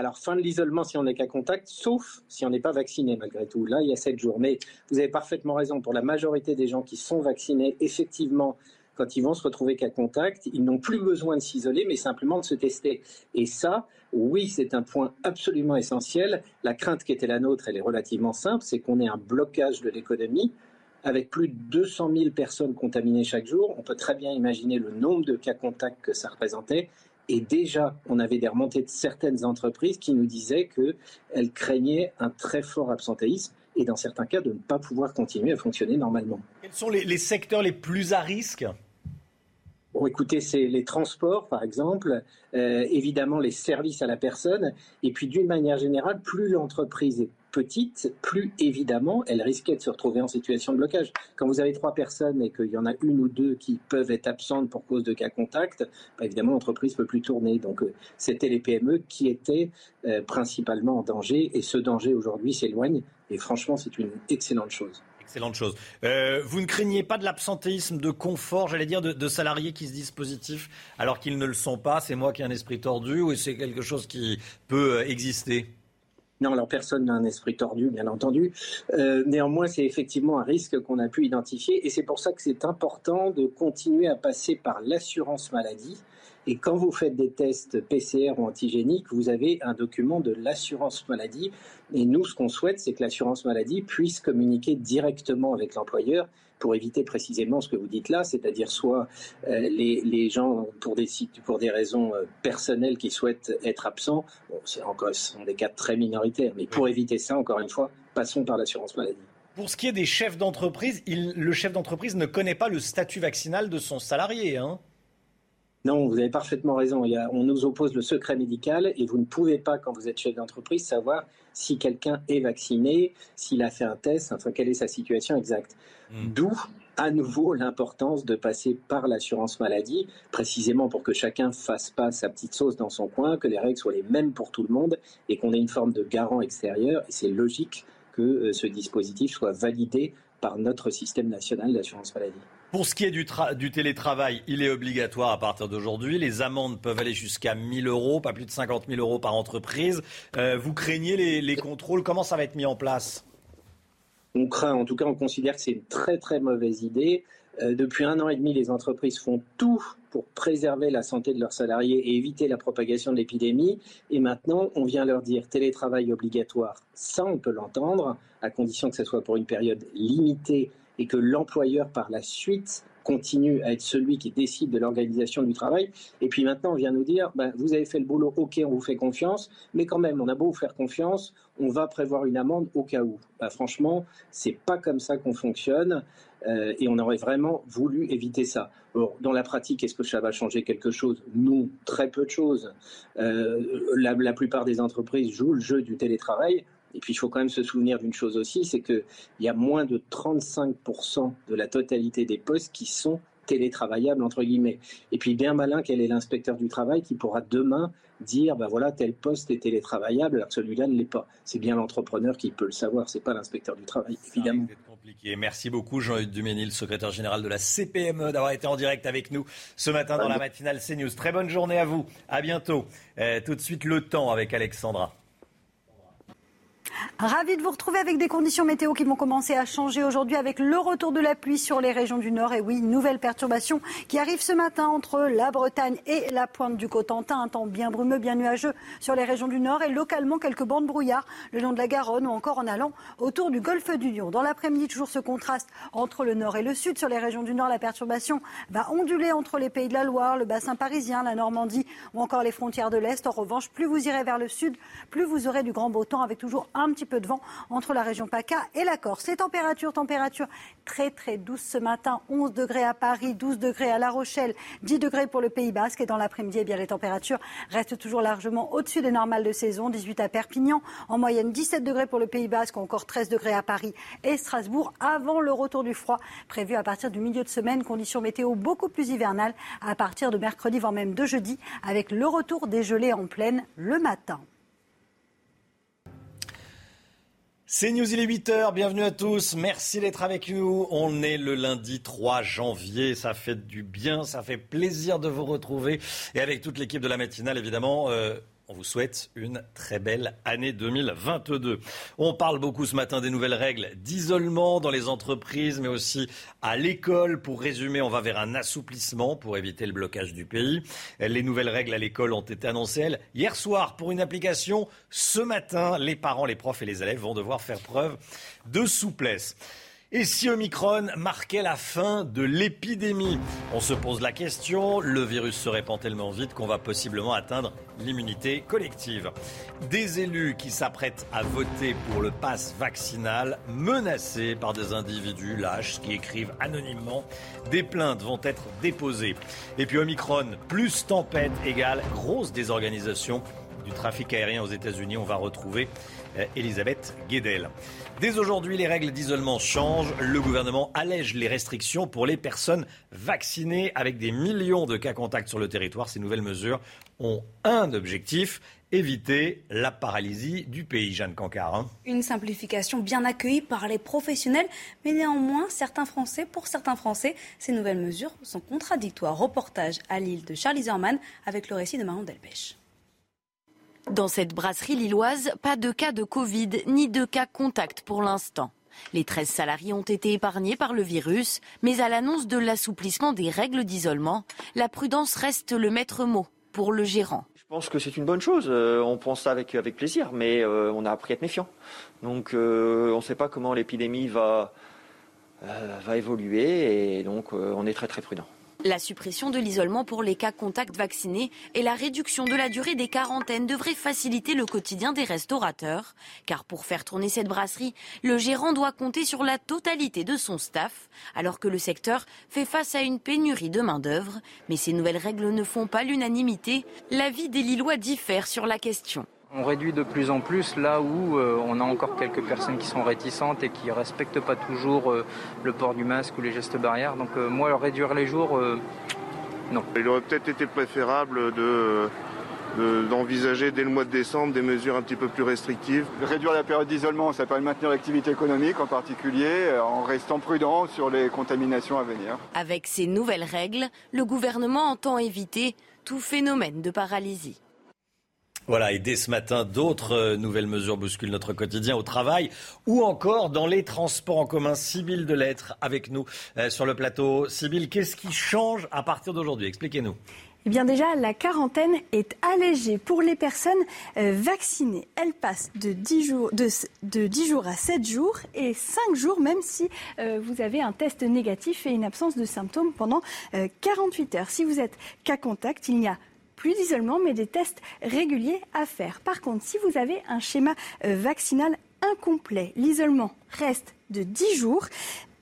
Alors, fin de l'isolement si on n'est qu'à contact, sauf si on n'est pas vacciné malgré tout. Là, il y a 7 jours. Mais vous avez parfaitement raison. Pour la majorité des gens qui sont vaccinés, effectivement, quand ils vont se retrouver qu'à contact, ils n'ont plus besoin de s'isoler, mais simplement de se tester. Et ça, oui, c'est un point absolument essentiel. La crainte qui était la nôtre, elle est relativement simple, c'est qu'on ait un blocage de l'économie. Avec plus de 200 000 personnes contaminées chaque jour, on peut très bien imaginer le nombre de cas contacts que ça représentait. Et déjà, on avait des remontées de certaines entreprises qui nous disaient qu'elles craignaient un très fort absentéisme et dans certains cas de ne pas pouvoir continuer à fonctionner normalement. Quels sont les, secteurs les plus à risque? Bon, écoutez, c'est les transports, par exemple, euh, évidemment les services à la personne, et puis d'une manière générale, plus l'entreprise est petite, plus évidemment, elle risquait de se retrouver en situation de blocage. Quand vous avez trois personnes et qu'il y en a une ou deux qui peuvent être absentes pour cause de cas contact, bah, évidemment, l'entreprise peut plus tourner. Donc, euh, c'était les PME qui étaient euh, principalement en danger, et ce danger aujourd'hui s'éloigne. Et franchement, c'est une excellente chose. Excellente chose. Euh, vous ne craignez pas de l'absentéisme, de confort, j'allais dire, de, salariés qui se disent positifs alors qu'ils ne le sont pas? C'est moi qui ai un esprit tordu ou c'est quelque chose qui peut exister? Non, alors personne n'a un esprit tordu, bien entendu. Euh, néanmoins, c'est effectivement un risque qu'on a pu identifier et c'est pour ça que c'est important de continuer à passer par l'assurance maladie et quand vous faites des tests PCR ou antigéniques, vous avez un document de l'assurance maladie. Et nous, ce qu'on souhaite, c'est que l'assurance maladie puisse communiquer directement avec l'employeur pour éviter précisément ce que vous dites là, c'est-à-dire soit euh, les, gens pour des, pour des raisons euh, personnelles qui souhaitent être absents, bon, encore, ce sont des cas très minoritaires, mais pour éviter ça, encore une fois, passons par l'assurance maladie. Pour ce qui est des chefs d'entreprise, le chef d'entreprise ne connaît pas le statut vaccinal de son salarié. Hein non, vous avez parfaitement raison. on nous oppose le secret médical et vous ne pouvez pas, quand vous êtes chef d'entreprise, savoir si quelqu'un est vacciné, s'il a fait un test, enfin, quelle est sa situation exacte. Hmm. D'où, à nouveau, l'importance de passer par l'assurance maladie, précisément pour que chacun fasse pas sa petite sauce dans son coin, que les règles soient les mêmes pour tout le monde et qu'on ait une forme de garant extérieur. Et c'est logique que euh, ce dispositif soit validé par notre système national d'assurance maladie. Pour ce qui est du, télétravail, il est obligatoire à partir d'aujourd'hui. Les amendes peuvent aller jusqu'à 1000 euros, pas plus de 50 000 euros par entreprise. Euh, vous craignez les, contrôles? Comment ça va être mis en place? On craint, en tout cas, on considère que c'est une très très mauvaise idée. Euh, depuis un an et demi, les entreprises font tout pour préserver la santé de leurs salariés et éviter la propagation de l'épidémie. Et maintenant, on vient leur dire télétravail obligatoire. Ça, on peut l'entendre, à condition que ce soit pour une période limitée et que l'employeur par la suite continue à être celui qui décide de l'organisation du travail. Et puis maintenant, on vient nous dire, ben, vous avez fait le boulot, ok, on vous fait confiance, mais quand même, on a beau vous faire confiance, on va prévoir une amende au cas où. Ben, franchement, c'est pas comme ça qu'on fonctionne. Euh, et on aurait vraiment voulu éviter ça. dans la pratique, est-ce que ça va changer quelque chose? Non, très peu de choses. Euh, la, plupart des entreprises jouent le jeu du télétravail. Et puis il faut quand même se souvenir d'une chose aussi, c'est qu'il y a moins de 35% de la totalité des postes qui sont télétravaillables, entre guillemets. Et puis bien malin, quel est l'inspecteur du travail qui pourra demain dire, ben voilà, tel poste est télétravaillable, alors que celui-là ne l'est pas. C'est bien l'entrepreneur qui peut le savoir, c'est pas l'inspecteur du travail, évidemment. compliqué. Merci beaucoup Jean-Hugues Duménil, secrétaire général de la CPME, d'avoir été en direct avec nous ce matin dans la matinale CNews. Très bonne journée à vous. À bientôt. Euh, tout de suite le temps avec Alexandra. Ravi de vous retrouver avec des conditions météo qui vont commencer à changer aujourd'hui avec le retour de la pluie sur les régions du Nord. Et oui, nouvelle perturbation qui arrive ce matin entre la Bretagne et la pointe du Cotentin. Un temps bien brumeux, bien nuageux sur les régions du Nord et localement quelques bandes brouillard le long de la Garonne ou encore en allant autour du golfe du Lion. Dans l'après-midi, toujours ce contraste entre le Nord et le Sud. Sur les régions du Nord, la perturbation va onduler entre les pays de la Loire, le bassin parisien, la Normandie ou encore les frontières de l'Est. En revanche, plus vous irez vers le Sud, plus vous aurez du grand beau temps avec toujours un petit peu de vent entre la région PACA et la Corse. Les températures, températures très très douces ce matin. 11 degrés à Paris, 12 degrés à La Rochelle, 10 degrés pour le Pays Basque. Et dans l'après-midi, eh bien, les températures restent toujours largement au-dessus des normales de saison. 18 à Perpignan, en moyenne 17 degrés pour le Pays Basque, encore 13 degrés à Paris et Strasbourg, avant le retour du froid prévu à partir du milieu de semaine. Conditions météo beaucoup plus hivernales à partir de mercredi, voire même de jeudi, avec le retour des gelées en pleine le matin. C'est News, il est 8h, bienvenue à tous, merci d'être avec nous. On est le lundi 3 janvier, ça fait du bien, ça fait plaisir de vous retrouver. Et avec toute l'équipe de la matinale, évidemment, euh, on vous souhaite une très belle année 2022. On parle beaucoup ce matin des nouvelles règles d'isolement dans les entreprises, mais aussi à l'école. Pour résumer, on va vers un assouplissement pour éviter le blocage du pays. Les nouvelles règles à l'école ont été annoncées hier soir pour une application. Ce matin, les parents, les profs et les élèves vont devoir faire preuve de souplesse. Et si Omicron marquait la fin de l'épidémie? On se pose la question, le virus se répand tellement vite qu'on va possiblement atteindre l'immunité collective. Des élus qui s'apprêtent à voter pour le pass vaccinal menacés par des individus lâches qui écrivent anonymement. Des plaintes vont être déposées. Et puis Omicron plus tempête égale grosse désorganisation du trafic aérien aux États-Unis. On va retrouver Elisabeth Guedel. Dès aujourd'hui, les règles d'isolement changent. Le gouvernement allège les restrictions pour les personnes vaccinées avec des millions de cas contacts sur le territoire. Ces nouvelles mesures ont un objectif éviter la paralysie du pays, Jeanne Cancard. Hein. Une simplification bien accueillie par les professionnels, mais néanmoins, certains Français, pour certains Français, ces nouvelles mesures sont contradictoires. Reportage à l'île de Charlie Zerman avec le récit de Marion Delpech. Dans cette brasserie lilloise, pas de cas de Covid ni de cas contact pour l'instant. Les 13 salariés ont été épargnés par le virus, mais à l'annonce de l'assouplissement des règles d'isolement, la prudence reste le maître mot pour le gérant. Je pense que c'est une bonne chose. Euh, on pense ça avec, avec plaisir, mais euh, on a appris à être méfiant. Donc euh, on ne sait pas comment l'épidémie va, va évoluer et donc on est très très prudent. La suppression de l'isolement pour les cas contacts vaccinés et la réduction de la durée des quarantaines devraient faciliter le quotidien des restaurateurs. Car pour faire tourner cette brasserie, le gérant doit compter sur la totalité de son staff, alors que le secteur fait face à une pénurie de main-d'œuvre. Mais ces nouvelles règles ne font pas l'unanimité. L'avis des Lillois diffère sur la question. On réduit de plus en plus là où euh, on a encore quelques personnes qui sont réticentes et qui ne respectent pas toujours euh, le port du masque ou les gestes barrières. Donc euh, moi, réduire les jours, non. Il aurait peut-être été préférable de d'envisager dès le mois de décembre des mesures un petit peu plus restrictives. Réduire la période d'isolement, ça permet de maintenir l'activité économique en particulier, en restant prudent sur les contaminations à venir. Avec ces nouvelles règles, le gouvernement entend éviter tout phénomène de paralysie. Voilà, et dès ce matin, d'autres euh, nouvelles mesures bousculent notre quotidien au travail ou encore dans les transports en commun. Sibylle de Lettres avec nous euh, sur le plateau. Sibylle, qu'est-ce qui change à partir d'aujourd'hui? Expliquez-nous. Eh bien déjà, la quarantaine est allégée pour les personnes euh, vaccinées. Elle passe de 10, jours, de, 10 jours à 7 jours et 5 jours même si vous avez un test négatif et une absence de symptômes pendant 48 heures. Si vous êtes cas contact, il n'y a plus d'isolement, mais des tests réguliers à faire. Par contre, si vous avez un schéma euh, vaccinal incomplet, l'isolement reste de 10 jours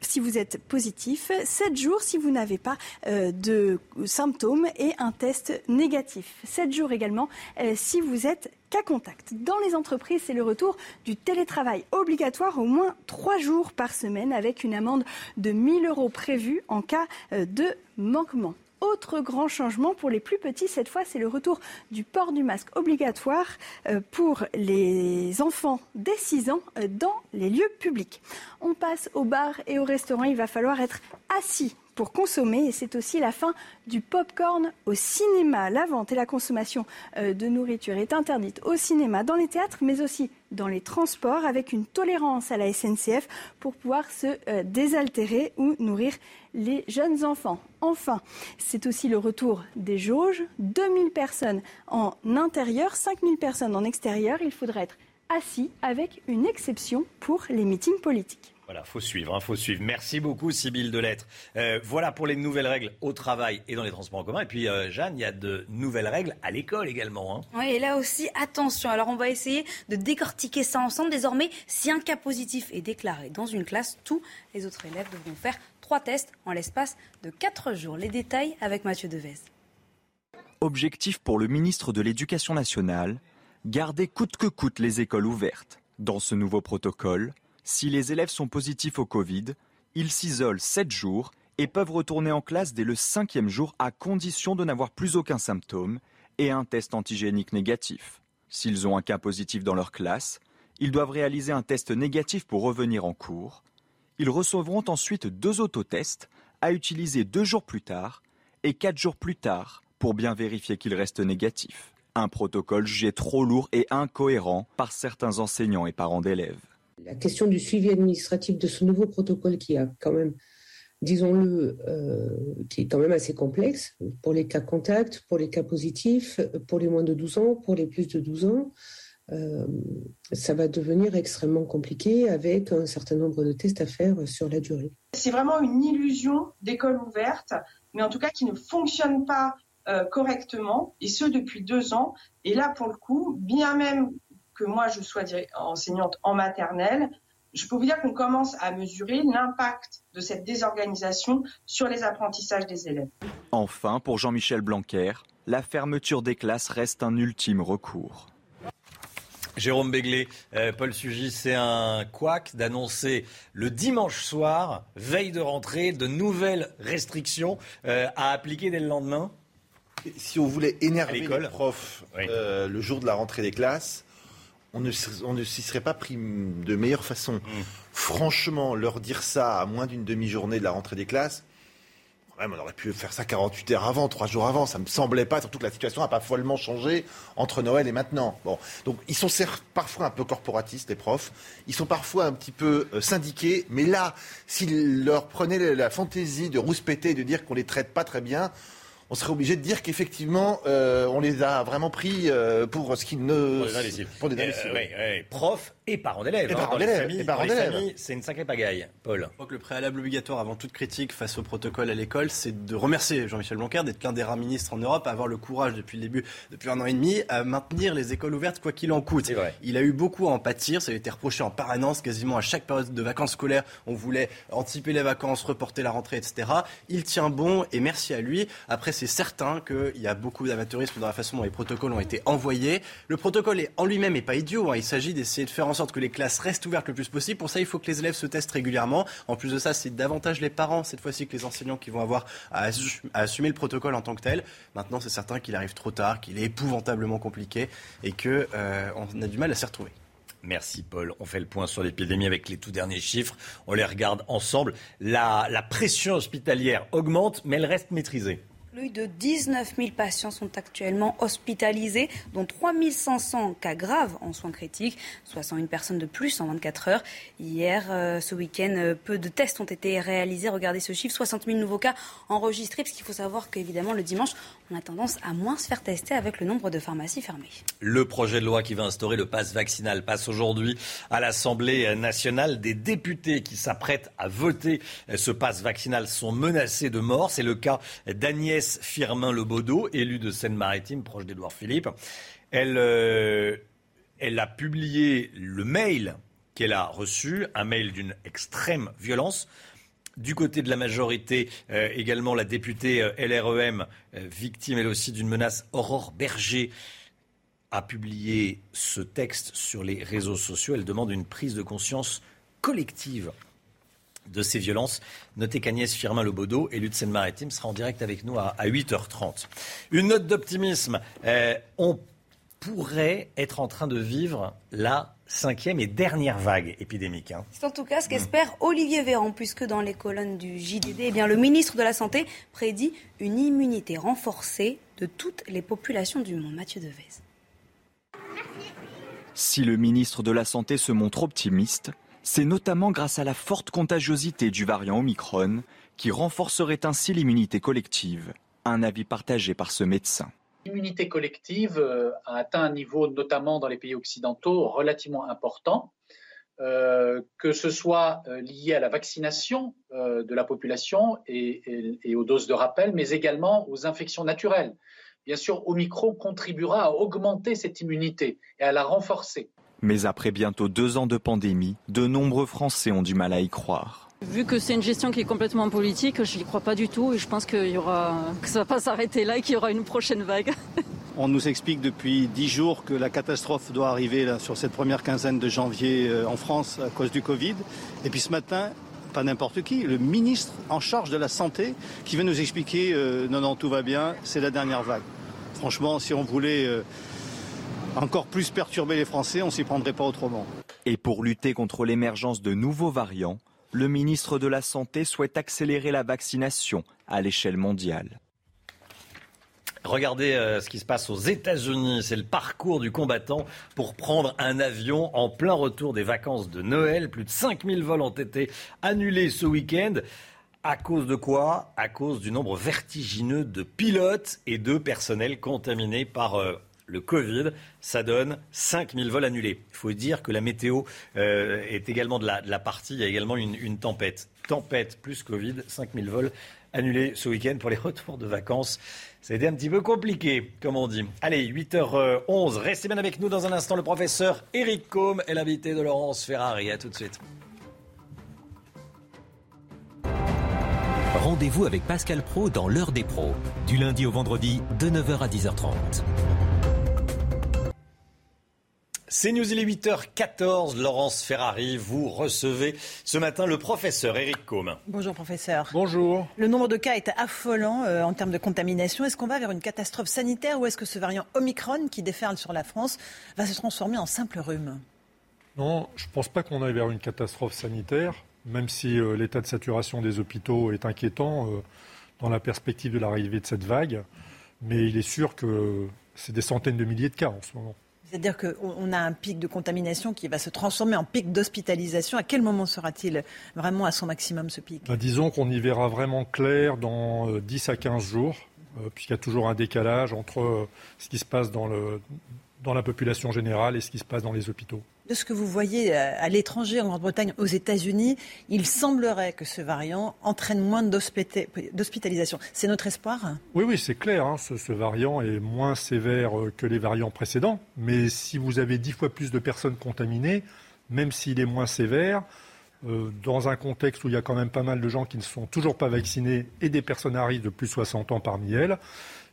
si vous êtes positif, 7 jours si vous n'avez pas euh, de symptômes et un test négatif. 7 jours également euh, si vous êtes cas contact. Dans les entreprises, c'est le retour du télétravail obligatoire au moins 3 jours par semaine avec une amende de 1000 euros prévue en cas de manquement. Autre grand changement pour les plus petits, cette fois, c'est le retour du port du masque obligatoire euh, pour les enfants dès 6 ans euh, dans les lieux publics. On passe au bar et au restaurant, il va falloir être assis pour consommer et c'est aussi la fin du pop-corn au cinéma. La vente et la consommation euh, de nourriture est interdite au cinéma, dans les théâtres, mais aussi dans les transports avec une tolérance à la SNCF pour pouvoir se désaltérer ou nourrir les jeunes enfants. Enfin, c'est aussi le retour des jauges. 2000 personnes en intérieur, 5000 personnes en extérieur. Il faudra être assis avec une exception pour les meetings politiques. Voilà, faut suivre, hein, faut suivre. Merci beaucoup, Sybille Delettre. Euh, voilà pour les nouvelles règles au travail et dans les transports en commun. Et puis, euh, Jeanne, il y a de nouvelles règles à l'école également. Hein. Oui, et là aussi, attention. Alors, on va essayer de décortiquer ça ensemble. Désormais, si un cas positif est déclaré dans une classe, tous les autres élèves devront faire trois tests en l'espace de quatre jours. Les détails avec Mathieu Devez. Objectif pour le ministre de l'Éducation nationale garder coûte que coûte les écoles ouvertes. Dans ce nouveau protocole, si les élèves sont positifs au Covid, ils s'isolent 7 jours et peuvent retourner en classe dès le cinquième jour à condition de n'avoir plus aucun symptôme et un test antigénique négatif. S'ils ont un cas positif dans leur classe, ils doivent réaliser un test négatif pour revenir en cours. Ils recevront ensuite deux autotests à utiliser deux jours plus tard et quatre jours plus tard pour bien vérifier qu'ils restent négatifs. Un protocole jugé trop lourd et incohérent par certains enseignants et parents d'élèves. La question du suivi administratif de ce nouveau protocole qui a quand même, disons-le, euh, qui est quand même assez complexe pour les cas contacts, pour les cas positifs, pour les moins de 12 ans, pour les plus de 12 ans. Ça va devenir extrêmement compliqué avec un certain nombre de tests à faire sur la durée. C'est vraiment une illusion d'école ouverte, mais en tout cas qui ne fonctionne pas correctement, et ce depuis deux ans. Et là, pour le coup, bien même que moi je sois enseignante en maternelle, je peux vous dire qu'on commence à mesurer l'impact de cette désorganisation sur les apprentissages des élèves. Enfin, pour Jean-Michel Blanquer, la fermeture des classes reste un ultime recours. Jérôme Béglé, euh, Paul Sugis, c'est un couac d'annoncer le dimanche soir, veille de rentrée, de nouvelles restrictions euh, à appliquer dès le lendemain Si on voulait énerver les profs euh, le jour de la rentrée des classes, on ne, s'y serait pas pris de meilleure façon. Mm. Franchement, leur dire ça à moins d'une demi-journée de la rentrée des classes, on aurait pu faire ça 48 heures avant, 3 jours avant. Ça me semblait pas, surtout que la situation n'a pas follement changé entre Noël et maintenant. Bon, donc ils sont parfois un peu corporatistes, les profs. Ils sont parfois un petit peu euh, syndiqués. Mais là, s'ils leur prenaient la fantaisie de rouspéter et de dire qu'on les traite pas très bien, on serait obligé de dire qu'effectivement, euh, on les a vraiment pris euh, pour ce qu'ils ne. Pour des euh, Profs et parents d'élèves. Et hein, parents d'élèves. C'est une sacrée pagaille. Paul. Je crois que le préalable obligatoire avant toute critique face au protocole à l'école, c'est de remercier Jean-Michel Blanquer d'être l'un des rares ministres en Europe à avoir le courage depuis le début, depuis un an et demi, à maintenir les écoles ouvertes quoi qu'il en coûte. Vrai. Il a eu beaucoup à en pâtir. Ça a été reproché en permanence, quasiment à chaque période de vacances scolaires. On voulait anticiper les vacances, reporter la rentrée, etc. Il tient bon et merci à lui. Après, c'est certain qu'il y a beaucoup d'amateurisme dans la façon dont les protocoles ont été envoyés. Le protocole est, en lui-même n'est pas idiot. Hein. Il s'agit d'essayer de faire en sorte que les classes restent ouvertes le plus possible. Pour ça, il faut que les élèves se testent régulièrement. En plus de ça, c'est davantage les parents, cette fois-ci, que les enseignants qui vont avoir à, assumer le protocole en tant que tel. Maintenant, c'est certain qu'il arrive trop tard, qu'il est épouvantablement compliqué et qu'on euh, a du mal à s'y retrouver. Merci Paul. On fait le point sur l'épidémie avec les tout derniers chiffres. On les regarde ensemble. la pression hospitalière augmente, mais elle reste maîtrisée. Plus de 19 000 patients sont actuellement hospitalisés, dont 3 500 cas graves en soins critiques, soit 101 personnes de plus en 24 heures. Hier, euh, ce week-end, euh, peu de tests ont été réalisés. Regardez ce chiffre, 60 000 nouveaux cas enregistrés, parce qu'il faut savoir qu'évidemment, le dimanche, on a tendance à moins se faire tester avec le nombre de pharmacies fermées. Le projet de loi qui va instaurer le pass vaccinal passe aujourd'hui à l'Assemblée nationale. Des députés qui s'apprêtent à voter ce pass vaccinal sont menacés de mort. C'est le cas d'Agnès Firmin Lebaudot, élue de Seine-Maritime, proche d'Édouard Philippe. Elle, euh, elle a publié le mail qu'elle a reçu, un mail d'une extrême violence. Du côté de la majorité, euh, également la députée euh, LREM, victime elle aussi d'une menace, Aurore Berger, a publié ce texte sur les réseaux sociaux. Elle demande une prise de conscience collective de ces violences. Notez qu'Agnès Firmin-Lebaudot, élue de Seine-Maritime, sera en direct avec nous à, 8h30. Une note d'optimisme. Euh, on pourrait être en train de vivre la cinquième et dernière vague épidémique. Hein. C'est en tout cas ce qu'espère Olivier Véran, puisque dans les colonnes du JDD, eh bien, le ministre de la Santé prédit une immunité renforcée de toutes les populations du monde. Mathieu Devez. Si le ministre de la Santé se montre optimiste, c'est notamment grâce à la forte contagiosité du variant Omicron qui renforcerait ainsi l'immunité collective. Un avis partagé par ce médecin. L'immunité collective euh, a atteint un niveau, notamment dans les pays occidentaux, relativement important. Euh, que ce soit euh, lié à la vaccination de la population et, aux doses de rappel, mais également aux infections naturelles. Bien sûr, Omicron contribuera à augmenter cette immunité et à la renforcer. Mais après bientôt deux ans de pandémie, de nombreux Français ont du mal à y croire. Vu que c'est une gestion qui est complètement politique, je n'y crois pas du tout et je pense qu'il y aura, que ça ne va pas s'arrêter là et qu'il y aura une prochaine vague. On nous explique depuis dix jours que la catastrophe doit arriver là, sur cette première quinzaine de janvier euh, en France à cause du Covid. Et puis ce matin, pas n'importe qui, le ministre en charge de la santé qui vient nous expliquer euh, non, non, tout va bien, c'est la dernière vague. Franchement, si on voulait euh, encore plus perturber les Français, on ne s'y prendrait pas autrement. Et pour lutter contre l'émergence de nouveaux variants, le ministre de la Santé souhaite accélérer la vaccination à l'échelle mondiale. Regardez euh, ce qui se passe aux États-Unis. C'est le parcours du combattant pour prendre un avion en plein retour des vacances de Noël. Plus de 5000 vols ont été annulés ce week-end. À cause de quoi? À cause du nombre vertigineux de pilotes et de personnels contaminés par euh, le Covid, ça donne 5000 vols annulés. Il faut dire que la météo euh, est également de la, partie, il y a également une, tempête. Tempête plus Covid, 5000 vols annulés ce week-end pour les retours de vacances. Ça a un petit peu compliqué, comme on dit. Allez, 8h11, restez bien avec nous dans un instant. Le professeur Eric Combe est l'invité de Laurence Ferrari. À tout de suite. Rendez-vous avec Pascal Pro dans l'heure des pros, du lundi au vendredi de 9h à 10h30. C'est News, il est 8h14. Laurence Ferrari, vous recevez ce matin le professeur Eric Combe. Bonjour professeur. Bonjour. Le nombre de cas est affolant euh, en termes de contamination. Est-ce qu'on va vers une catastrophe sanitaire ou est-ce que ce variant Omicron qui déferle sur la France va se transformer en simple rhume? Non, je ne pense pas qu'on aille vers une catastrophe sanitaire, même si euh, l'état de saturation des hôpitaux est inquiétant euh, dans la perspective de l'arrivée de cette vague. Mais il est sûr que c'est des centaines de milliers de cas en ce moment. C'est-à-dire qu'on a un pic de contamination qui va se transformer en pic d'hospitalisation. À quel moment sera-t-il vraiment à son maximum ce pic? Bah, Disons qu'on y verra vraiment clair dans 10 euh, à 15 jours, euh, puisqu'il y a toujours un décalage entre euh, ce qui se passe dans, la population générale et ce qui se passe dans les hôpitaux de ce que vous voyez euh, à l'étranger, en Grande-Bretagne, aux États-Unis, il semblerait que ce variant entraîne moins d'hospitalisation. C'est notre espoir? Oui, oui, c'est clair. Hein. Ce, variant est moins sévère euh, que les variants précédents. Mais si vous avez dix fois plus de personnes contaminées, même s'il est moins sévère, euh, dans un contexte où il y a quand même pas mal de gens qui ne sont toujours pas vaccinés et des personnes à de plus de 60 ans parmi elles,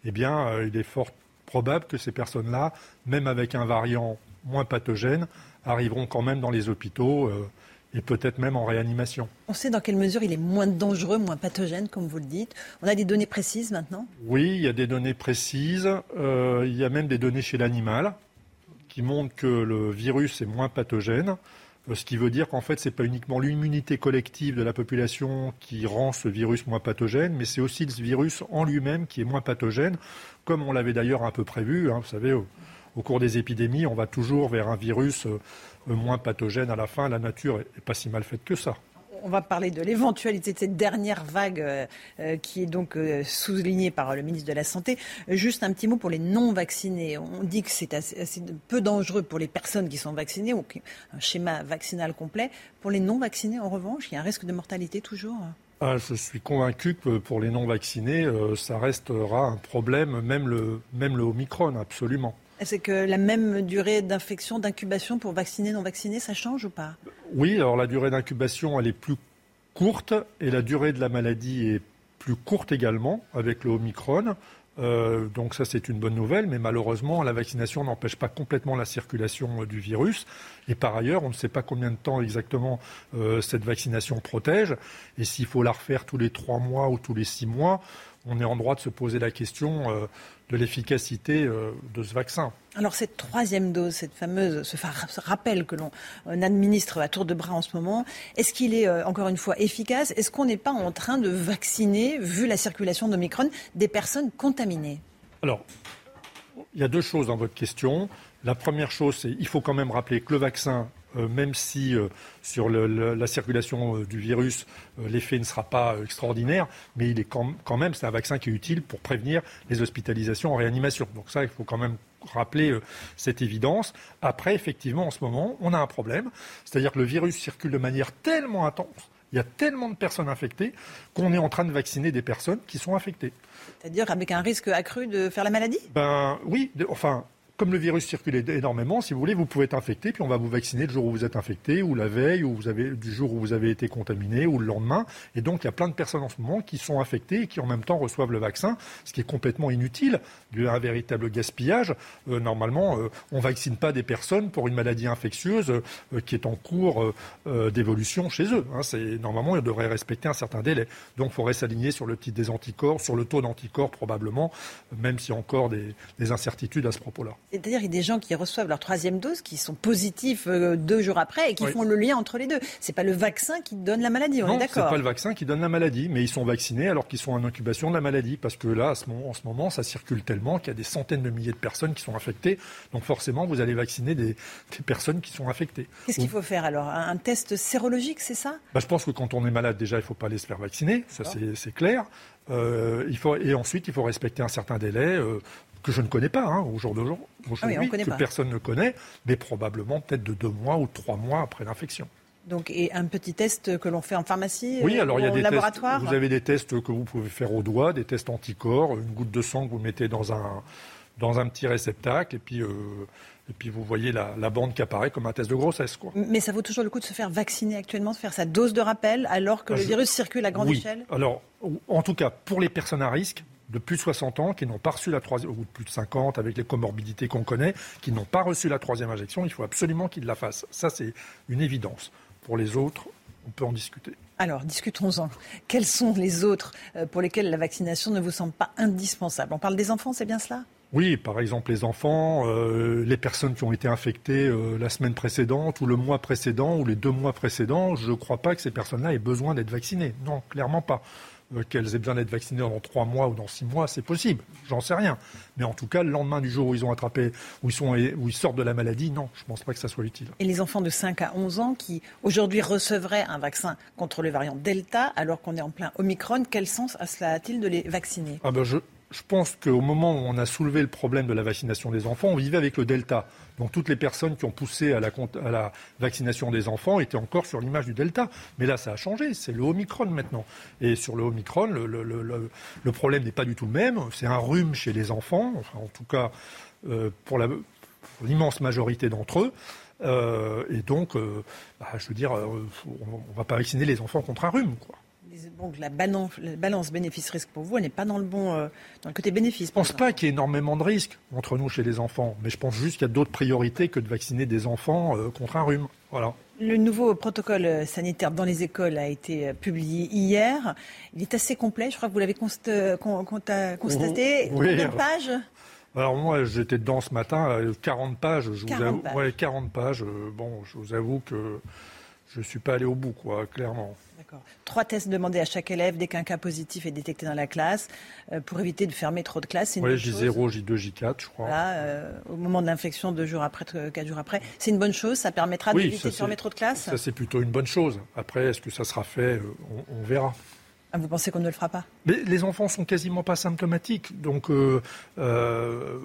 eh bien, il est fort probable que ces personnes-là, même avec un variant moins pathogène, arriveront quand même dans les hôpitaux euh, et peut-être même en réanimation. On sait dans quelle mesure il est moins dangereux, moins pathogène, comme vous le dites. On a des données précises maintenant? Oui, il y a des données précises. Euh, il y a même des données chez l'animal qui montrent que le virus est moins pathogène. Euh, ce qui veut dire qu'en fait, ce n'est pas uniquement l'immunité collective de la population qui rend ce virus moins pathogène, mais c'est aussi le virus en lui-même qui est moins pathogène, comme on l'avait d'ailleurs un peu prévu. Hein, vous savez, au cours des épidémies, on va toujours vers un virus euh, moins pathogène à la fin. La nature n'est pas si mal faite que ça on va parler de l'éventualité de cette dernière vague euh, euh, qui est donc soulignée par le ministre de la Santé. Juste un petit mot pour les non-vaccinés. On dit que c'est assez, peu dangereux pour les personnes qui sont vaccinées, ou un schéma vaccinal complet. Pour les non-vaccinés, en revanche, il y a un risque de mortalité toujours ah, je suis convaincu que pour les non-vaccinés, ça restera un problème, même le, même le Omicron, absolument. C'est que la même durée d'infection, d'incubation pour vacciner, non vacciner, ça change ou pas? Oui, alors la durée d'incubation, elle est plus courte et la durée de la maladie est plus courte également avec le Omicron. Euh, donc ça c'est une bonne nouvelle, mais malheureusement la vaccination n'empêche pas complètement la circulation euh, du virus. Et par ailleurs, on ne sait pas combien de temps exactement euh, cette vaccination protège. Et s'il faut la refaire tous les trois mois ou tous les six mois, on est en droit de se poser la question de l'efficacité euh, de ce vaccin. Alors cette troisième dose, cette fameuse, ce rappel que l'on administre à tour de bras en ce moment, est-ce qu'il est euh, encore une fois efficace? Est-ce qu'on n'est pas en train de vacciner, vu la circulation d'Omicron, des personnes contaminées? Alors, il y a deux choses dans votre question. La première chose, c'est qu'il faut quand même rappeler que le vaccin même si euh, sur la circulation euh, du virus, l'effet ne sera pas extraordinaire, mais il est quand, même, c'est un vaccin qui est utile pour prévenir les hospitalisations en réanimation. Donc ça, il faut quand même rappeler cette évidence. Après, effectivement, en ce moment, on a un problème, c'est-à-dire que le virus circule de manière tellement intense, il y a tellement de personnes infectées qu'on est en train de vacciner des personnes qui sont infectées. C'est-à-dire avec un risque accru de faire la maladie? Ben oui, enfin comme le virus circule énormément, si vous voulez, vous pouvez être infecté, puis on va vous vacciner le jour où vous êtes infecté, ou la veille, ou vous avez, du jour où vous avez été contaminé, ou le lendemain. Et donc, il y a plein de personnes en ce moment qui sont infectées et qui en même temps reçoivent le vaccin, ce qui est complètement inutile, un véritable gaspillage. Euh, normalement, euh, on ne vaccine pas des personnes pour une maladie infectieuse euh, qui est en cours d'évolution chez eux. Hein. normalement, ils devraient respecter un certain délai. Donc, il faudrait s'aligner sur le titre des anticorps, sur le taux d'anticorps probablement, même s'il y a encore des incertitudes à ce propos-là. C'est-à-dire qu'il y a des gens qui reçoivent leur troisième dose, qui sont positifs euh, deux jours après et qui font le lien entre les deux. C'est pas le vaccin qui donne la maladie, on est d'accord c'est pas le vaccin qui donne la maladie, mais ils sont vaccinés alors qu'ils sont en incubation de la maladie, parce que là, en ce moment, ça circule tellement qu'il y a des centaines de milliers de personnes qui sont infectées. Donc forcément, vous allez vacciner des, personnes qui sont infectées. Qu'est-ce qu'il faut faire alors? Un test sérologique, c'est ça? Bah, Je pense que quand on est malade, déjà, il ne faut pas aller se faire vacciner, ça c'est clair. Euh, il faut, et ensuite, il faut respecter un certain délai. Euh, que je ne connais pas hein, au jour d'aujourd'hui, Ah oui, que pas. personne ne connaît, mais probablement peut-être de deux mois ou trois mois après l'infection. Donc, et un petit test que l'on fait en pharmacie Oui, euh, alors il y a ou des laboratoire tests. Vous avez des tests que vous pouvez faire au doigt, des tests anticorps, une goutte de sang que vous mettez dans un, dans un petit réceptacle, et puis, euh, et puis vous voyez la, la bande qui apparaît comme un test de grossesse. Quoi. Mais ça vaut toujours le coup de se faire vacciner actuellement, de faire sa dose de rappel, alors que Ah, le je- virus circule à grande oui. échelle? Alors, en tout cas, pour les personnes à risque, de plus de 60 ans, qui n'ont pas reçu la troisième, ou de plus de 50 avec les comorbidités qu'on connaît, qui n'ont pas reçu la troisième injection, il faut absolument qu'ils la fassent. Ça, c'est une évidence. Pour les autres, on peut en discuter. Alors, discutons-en. Quels sont les autres euh, pour lesquels la vaccination ne vous semble pas indispensable? On parle des enfants, c'est bien cela? Oui, par exemple les enfants, euh, les personnes qui ont été infectées euh, la semaine précédente ou le mois précédent ou les deux mois précédents, je ne crois pas que ces personnes-là aient besoin d'être vaccinées. Non, clairement pas. Euh, Qu'elles aient besoin d'être vaccinées dans trois mois ou dans six mois, c'est possible. J'en sais rien. Mais en tout cas, le lendemain du jour où ils ont attrapé, où ils, sont, où ils sortent de la maladie, non, je ne pense pas que ça soit utile. Et les enfants de 5 à 11 ans qui aujourd'hui recevraient un vaccin contre le variant Delta alors qu'on est en plein Omicron, quel sens a cela a-t-il de les vacciner? Ah ben je, je pense qu'au moment où on a soulevé le problème de la vaccination des enfants, on vivait avec le Delta. Donc toutes les personnes qui ont poussé à la, vaccination des enfants étaient encore sur l'image du Delta. Mais là, ça a changé. C'est le Omicron maintenant. Et sur le Omicron, le, problème n'est pas du tout le même. C'est un rhume chez les enfants, en tout cas euh, pour l'immense majorité d'entre eux. Euh, et donc, euh, bah, je veux dire, on ne va pas vacciner les enfants contre un rhume. Quoi. Donc la balance, la balance bénéfice-risque pour vous, elle n'est pas dans le bon, euh, dans le côté bénéfice. Je pense pas qu'il y ait énormément de risques entre nous chez les enfants, mais je pense juste qu'il y a d'autres priorités que de vacciner des enfants euh, contre un rhume. Voilà. Le nouveau protocole euh, sanitaire dans les écoles a été publié hier. Il est assez complet. Je crois que vous l'avez const- con- consta- constaté. Oui. Combien de pages? Alors moi, j'étais dedans ce matin, euh, 40 pages. Je vous 40 avoue, pages. Ouais, 40 pages. bon, je vous avoue que je suis pas allé au bout, quoi, clairement. D'accord. Trois tests demandés à chaque élève dès qu'un cas positif est détecté dans la classe euh, pour éviter de fermer trop de classes. Ouais, bonne chose. J0, J2, J4, je crois. Voilà, euh, au moment de l'infection, deux jours après, quatre jours après. C'est une bonne chose. Ça permettra Oui, d'éviter de fermer trop de classes. Ça, c'est plutôt une bonne chose. Après, est-ce que ça sera fait euh, on, on verra. Ah, vous pensez qu'on ne le fera pas? Mais les enfants sont quasiment pas symptomatiques. Donc, euh, euh,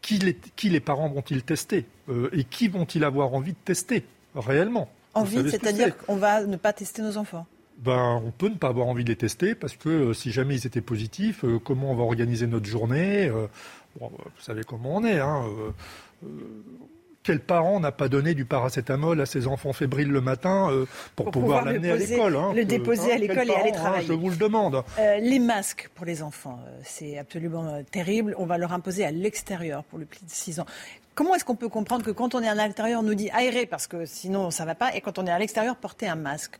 qui, les, qui les parents vont-ils tester? Euh, Et qui vont-ils avoir envie de tester réellement? Envie, c'est-à-dire c'est qu'on va ne pas tester nos enfants. ben, on peut ne pas avoir envie de les tester parce que euh, si jamais ils étaient positifs, euh, comment on va organiser notre journée euh, bon, Vous savez comment on est. Hein, euh, euh, quel parent n'a pas donné du paracétamol à ses enfants fébriles le matin euh, pour, Pour pouvoir l'amener à l'école hein, le que- déposer à hein, quel l'école et aller hein, travailler. Je vous le demande. Euh, les masques pour les enfants, euh, c'est absolument terrible. On va leur imposer à l'extérieur pour le plus de 6 ans. Comment est-ce qu'on peut comprendre que quand on est à l'intérieur, on nous dit aérer parce que sinon ça va pas, et quand on est à l'extérieur, porter un masque?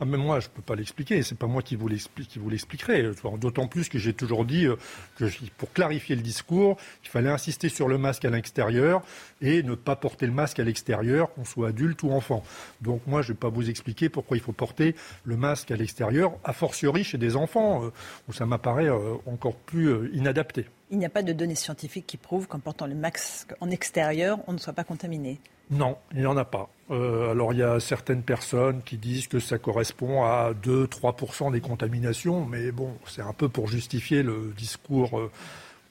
Ah, mais moi, je ne peux pas l'expliquer. C'est pas moi qui vous l'expliquerai. D'autant plus que j'ai toujours dit euh, que pour clarifier le discours, il fallait insister sur le masque à l'extérieur et ne pas porter le masque à l'extérieur, qu'on soit adulte ou enfant. Donc moi, je ne vais pas vous expliquer pourquoi il faut porter le masque à l'extérieur, a fortiori chez des enfants, euh, où ça m'apparaît euh, encore plus inadapté. Il n'y a pas de données scientifiques qui prouvent qu'en portant le masque en extérieur, on ne soit pas contaminé. Non, il n'y en a pas. Euh, alors il y a certaines personnes qui disent que ça correspond à 2-3% des contaminations, mais bon, c'est un peu pour justifier le discours euh,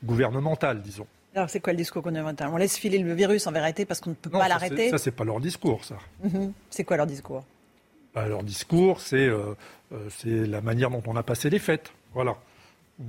gouvernemental, disons. Alors c'est quoi le discours qu'on invente On laisse filer le virus en vérité parce qu'on ne peut Non, pas l'arrêter Ça, c'est pas leur discours, ça. Mhm. C'est quoi leur discours? Bah, leur discours, c'est euh, c'est la manière dont on a passé les fêtes. Voilà.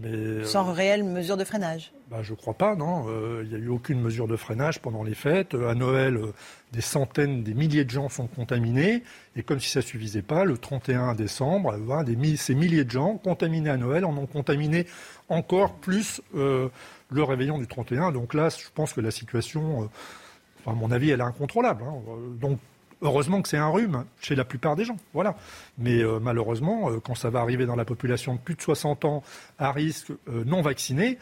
Mais euh, Sans réelle mesure de freinage. bah, je crois pas, non. Euh, Il n'y a eu aucune mesure de freinage pendant les fêtes. Euh, À Noël, euh, des centaines, des milliers de gens sont contaminés. Et comme si ça suffisait pas, le 31 décembre, euh, des ces milliers de gens contaminés à Noël en ont contaminé encore plus euh, le réveillon du 31. Donc là, je pense que la situation, euh, à mon avis, elle est incontrôlable. hein. Euh, Donc Heureusement que c'est un rhume chez la plupart des gens, voilà. Mais euh, malheureusement, euh, quand ça va arriver dans la population de plus de 60 ans à risque euh, non vaccinée,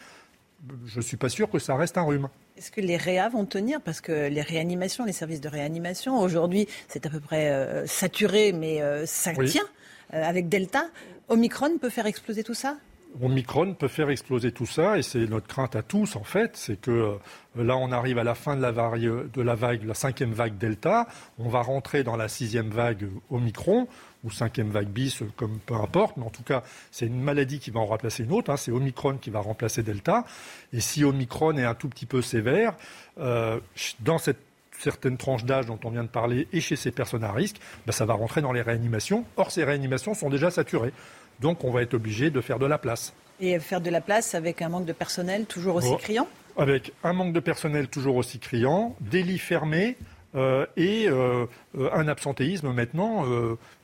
je ne suis pas sûr que ça reste un rhume. Est-ce que les réa vont tenir? Parce que les réanimations, les services de réanimation, aujourd'hui, c'est à peu près saturé, mais ça Oui. tient. Avec Delta, Omicron peut faire exploser tout ça? Omicron peut faire exploser tout ça et c'est notre crainte à tous en fait, c'est que euh, là on arrive à la fin de la, de la vague, la cinquième vague Delta, on va rentrer dans la sixième vague Omicron ou cinquième vague bis, comme peu importe, mais en tout cas c'est une maladie qui va en remplacer une autre, hein, c'est Omicron qui va remplacer Delta et si Omicron est un tout petit peu sévère, euh, dans cette certaines tranches d'âge dont on vient de parler et chez ces personnes à risque, ben, ça va rentrer dans les réanimations. Or, ces réanimations sont déjà saturées. Donc, on va être obligé de faire de la place. Et faire de la place avec un manque de personnel toujours aussi criant Avec un manque de personnel toujours aussi criant, des lits fermés euh, et euh, un absentéisme maintenant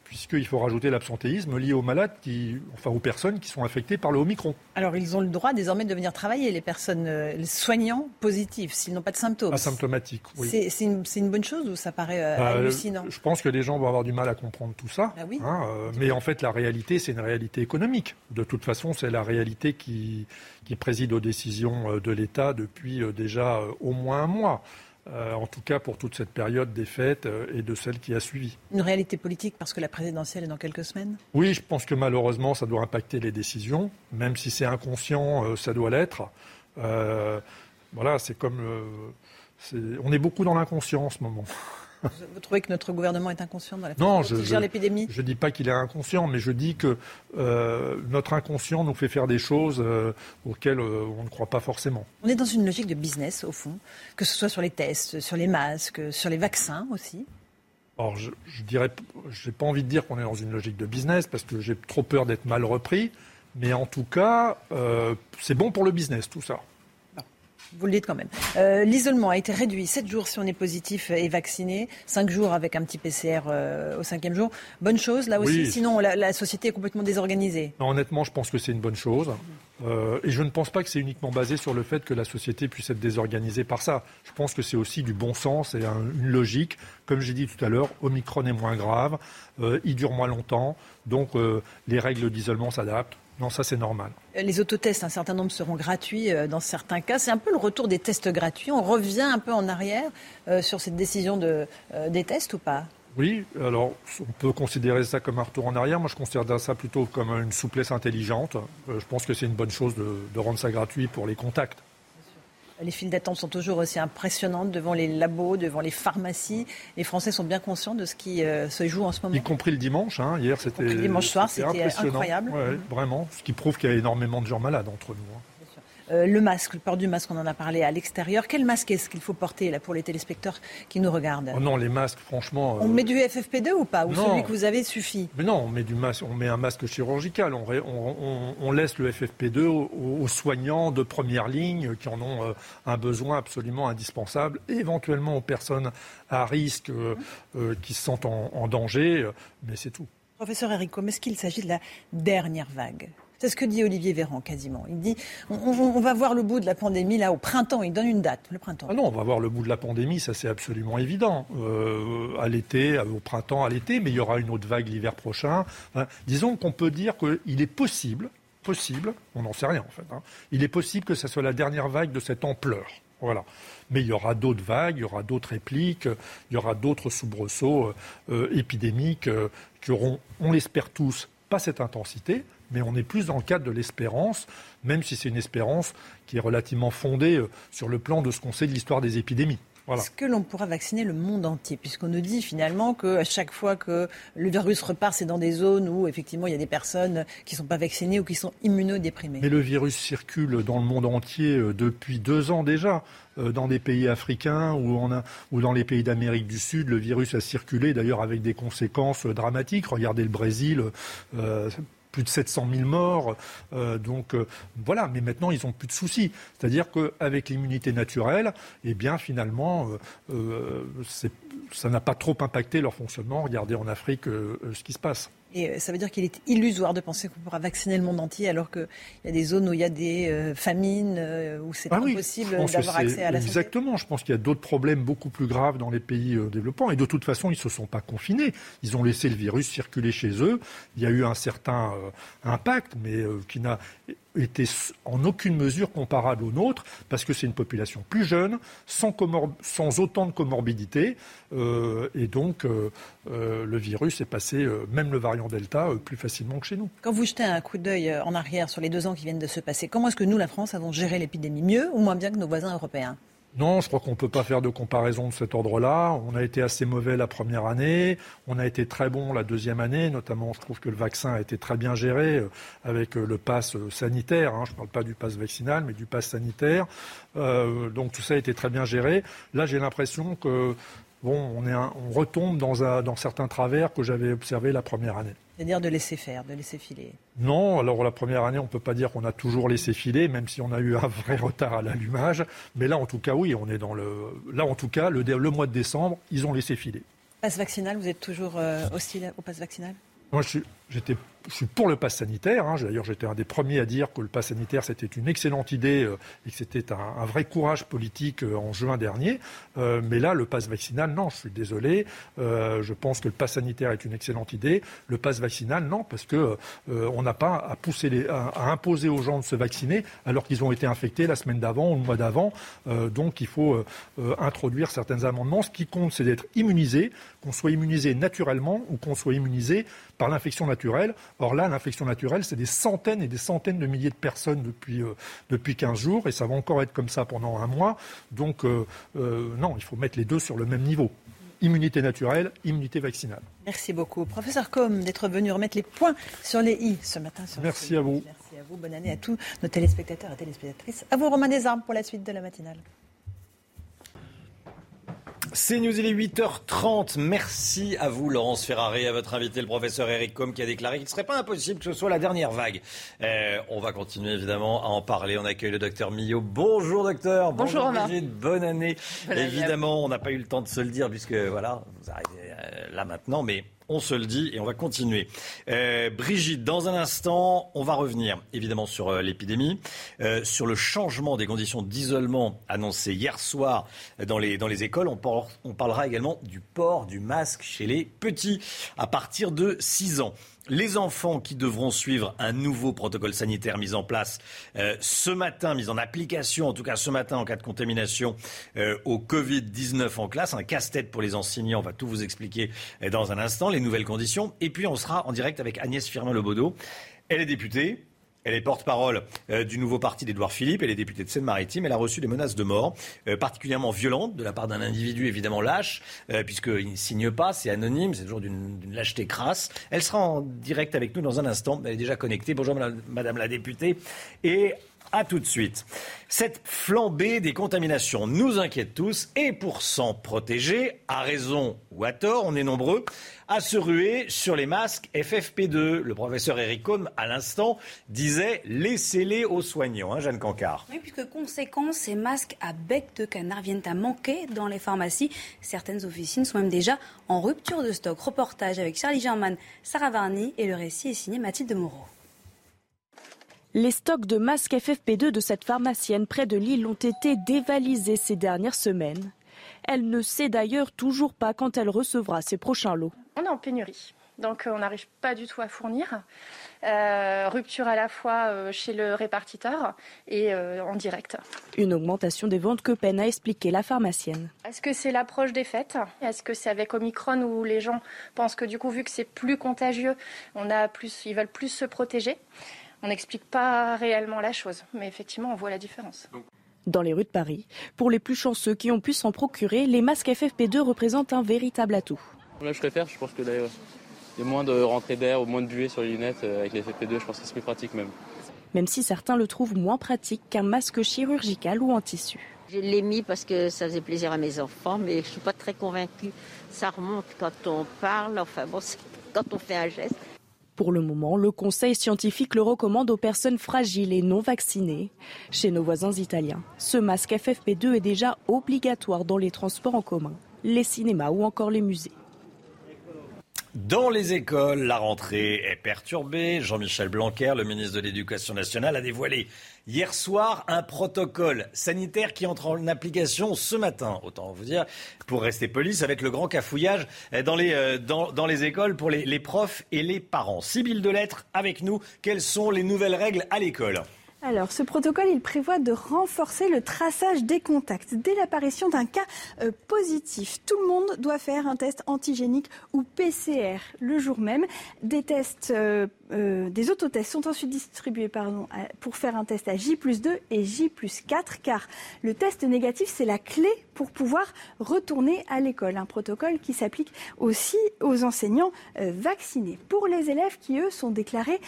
puisqu'il faut rajouter l'absentéisme lié aux malades, qui, enfin aux personnes qui sont infectées par le Omicron. Alors ils ont le droit désormais de venir travailler, les personnes, euh, les soignants positifs, s'ils n'ont pas de symptômes. Asymptomatiques, oui. C'est une, bonne chose ou ça paraît euh, bah, hallucinant? Je pense que les gens vont avoir du mal à comprendre tout ça. Ah oui. Hein, euh, mais en fait, la réalité, c'est une réalité économique. De toute façon, c'est la réalité qui, qui préside aux décisions de l'État depuis déjà au moins un mois. Euh, en tout cas pour toute cette période des fêtes euh, et de celle qui a suivi. Une réalité politique parce que la présidentielle est dans quelques semaines? Oui, je pense que malheureusement ça doit impacter les décisions, même si c'est inconscient, euh, ça doit l'être. voilà, c'est comme... on est beaucoup dans l'inconscient en ce moment. Vous trouvez que notre gouvernement est inconscient dans la façon dont il gère l'épidémie? Je ne dis pas qu'il est inconscient, mais je dis que euh, notre inconscient nous fait faire des choses euh, auxquelles euh, on ne croit pas forcément. On est dans une logique de business, au fond, que ce soit sur les tests, sur les masques, sur les vaccins aussi alors, je, je dirais, j'ai pas envie de dire qu'on est dans une logique de business parce que j'ai trop peur d'être mal repris, mais en tout cas, c'est bon pour le business tout ça. Vous le dites quand même. Euh, l'isolement a été réduit 7 jours si on est positif et vacciné, 5 jours avec un petit PCR euh, au cinquième jour. Bonne chose là aussi, sinon la, société est complètement désorganisée. honnêtement, je pense que c'est une bonne chose. Euh, et je ne pense pas que c'est uniquement basé sur le fait que la société puisse être désorganisée par ça. Je pense que c'est aussi du bon sens et une logique. Comme j'ai dit tout à l'heure, Omicron est moins grave, il dure moins longtemps, donc les règles d'isolement s'adaptent. Non, ça c'est normal. Euh, les autotests, un certain nombre seront gratuits euh, dans certains cas. C'est un peu le retour des tests gratuits. On revient un peu en arrière euh, sur cette décision de, des tests ou pas? Oui, alors on peut considérer ça comme un retour en arrière. Moi, je considère ça plutôt comme une souplesse intelligente. je pense que c'est une bonne chose de rendre ça gratuit pour les contacts. Les files d'attente sont toujours aussi impressionnantes devant les labos, devant les pharmacies. Les Français sont bien conscients de ce qui euh, se joue en ce moment. Y compris le dimanche. Hein. Hier, c'était. dimanche soir, c'était incroyable. vraiment. Ce qui prouve qu'il y a énormément de gens malades entre nous. Hein. Euh, le masque, le port du masque, on en a parlé à l'extérieur. Quel masque est-ce qu'il faut porter là pour les téléspectateurs qui nous regardent oh Non, les masques, franchement. On euh, met du FFP2 ou pas? Ou celui que vous avez suffit Mais non, on met du masque, on met un masque chirurgical. On, laisse le FFP2 aux, soignants de première ligne qui en ont euh, un besoin absolument indispensable, éventuellement aux personnes à risque qui se sentent en, en danger, mais c'est tout. Professeur Eric, est-ce qu'il s'agit de la dernière vague? C'est ce que dit Olivier Véran quasiment. Il dit on, va voir le bout de la pandémie là au printemps. Il donne une date, le printemps. Ah non, on va voir le bout de la pandémie, ça c'est absolument évident. Euh, à l'été, au printemps, à l'été, mais il y aura une autre vague l'hiver prochain. disons qu'on peut dire qu'il est possible, possible, on n'en sait rien en fait, hein, il est possible que ce soit la dernière vague de cette ampleur. Voilà. Mais il y aura d'autres vagues, il y aura d'autres répliques, il y aura d'autres soubresauts euh, épidémiques euh, qui auront, on l'espère tous, pas cette intensité, mais on est plus dans le cadre de l'espérance, même si c'est une espérance qui est relativement fondée euh, sur le plan de ce qu'on sait de l'histoire des épidémies. Est-ce que l'on pourra vacciner le monde entier Puisqu'on nous dit finalement qu'à chaque fois que le virus repart, c'est dans des zones où effectivement il y a des personnes qui ne sont pas vaccinées ou qui sont immunodéprimées. Mais le virus circule dans le monde entier euh, depuis deux ans déjà. Euh, dans des pays africains ou, ou dans les pays d'Amérique du Sud, le virus a circulé d'ailleurs avec des conséquences dramatiques. Regardez le Brésil, plus de 700 000 morts. Euh, donc euh, voilà, mais maintenant ils n'ont plus de soucis. C'est-à-dire qu'avec l'immunité naturelle, eh bien finalement, euh, ça n'a pas trop impacté leur fonctionnement. Regardez en Afrique ce qui se passe. Et euh, ça veut dire qu'il est illusoire de penser qu'on pourra vacciner le monde entier alors qu'il y a des zones où il y a des euh, famines, euh, où c'est ah impossible d'avoir accès à la santé. Exactement. Je pense qu'il y a d'autres problèmes beaucoup plus graves dans les pays développants. Et de toute façon, ils ne se sont pas confinés. Ils ont laissé le virus circuler chez eux. Il y a eu un certain impact, mais qui n'a été en aucune mesure comparable aux nôtres, parce que c'est une population plus jeune, sans, autant de comorbidité, euh, et donc euh, euh, le virus est passé, même le variant Delta, plus facilement que chez nous. Quand vous jetez un coup d'œil en arrière sur les deux ans qui viennent de se passer, comment est-ce que nous, la France, avons géré l'épidémie mieux ou moins bien que nos voisins européens? Non, je crois qu'on ne peut pas faire de comparaison de cet ordre-là. On a été assez mauvais la première année, on a été très bon la deuxième année, notamment je trouve que le vaccin a été très bien géré euh, avec euh, le pass euh, sanitaire. Hein. Je ne parle pas du pass vaccinal, mais du pass sanitaire. donc tout ça a été très bien géré. Là, j'ai l'impression que bon, on, est on retombe dans, dans certains travers que j'avais observés la première année. C'est-à-dire de laisser faire, de laisser filer Non, alors la première année, on ne peut pas dire qu'on a toujours laissé filer, même si on a eu un vrai retard à l'allumage. Mais là, en tout cas, oui, on est dans le. Là, en tout cas, le, le mois de décembre, ils ont laissé filer. Passe vaccinal, vous êtes toujours euh, hostile au passe vaccinal? Moi, je suis pour le pass sanitaire. Hein. D'ailleurs, j'étais un des premiers à dire que le pass sanitaire, c'était une excellente idée euh, et que c'était un, vrai courage politique euh, en juin dernier. Euh, mais là, le pass vaccinal, non, je suis désolé. je pense que le pass sanitaire est une excellente idée. Le pass vaccinal, non, parce que on n'a pas à, pousser les, à, imposer aux gens de se vacciner alors qu'ils ont été infectés la semaine d'avant ou le mois d'avant. donc, il faut introduire certains amendements. Ce qui compte, c'est d'être immunisé, qu'on soit immunisé naturellement ou qu'on soit immunisé par l'infection naturelle. Or là, l'infection naturelle, c'est des centaines et des centaines de milliers de personnes depuis, euh, depuis 15 jours, et ça va encore être comme ça pendant un mois. Donc, euh, euh, non, il faut mettre les deux sur le même niveau. Immunité naturelle, immunité vaccinale. Merci beaucoup. Professeur Com, d'être venu remettre les points sur les i ce matin. Merci à vous. Merci à vous. Bonne année à tous nos téléspectateurs et téléspectatrices. À vous, Romain Desarmes, pour la suite de la matinale. C'est News, il est 8h30. Merci à vous, Laurence Ferrari, à votre invité, le professeur Eric Com, qui a déclaré qu'il ne serait pas impossible que ce soit la dernière vague. Euh, on va continuer évidemment à en parler. On accueille le docteur Millot. Bonjour, docteur. Bonjour, Bonjour Brigitte. Bonne année. évidemment, on n'a pas eu le temps de se le dire, puisque voilà, vous arrivez euh, là maintenant, mais on se le dit et on va continuer. Euh, Brigitte, dans un instant, on va revenir évidemment sur euh, l'épidémie, euh, sur le changement des conditions d'isolement annoncé hier soir dans les, écoles. On, on parlera également du port du masque chez les petits à partir de 6 ans les enfants qui devront suivre un nouveau protocole sanitaire mis en place euh, ce matin, mis en application, en tout cas ce matin en cas de contamination euh, au Covid-19 en classe. Un casse-tête pour les enseignants. On va tout vous expliquer euh, dans un instant, les nouvelles conditions. Et puis on sera en direct avec Agnès Firmin-Lebaudot. Elle est députée. Elle est porte-parole euh, du nouveau parti d'Édouard Philippe. Elle est députée de Seine-Maritime. Elle a reçu des menaces de mort, euh, particulièrement violentes, de la part d'un individu évidemment lâche, euh, puisqu'il ne signe pas, c'est anonyme, c'est toujours d'une lâcheté crasse. Elle sera en direct avec nous dans un instant. Elle est déjà connectée. Bonjour madame la députée. À tout de suite. Cette flambée des contaminations nous inquiète tous et pour s'en protéger, à raison ou à tort, on est nombreux à se ruer sur les masques FFP2. Le professeur Eric Combe, à l'instant, disait laissez-les aux soignants, hein, Jeanne Cancard. Oui, puisque conséquence, ces masques à bec de canard viennent à manquer dans les pharmacies. Certaines officines sont même déjà en rupture de stock. Reportage avec Charlie German, Sarah Varny et le récit est signé Mathilde Moreau. Les stocks de masques FFP2 de cette pharmacienne près de Lille ont été dévalisés ces dernières semaines. Elle ne sait d'ailleurs toujours pas quand elle recevra ses prochains lots. On est en pénurie, donc euh, on n'arrive pas du tout à fournir. Euh, rupture à la fois euh, chez le répartiteur et en direct. Une augmentation des ventes que peine à expliquer la pharmacienne. Est-ce que c'est l'approche des fêtes? Est-ce que c'est avec Omicron où les gens pensent que du coup, vu que c'est plus contagieux, on a plus, ils veulent plus se protéger? On n'explique pas réellement la chose, mais effectivement, on voit la différence. Dans les rues de Paris, pour les plus chanceux qui ont pu s'en procurer, les masques FFP2 représentent un véritable atout. Moi, je préfère, je pense que y a moins de rentrée d'air ou moins de buée sur les lunettes euh, avec les FFP2, je pense que c'est plus pratique même. Même si certains le trouvent moins pratique qu'un masque chirurgical ou en tissu. Je l'ai mis parce que ça faisait plaisir à mes enfants, mais je ne suis pas très convaincue. Ça remonte quand on parle, enfin bon, quand on fait un geste. Pour le moment, le Conseil scientifique le recommande aux personnes fragiles et non vaccinées. Chez nos voisins italiens, ce masque FFP2 est déjà obligatoire dans les transports en commun, les cinémas ou encore les musées. Dans les écoles, la rentrée est perturbée. Jean-Michel Blanquer, le ministre de l'Éducation nationale, a dévoilé hier soir un protocole sanitaire qui entre en application ce matin. Autant vous dire, pour rester poli, ça va être le grand cafouillage dans les, euh, dans, les écoles pour les, les profs et les parents. Sibylle de lettres avec nous. Quelles sont les nouvelles règles à l'école? Alors, ce protocole, il prévoit de renforcer le traçage des contacts. Dès l'apparition d'un cas euh, positif, tout le monde doit faire un test antigénique ou PCR le jour même. Des tests, euh, euh, des autotests sont ensuite distribués pardon, pour faire un test à J plus 2 et J plus 4, car le test négatif, c'est la clé pour pouvoir retourner à l'école. Un protocole qui s'applique aussi aux enseignants vaccinés. Pour les élèves qui, eux, sont déclarés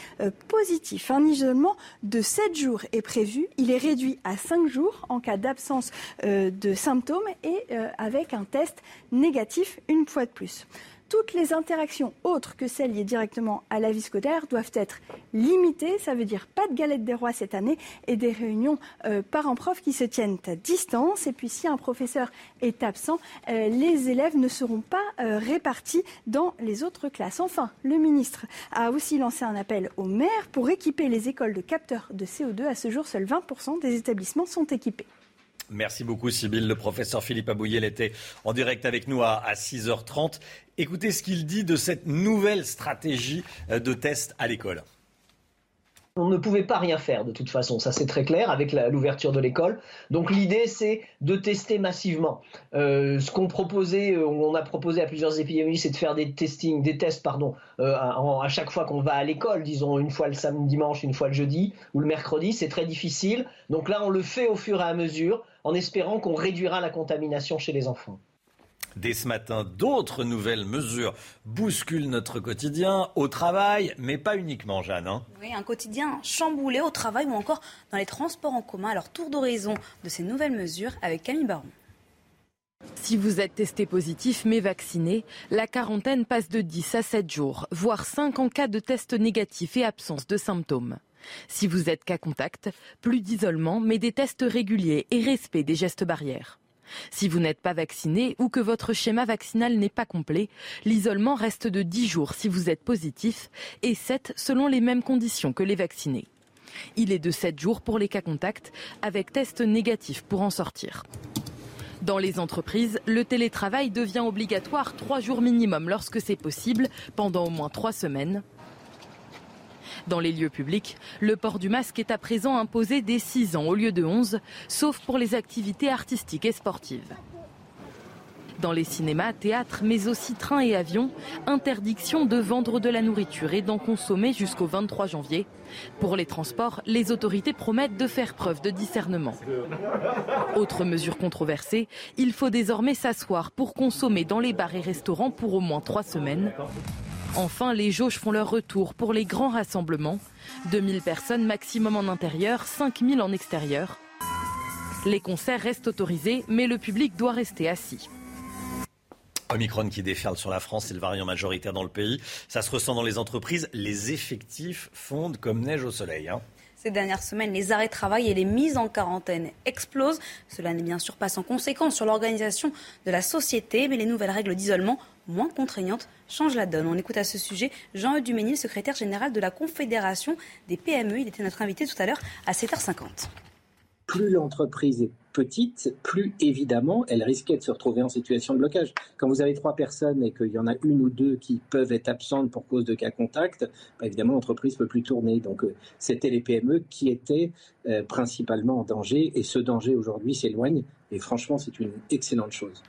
positifs, un isolement de 7 jours est prévu. Il est réduit à 5 jours en cas d'absence euh, de symptômes et euh, avec un test négatif une fois de plus toutes les interactions autres que celles liées directement à la vie scolaire doivent être limitées. Ça veut dire pas de galette des rois cette année et des réunions euh, parents-prof qui se tiennent à distance. Et puis si un professeur est absent, euh, les élèves ne seront pas euh, répartis dans les autres classes. Enfin, le ministre a aussi lancé un appel aux maires pour équiper les écoles de capteurs de CO2. À ce jour, seuls 20% des établissements sont équipés. Merci beaucoup, Sybille. Le professeur Philippe Abouyel était en direct avec nous à, 6h30. Écoutez ce qu'il dit de cette nouvelle stratégie euh, de test à l'école. On ne pouvait pas rien faire de toute façon, ça c'est très clair avec l'ouverture de l'école. Donc l'idée c'est de tester massivement. Euh, ce qu'on proposait, euh, on a proposé à plusieurs épidémies, c'est de faire des testings, des tests pardon, à, chaque fois qu'on va à l'école, disons une fois le samedi, dimanche, une fois le jeudi ou le mercredi. C'est très difficile. Donc là on le fait au fur et à mesure en espérant qu'on réduira la contamination chez les enfants. Dès ce matin, d'autres nouvelles mesures bousculent notre quotidien au travail, mais pas uniquement, Jeanne. Hein. oui, un quotidien chamboulé au travail ou encore dans les transports en commun. Alors, tour d'horizon de ces nouvelles mesures avec Camille Baron. Si vous êtes testé positif mais vacciné, la quarantaine passe de 10 à 7 jours, voire 5 en cas de test négatif et absence de symptômes. Si vous êtes cas contact, plus d'isolement, mais des tests réguliers et respect des gestes barrières. Si vous n'êtes pas vacciné ou que votre schéma vaccinal n'est pas complet, l'isolement reste de 10 jours si vous êtes positif et 7 selon les mêmes conditions que les vaccinés. Il est de 7 jours pour les cas contacts avec test négatif pour en sortir. Dans les entreprises, le télétravail devient obligatoire 3 jours minimum lorsque c'est possible, pendant au moins 3 semaines. Dans les lieux publics, le port du masque est à présent imposé dès 6 ans au lieu de 11, sauf pour les activités artistiques et sportives. Dans les cinémas, théâtres, mais aussi trains et avions, interdiction de vendre de la nourriture et d'en consommer jusqu'au 23 janvier. Pour les transports, les autorités promettent de faire preuve de discernement. Autre mesure controversée, il faut désormais s'asseoir pour consommer dans les bars et restaurants pour au moins trois semaines. Enfin, les jauges font leur retour pour les grands rassemblements. 2000 personnes maximum en intérieur, 5000 en extérieur. Les concerts restent autorisés, mais le public doit rester assis. Omicron qui déferle sur la France, c'est le variant majoritaire dans le pays. Ça se ressent dans les entreprises. Les effectifs fondent comme neige au soleil. Hein. Ces dernières semaines, les arrêts de travail et les mises en quarantaine explosent. Cela n'est bien sûr pas sans conséquence sur l'organisation de la société, mais les nouvelles règles d'isolement moins contraignantes changent la donne. On écoute à ce sujet Jean-Eudes Duménil, secrétaire général de la Confédération des PME. Il était notre invité tout à l'heure à 7h50 plus l'entreprise est petite, plus évidemment elle risquait de se retrouver en situation de blocage. Quand vous avez trois personnes et qu'il y en a une ou deux qui peuvent être absentes pour cause de cas contact, bah, évidemment l'entreprise ne peut plus tourner. Donc euh, c'était les PME qui étaient euh, principalement en danger et ce danger aujourd'hui s'éloigne et franchement c'est une excellente chose.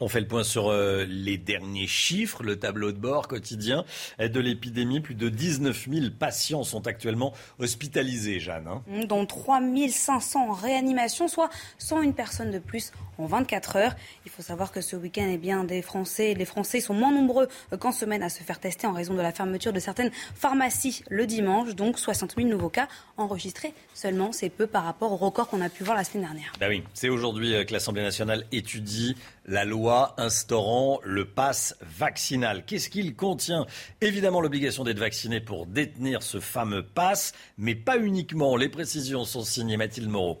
On fait le point sur euh, les derniers chiffres, le tableau de bord quotidien de l'épidémie. Plus de 19 000 patients sont actuellement hospitalisés, Jeanne. Hein. Dont 3 500 en réanimation, soit 101 personnes de plus en 24 heures. Il faut savoir que ce week-end, eh bien, des Français, les Français sont moins nombreux qu'en semaine à se faire tester en raison de la fermeture de certaines pharmacies le dimanche. Donc 60 000 nouveaux cas enregistrés seulement. C'est peu par rapport au record qu'on a pu voir la semaine dernière. Bah oui, c'est aujourd'hui euh, que l'Assemblée nationale étudie la loi instaurant le pass vaccinal. Qu'est-ce qu'il contient? Évidemment l'obligation d'être vacciné pour détenir ce fameux pass, mais pas uniquement. Les précisions sont signées Mathilde Moreau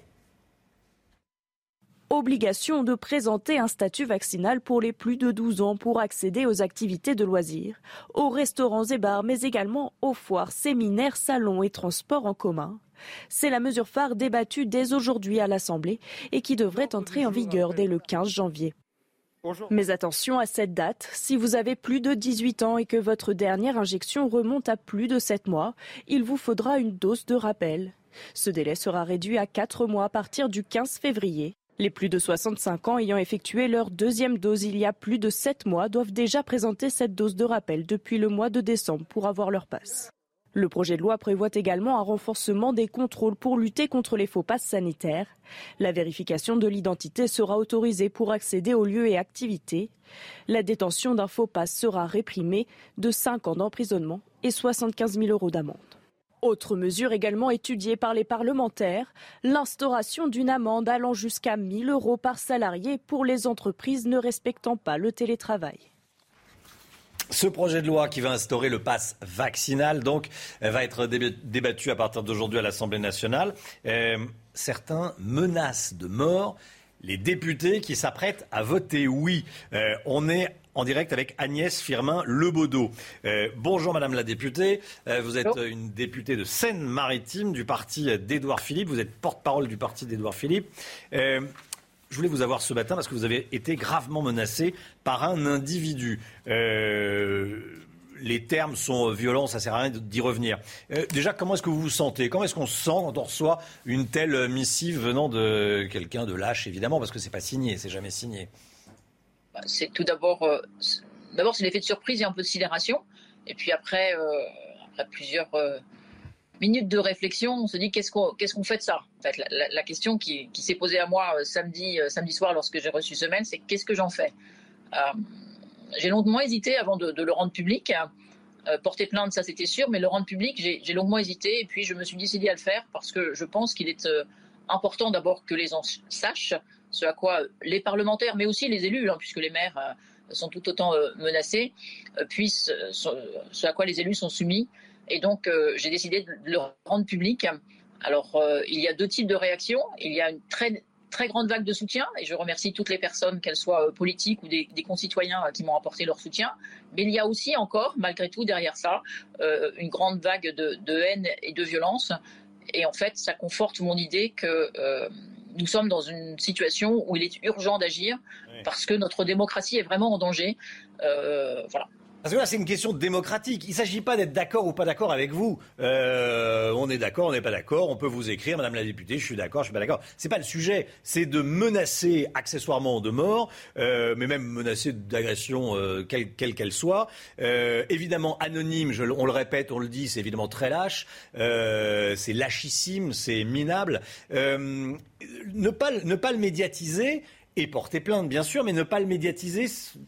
obligation de présenter un statut vaccinal pour les plus de 12 ans pour accéder aux activités de loisirs, aux restaurants et bars, mais également aux foires, séminaires, salons et transports en commun. C'est la mesure phare débattue dès aujourd'hui à l'Assemblée et qui devrait entrer en vigueur dès le 15 janvier. Mais attention à cette date, si vous avez plus de 18 ans et que votre dernière injection remonte à plus de 7 mois, il vous faudra une dose de rappel. Ce délai sera réduit à 4 mois à partir du 15 février. Les plus de 65 ans ayant effectué leur deuxième dose il y a plus de 7 mois doivent déjà présenter cette dose de rappel depuis le mois de décembre pour avoir leur passe. Le projet de loi prévoit également un renforcement des contrôles pour lutter contre les faux passes sanitaires. La vérification de l'identité sera autorisée pour accéder aux lieux et activités. La détention d'un faux passe sera réprimée de 5 ans d'emprisonnement et 75 000 euros d'amende. Autre mesure également étudiée par les parlementaires, l'instauration d'une amende allant jusqu'à 1000 euros par salarié pour les entreprises ne respectant pas le télétravail. Ce projet de loi qui va instaurer le pass vaccinal, donc, va être débattu à partir d'aujourd'hui à l'Assemblée nationale. Euh, certains menacent de mort les députés qui s'apprêtent à voter oui. Euh, on est en direct avec Agnès Firmin Lebaudot. Euh, bonjour Madame la députée. vous êtes une députée de Seine-Maritime du parti d'Édouard Philippe. Vous êtes porte-parole du parti d'Édouard Philippe. Je voulais vous avoir ce matin parce que vous avez été gravement menacé par un individu. Euh, les termes sont violents, ça sert à rien d'y revenir. Euh, déjà, comment est-ce que vous vous sentez? Comment est-ce qu'on se sent quand on reçoit une telle missive venant de quelqu'un de lâche, évidemment, parce que c'est pas signé, c'est jamais signé? Bah, c'est tout d'abord, euh, d'abord c'est l'effet de surprise et un peu de sidération, et puis après, après plusieurs minutes de réflexion, on se dit qu'est-ce qu'on fait de ça? La, question qui, s'est posée à moi euh, samedi euh, samedi soir lorsque j'ai reçu ce mail, c'est qu'est-ce que j'en fais euh, J'ai longuement hésité avant de, le rendre public. porter plainte, ça c'était sûr, mais le rendre public, j'ai longuement hésité et puis je me suis décidé à le faire parce que je pense qu'il est important d'abord que les gens sachent ce à quoi les parlementaires, mais aussi les élus, hein, puisque les maires sont tout autant menacés, puissent, ce à quoi les élus sont soumis et donc, j'ai décidé de le rendre public. Alors, euh, il y a deux types de réactions. Il y a une très très grande vague de soutien et je remercie toutes les personnes, qu'elles soient euh, politiques ou des, concitoyens qui m'ont apporté leur soutien. Mais il y a aussi encore, malgré tout, derrière ça, une grande vague de, haine et de violence. Et en fait, ça conforte mon idée que nous sommes dans une situation où il est urgent d'agir parce que notre démocratie est vraiment en danger. voilà. Parce que là, c'est une question démocratique. Il ne s'agit pas d'être d'accord ou pas d'accord avec vous. Euh, on est d'accord, on n'est pas d'accord. On peut vous écrire, Madame la députée, je suis d'accord, je suis pas d'accord. C'est pas le sujet. C'est de menacer accessoirement de mort, euh, mais même menacer d'agression euh, quelle qu'elle soit. évidemment anonyme. on le répète, on le dit, c'est évidemment très lâche. c'est lâchissime, c'est minable. ne pas ne pas le médiatiser et porter plainte, bien sûr, mais ne pas le médiatiser.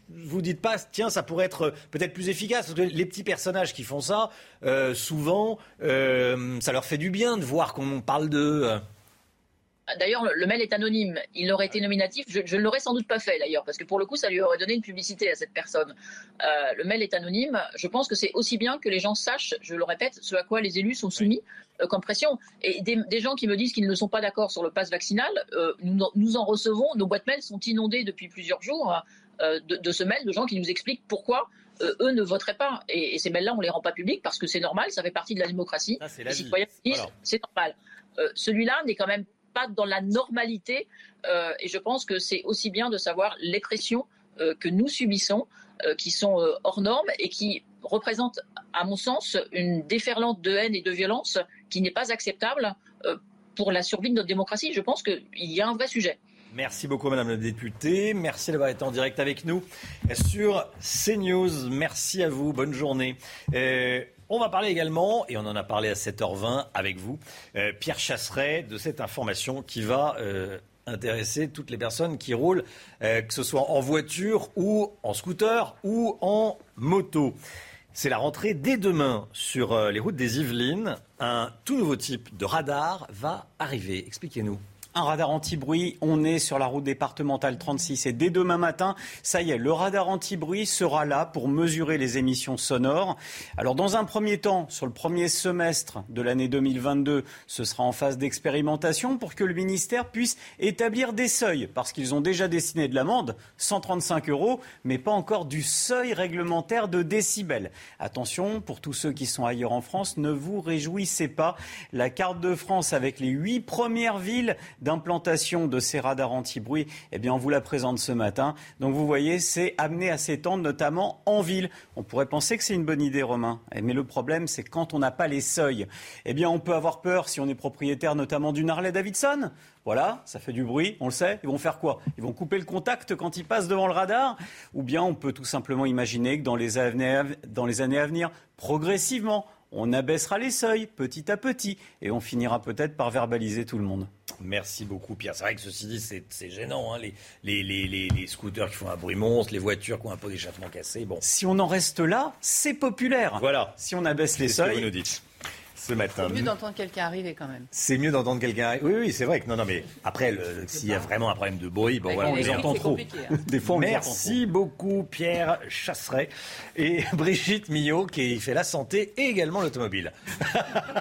Vous dites pas, tiens, ça pourrait être peut-être plus efficace. Que les petits personnages qui font ça, euh, souvent, euh, ça leur fait du bien de voir qu'on parle d'eux. D'ailleurs, le mail est anonyme. Il aurait été nominatif. Je ne l'aurais sans doute pas fait, d'ailleurs, parce que pour le coup, ça lui aurait donné une publicité à cette personne. Euh, le mail est anonyme. Je pense que c'est aussi bien que les gens sachent, je le répète, ce à quoi les élus sont soumis euh, comme pression. Et des, gens qui me disent qu'ils ne sont pas d'accord sur le pass vaccinal, euh, nous, en recevons. Nos boîtes mail sont inondées depuis plusieurs jours de, ce mail de gens qui nous expliquent pourquoi eux ne voteraient pas. Et, ces mails-là, on ne les rend pas publics parce que c'est normal, ça fait partie de la démocratie. les citoyens disent c'est normal. Celui-là n'est quand même pas dans la normalité. Euh, et je pense que c'est aussi bien de savoir les pressions euh, que nous subissons, euh, qui sont hors normes et qui représentent, à mon sens, une déferlante de haine et de violence qui n'est pas acceptable pour la survie de notre démocratie. Je pense qu'il y a un vrai sujet. Merci beaucoup, Madame la députée. Merci d'avoir été en direct avec nous sur CNews. Merci à vous. Bonne journée. On va parler également, et on en a parlé à 7h20 avec vous, euh, Pierre Chasseret, de cette information qui va euh, intéresser toutes les personnes qui roulent, euh, que ce soit en voiture ou en scooter ou en moto. C'est la rentrée dès demain sur les routes des Yvelines. Un tout nouveau type de radar va arriver. Expliquez-nous un radar anti-bruit. On est sur la route départementale 36 et dès demain matin, ça y est, le radar anti-bruit sera là pour mesurer les émissions sonores. Alors dans un premier temps, sur le premier semestre de l'année 2022, ce sera en phase d'expérimentation pour que le ministère puisse établir des seuils parce qu'ils ont déjà dessiné de l'amende, 135 euros, mais pas encore du seuil réglementaire de décibels. Attention, pour tous ceux qui sont ailleurs en France, ne vous réjouissez pas. La carte de France avec les huit premières villes d'implantation de ces radars anti-bruit, eh bien, on vous la présente ce matin. Donc, vous voyez, c'est amené à s'étendre, notamment en ville. On pourrait penser que c'est une bonne idée, Romain. Eh, mais le problème, c'est quand on n'a pas les seuils. Eh bien, on peut avoir peur si on est propriétaire, notamment d'une Harley Davidson. Voilà, ça fait du bruit, on le sait. Ils vont faire quoi? Ils vont couper le contact quand ils passent devant le radar? Ou bien on peut tout simplement imaginer que dans les années, dans les années à venir, progressivement, on abaissera les seuils petit à petit et on finira peut-être par verbaliser tout le monde. Merci beaucoup Pierre. C'est vrai que ceci dit, c'est gênant. Hein, les, les, les, scooters qui font un bruit monstre, les voitures qui ont un peu d'échappement cassé. Bon. Si on en reste là, c'est populaire. Voilà. Si on abaisse les seuils. Ce que vous nous dites ce matin. C'est mieux d'entendre quelqu'un arriver quand même. C'est mieux d'entendre quelqu'un arriver. Oui, oui, c'est vrai que non, non, mais après, s'il y a vraiment un problème de bruit, bon voilà, on les entend trop. Hein. Des fois, on Merci beaucoup, Pierre Chasseret et Brigitte Millot qui fait la santé et également l'automobile.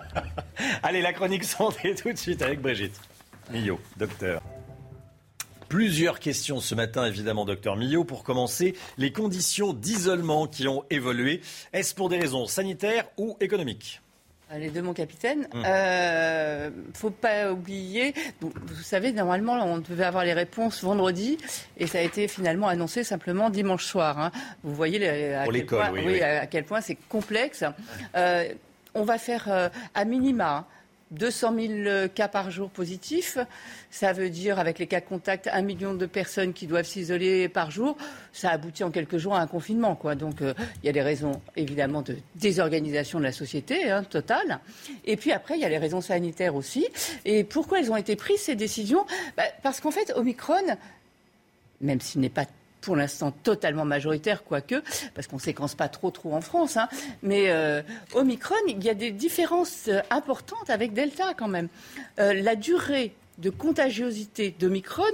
Allez, la chronique santé tout de suite avec Brigitte Millot, docteur. Plusieurs questions ce matin, évidemment, docteur Millot. Pour commencer, les conditions d'isolement qui ont évolué, est-ce pour des raisons sanitaires ou économiques? Les deux, mon capitaine. ne hum. euh, faut pas oublier. vous savez, normalement, on devait avoir les réponses vendredi, et ça a été finalement annoncé simplement dimanche soir. Hein. Vous voyez à, quel point, oui, à quel point c'est complexe. Euh, on va faire euh, à minima. 200 000 cas par jour positifs. Ça veut dire, avec les cas contacts, un million de personnes qui doivent s'isoler par jour. Ça aboutit en quelques jours à un confinement. Donc, euh, il y a des raisons, évidemment, de désorganisation de la société hein, totale. Et puis après, il y a les raisons sanitaires aussi. Et pourquoi elles ont été prises, ces décisions? Bah, Parce qu'en fait, Omicron, même s'il n'est pas pour l'instant totalement majoritaire, quoique, parce qu'on ne séquence pas trop trop en France. Hein. Mais euh, Omicron, il y a des différences euh, importantes avec Delta quand même. Euh, la durée de contagiosité d'Omicron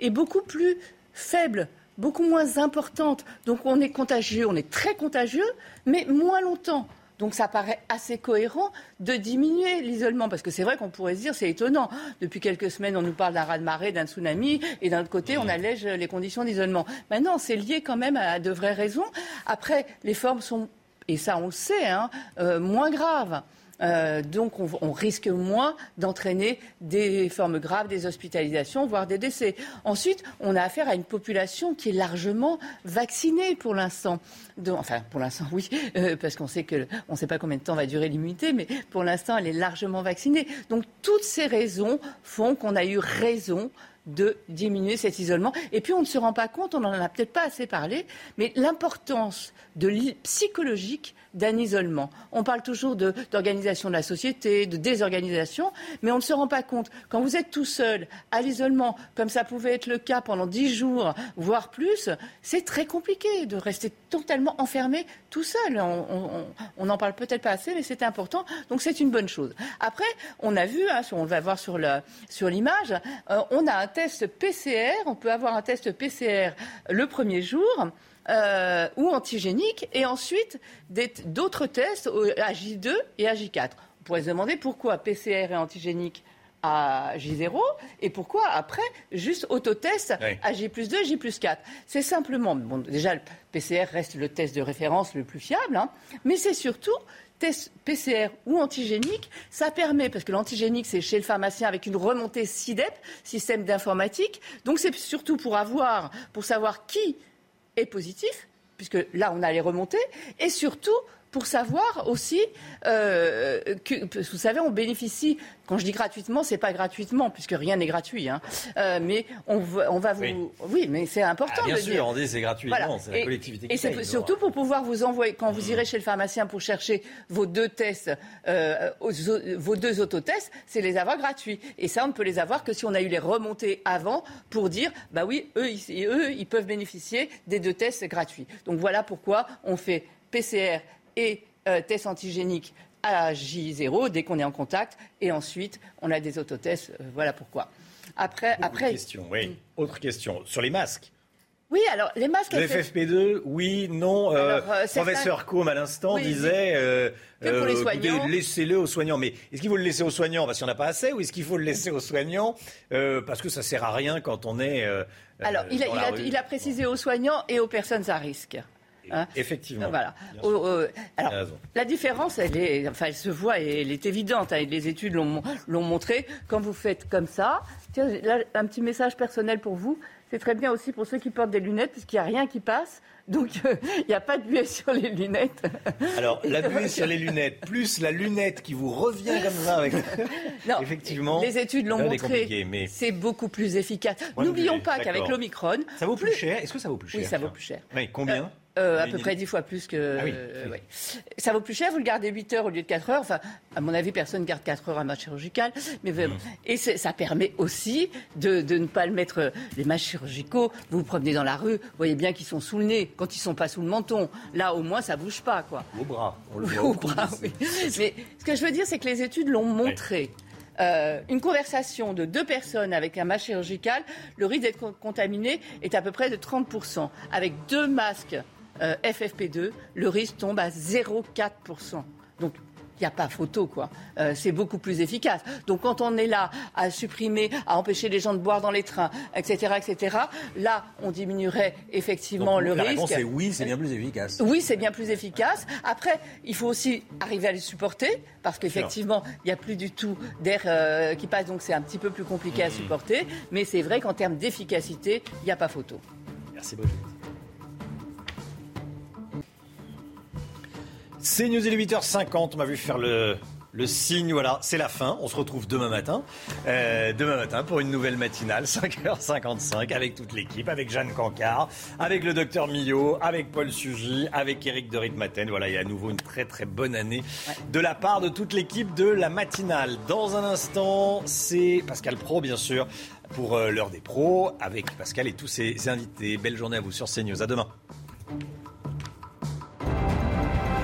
est beaucoup plus faible beaucoup moins importante. Donc on est contagieux, on est très contagieux, mais moins longtemps. Donc ça paraît assez cohérent de diminuer l'isolement, parce que c'est vrai qu'on pourrait se dire, c'est étonnant. Depuis quelques semaines, on nous parle d'un raz-de-marée, d'un tsunami, et d'un autre côté, on allège les conditions d'isolement. Maintenant, c'est lié quand même à de vraies raisons. Après, les formes sont, et ça on le sait, hein, euh, moins graves. Euh, donc on, risque moins d'entraîner des formes graves, des hospitalisations, voire des décès. Ensuite, on a affaire à une population qui est largement vaccinée pour l'instant. Enfin, pour l'instant, oui, euh, parce qu'on sait que on ne sait pas combien de temps va durer l'immunité, mais pour l'instant, elle est largement vaccinée. Donc toutes ces raisons font qu'on a eu raison de diminuer cet isolement. Et puis on ne se rend pas compte, on n'en a peut-être pas assez parlé, mais l'importance de psychologique d'un isolement. On parle toujours d'organisation de, la société, de désorganisation, mais on ne se rend pas compte. Quand vous êtes tout seul à l'isolement, comme ça pouvait être le cas pendant dix jours, voire plus, c'est très compliqué de rester totalement enfermé tout seul. On n'en parle peut-être pas assez, mais c'est important. Donc c'est une bonne chose. Après, on a vu, hein, on va voir sur l'image, euh, on a un test PCR. On peut avoir un test PCR le premier jour. Euh, ou antigénique, et ensuite d'autres tests à J2 et à J4. On pourrait se demander pourquoi PCR et antigénique à J0 et pourquoi après juste autotest à J plus 2, J plus 4. C'est simplement, bon, déjà le PCR reste le test de référence le plus fiable, hein, mais c'est surtout test PCR ou antigénique, ça permet, parce que l'antigénique, c'est chez le pharmacien avec une remontée SIDEP, système d'informatique. Donc c'est surtout pour avoir, pour savoir qui est positif, puisque là, on a les remontées, et surtout pour savoir aussi euh, que, vous savez, on bénéficie quand je dis gratuitement, c'est pas gratuitement, puisque rien n'est gratuit. Hein. Euh, mais on, on, va vous. Oui, mais c'est important ah, bien de sûr, dire. on dit c'est gratuitement, c'est la collectivité qui Et c'est surtout pour pouvoir vous envoyer, quand vous irez chez le pharmacien pour chercher vos deux tests, euh, vos deux autotests, c'est les avoir gratuits. Et ça, on ne peut les avoir que si on a eu les remontées avant pour dire, bah oui, eux, ils, eux, ils peuvent bénéficier des deux tests gratuits. Donc voilà pourquoi on fait PCR et euh, tests antigéniques à J0 dès qu'on est en contact. Et ensuite, on a des autotests. Euh, voilà pourquoi. Après, après... Question, oui. Mm. Autre question. Sur les masques. Oui, alors les masques. Le FFP2, oui, non. Euh, euh professeur Combe à l'instant disait euh, pour les soignants. laissez-le aux soignants. Mais est-ce qu'il faut le laisser aux soignants? Parce qu'il n'y en a pas assez, ou est-ce qu'il faut le laisser aux soignants? Parce que ça sert à rien quand on est. alors, il a, il, a, il a, précisé aux soignants et aux personnes à risque. Hein. Effectivement. Voilà. alors, la différence, elle, est, enfin, elle se voit et elle est évidente. Hein, les études l'ont montré. Quand vous faites comme ça, tiens, là, un petit message personnel pour vous. C'est très bien aussi pour ceux qui portent des lunettes, puisqu'il n'y a rien qui passe. Donc, il n'y a pas de buée sur les lunettes. Alors, la buée sur les lunettes, plus la lunette qui vous revient comme ça. Avec... Non, Effectivement. Les études l'ont montré. Mais... C'est beaucoup plus efficace. N'oublions pas qu'avec l'Omicron. Ça vaut plus, cher Est-ce que ça vaut plus cher Oui, ça vaut plus cher. Oui, combien? Euh, à peu près dix fois plus que. Ah oui, Ça vaut plus cher, vous le gardez 8 heures au lieu de 4 heures. Enfin, à mon avis, personne ne garde 4 heures à match chirurgical. Mais, mmh. Et ça permet aussi de, de, ne pas le mettre. Les matchs chirurgicaux, vous vous promenez dans la rue, vous voyez bien qu'ils sont sous le nez, quand ils sont pas sous le menton. Là, au moins, ça bouge pas. Quoi. Au bras. On le voit au bras, oui. Mais ce que je veux dire, c'est que les études l'ont montré. Euh, une conversation de deux personnes avec un masque chirurgical, le risque d'être contaminé est à peu près de 30%. Avec deux masques euh, FFP2, le risque tombe à 0,4%. Donc, il n'y a pas photo, quoi. Euh, c'est beaucoup plus efficace. Donc, quand on est là à supprimer, à empêcher les gens de boire dans les trains, etc., etc., là, on diminuerait effectivement le la risque. La réponse est oui, c'est bien plus efficace. Oui, c'est bien plus efficace. Après, il faut aussi arriver à les supporter, parce qu'effectivement, il n'y a plus du tout d'air euh, qui passe, donc c'est un petit peu plus compliqué à mmh. supporter. Mais c'est vrai qu'en termes d'efficacité, il n'y a pas photo. Merci beaucoup. C'est News, il 8h50. On m'a vu faire le, le signe, voilà, c'est la fin. On se retrouve demain matin. Euh, demain matin pour une nouvelle matinale, 5h55, avec toute l'équipe, avec Jeanne Cancard, avec le docteur Millot, avec Paul Sugy, avec Eric de Ritmaten. Voilà, il y a à nouveau une très très bonne année de la part de toute l'équipe de la matinale. Dans un instant, c'est Pascal Pro, bien sûr, pour euh, l'heure des pros, avec Pascal et tous ses invités. Belle journée à vous sur CNews. À demain.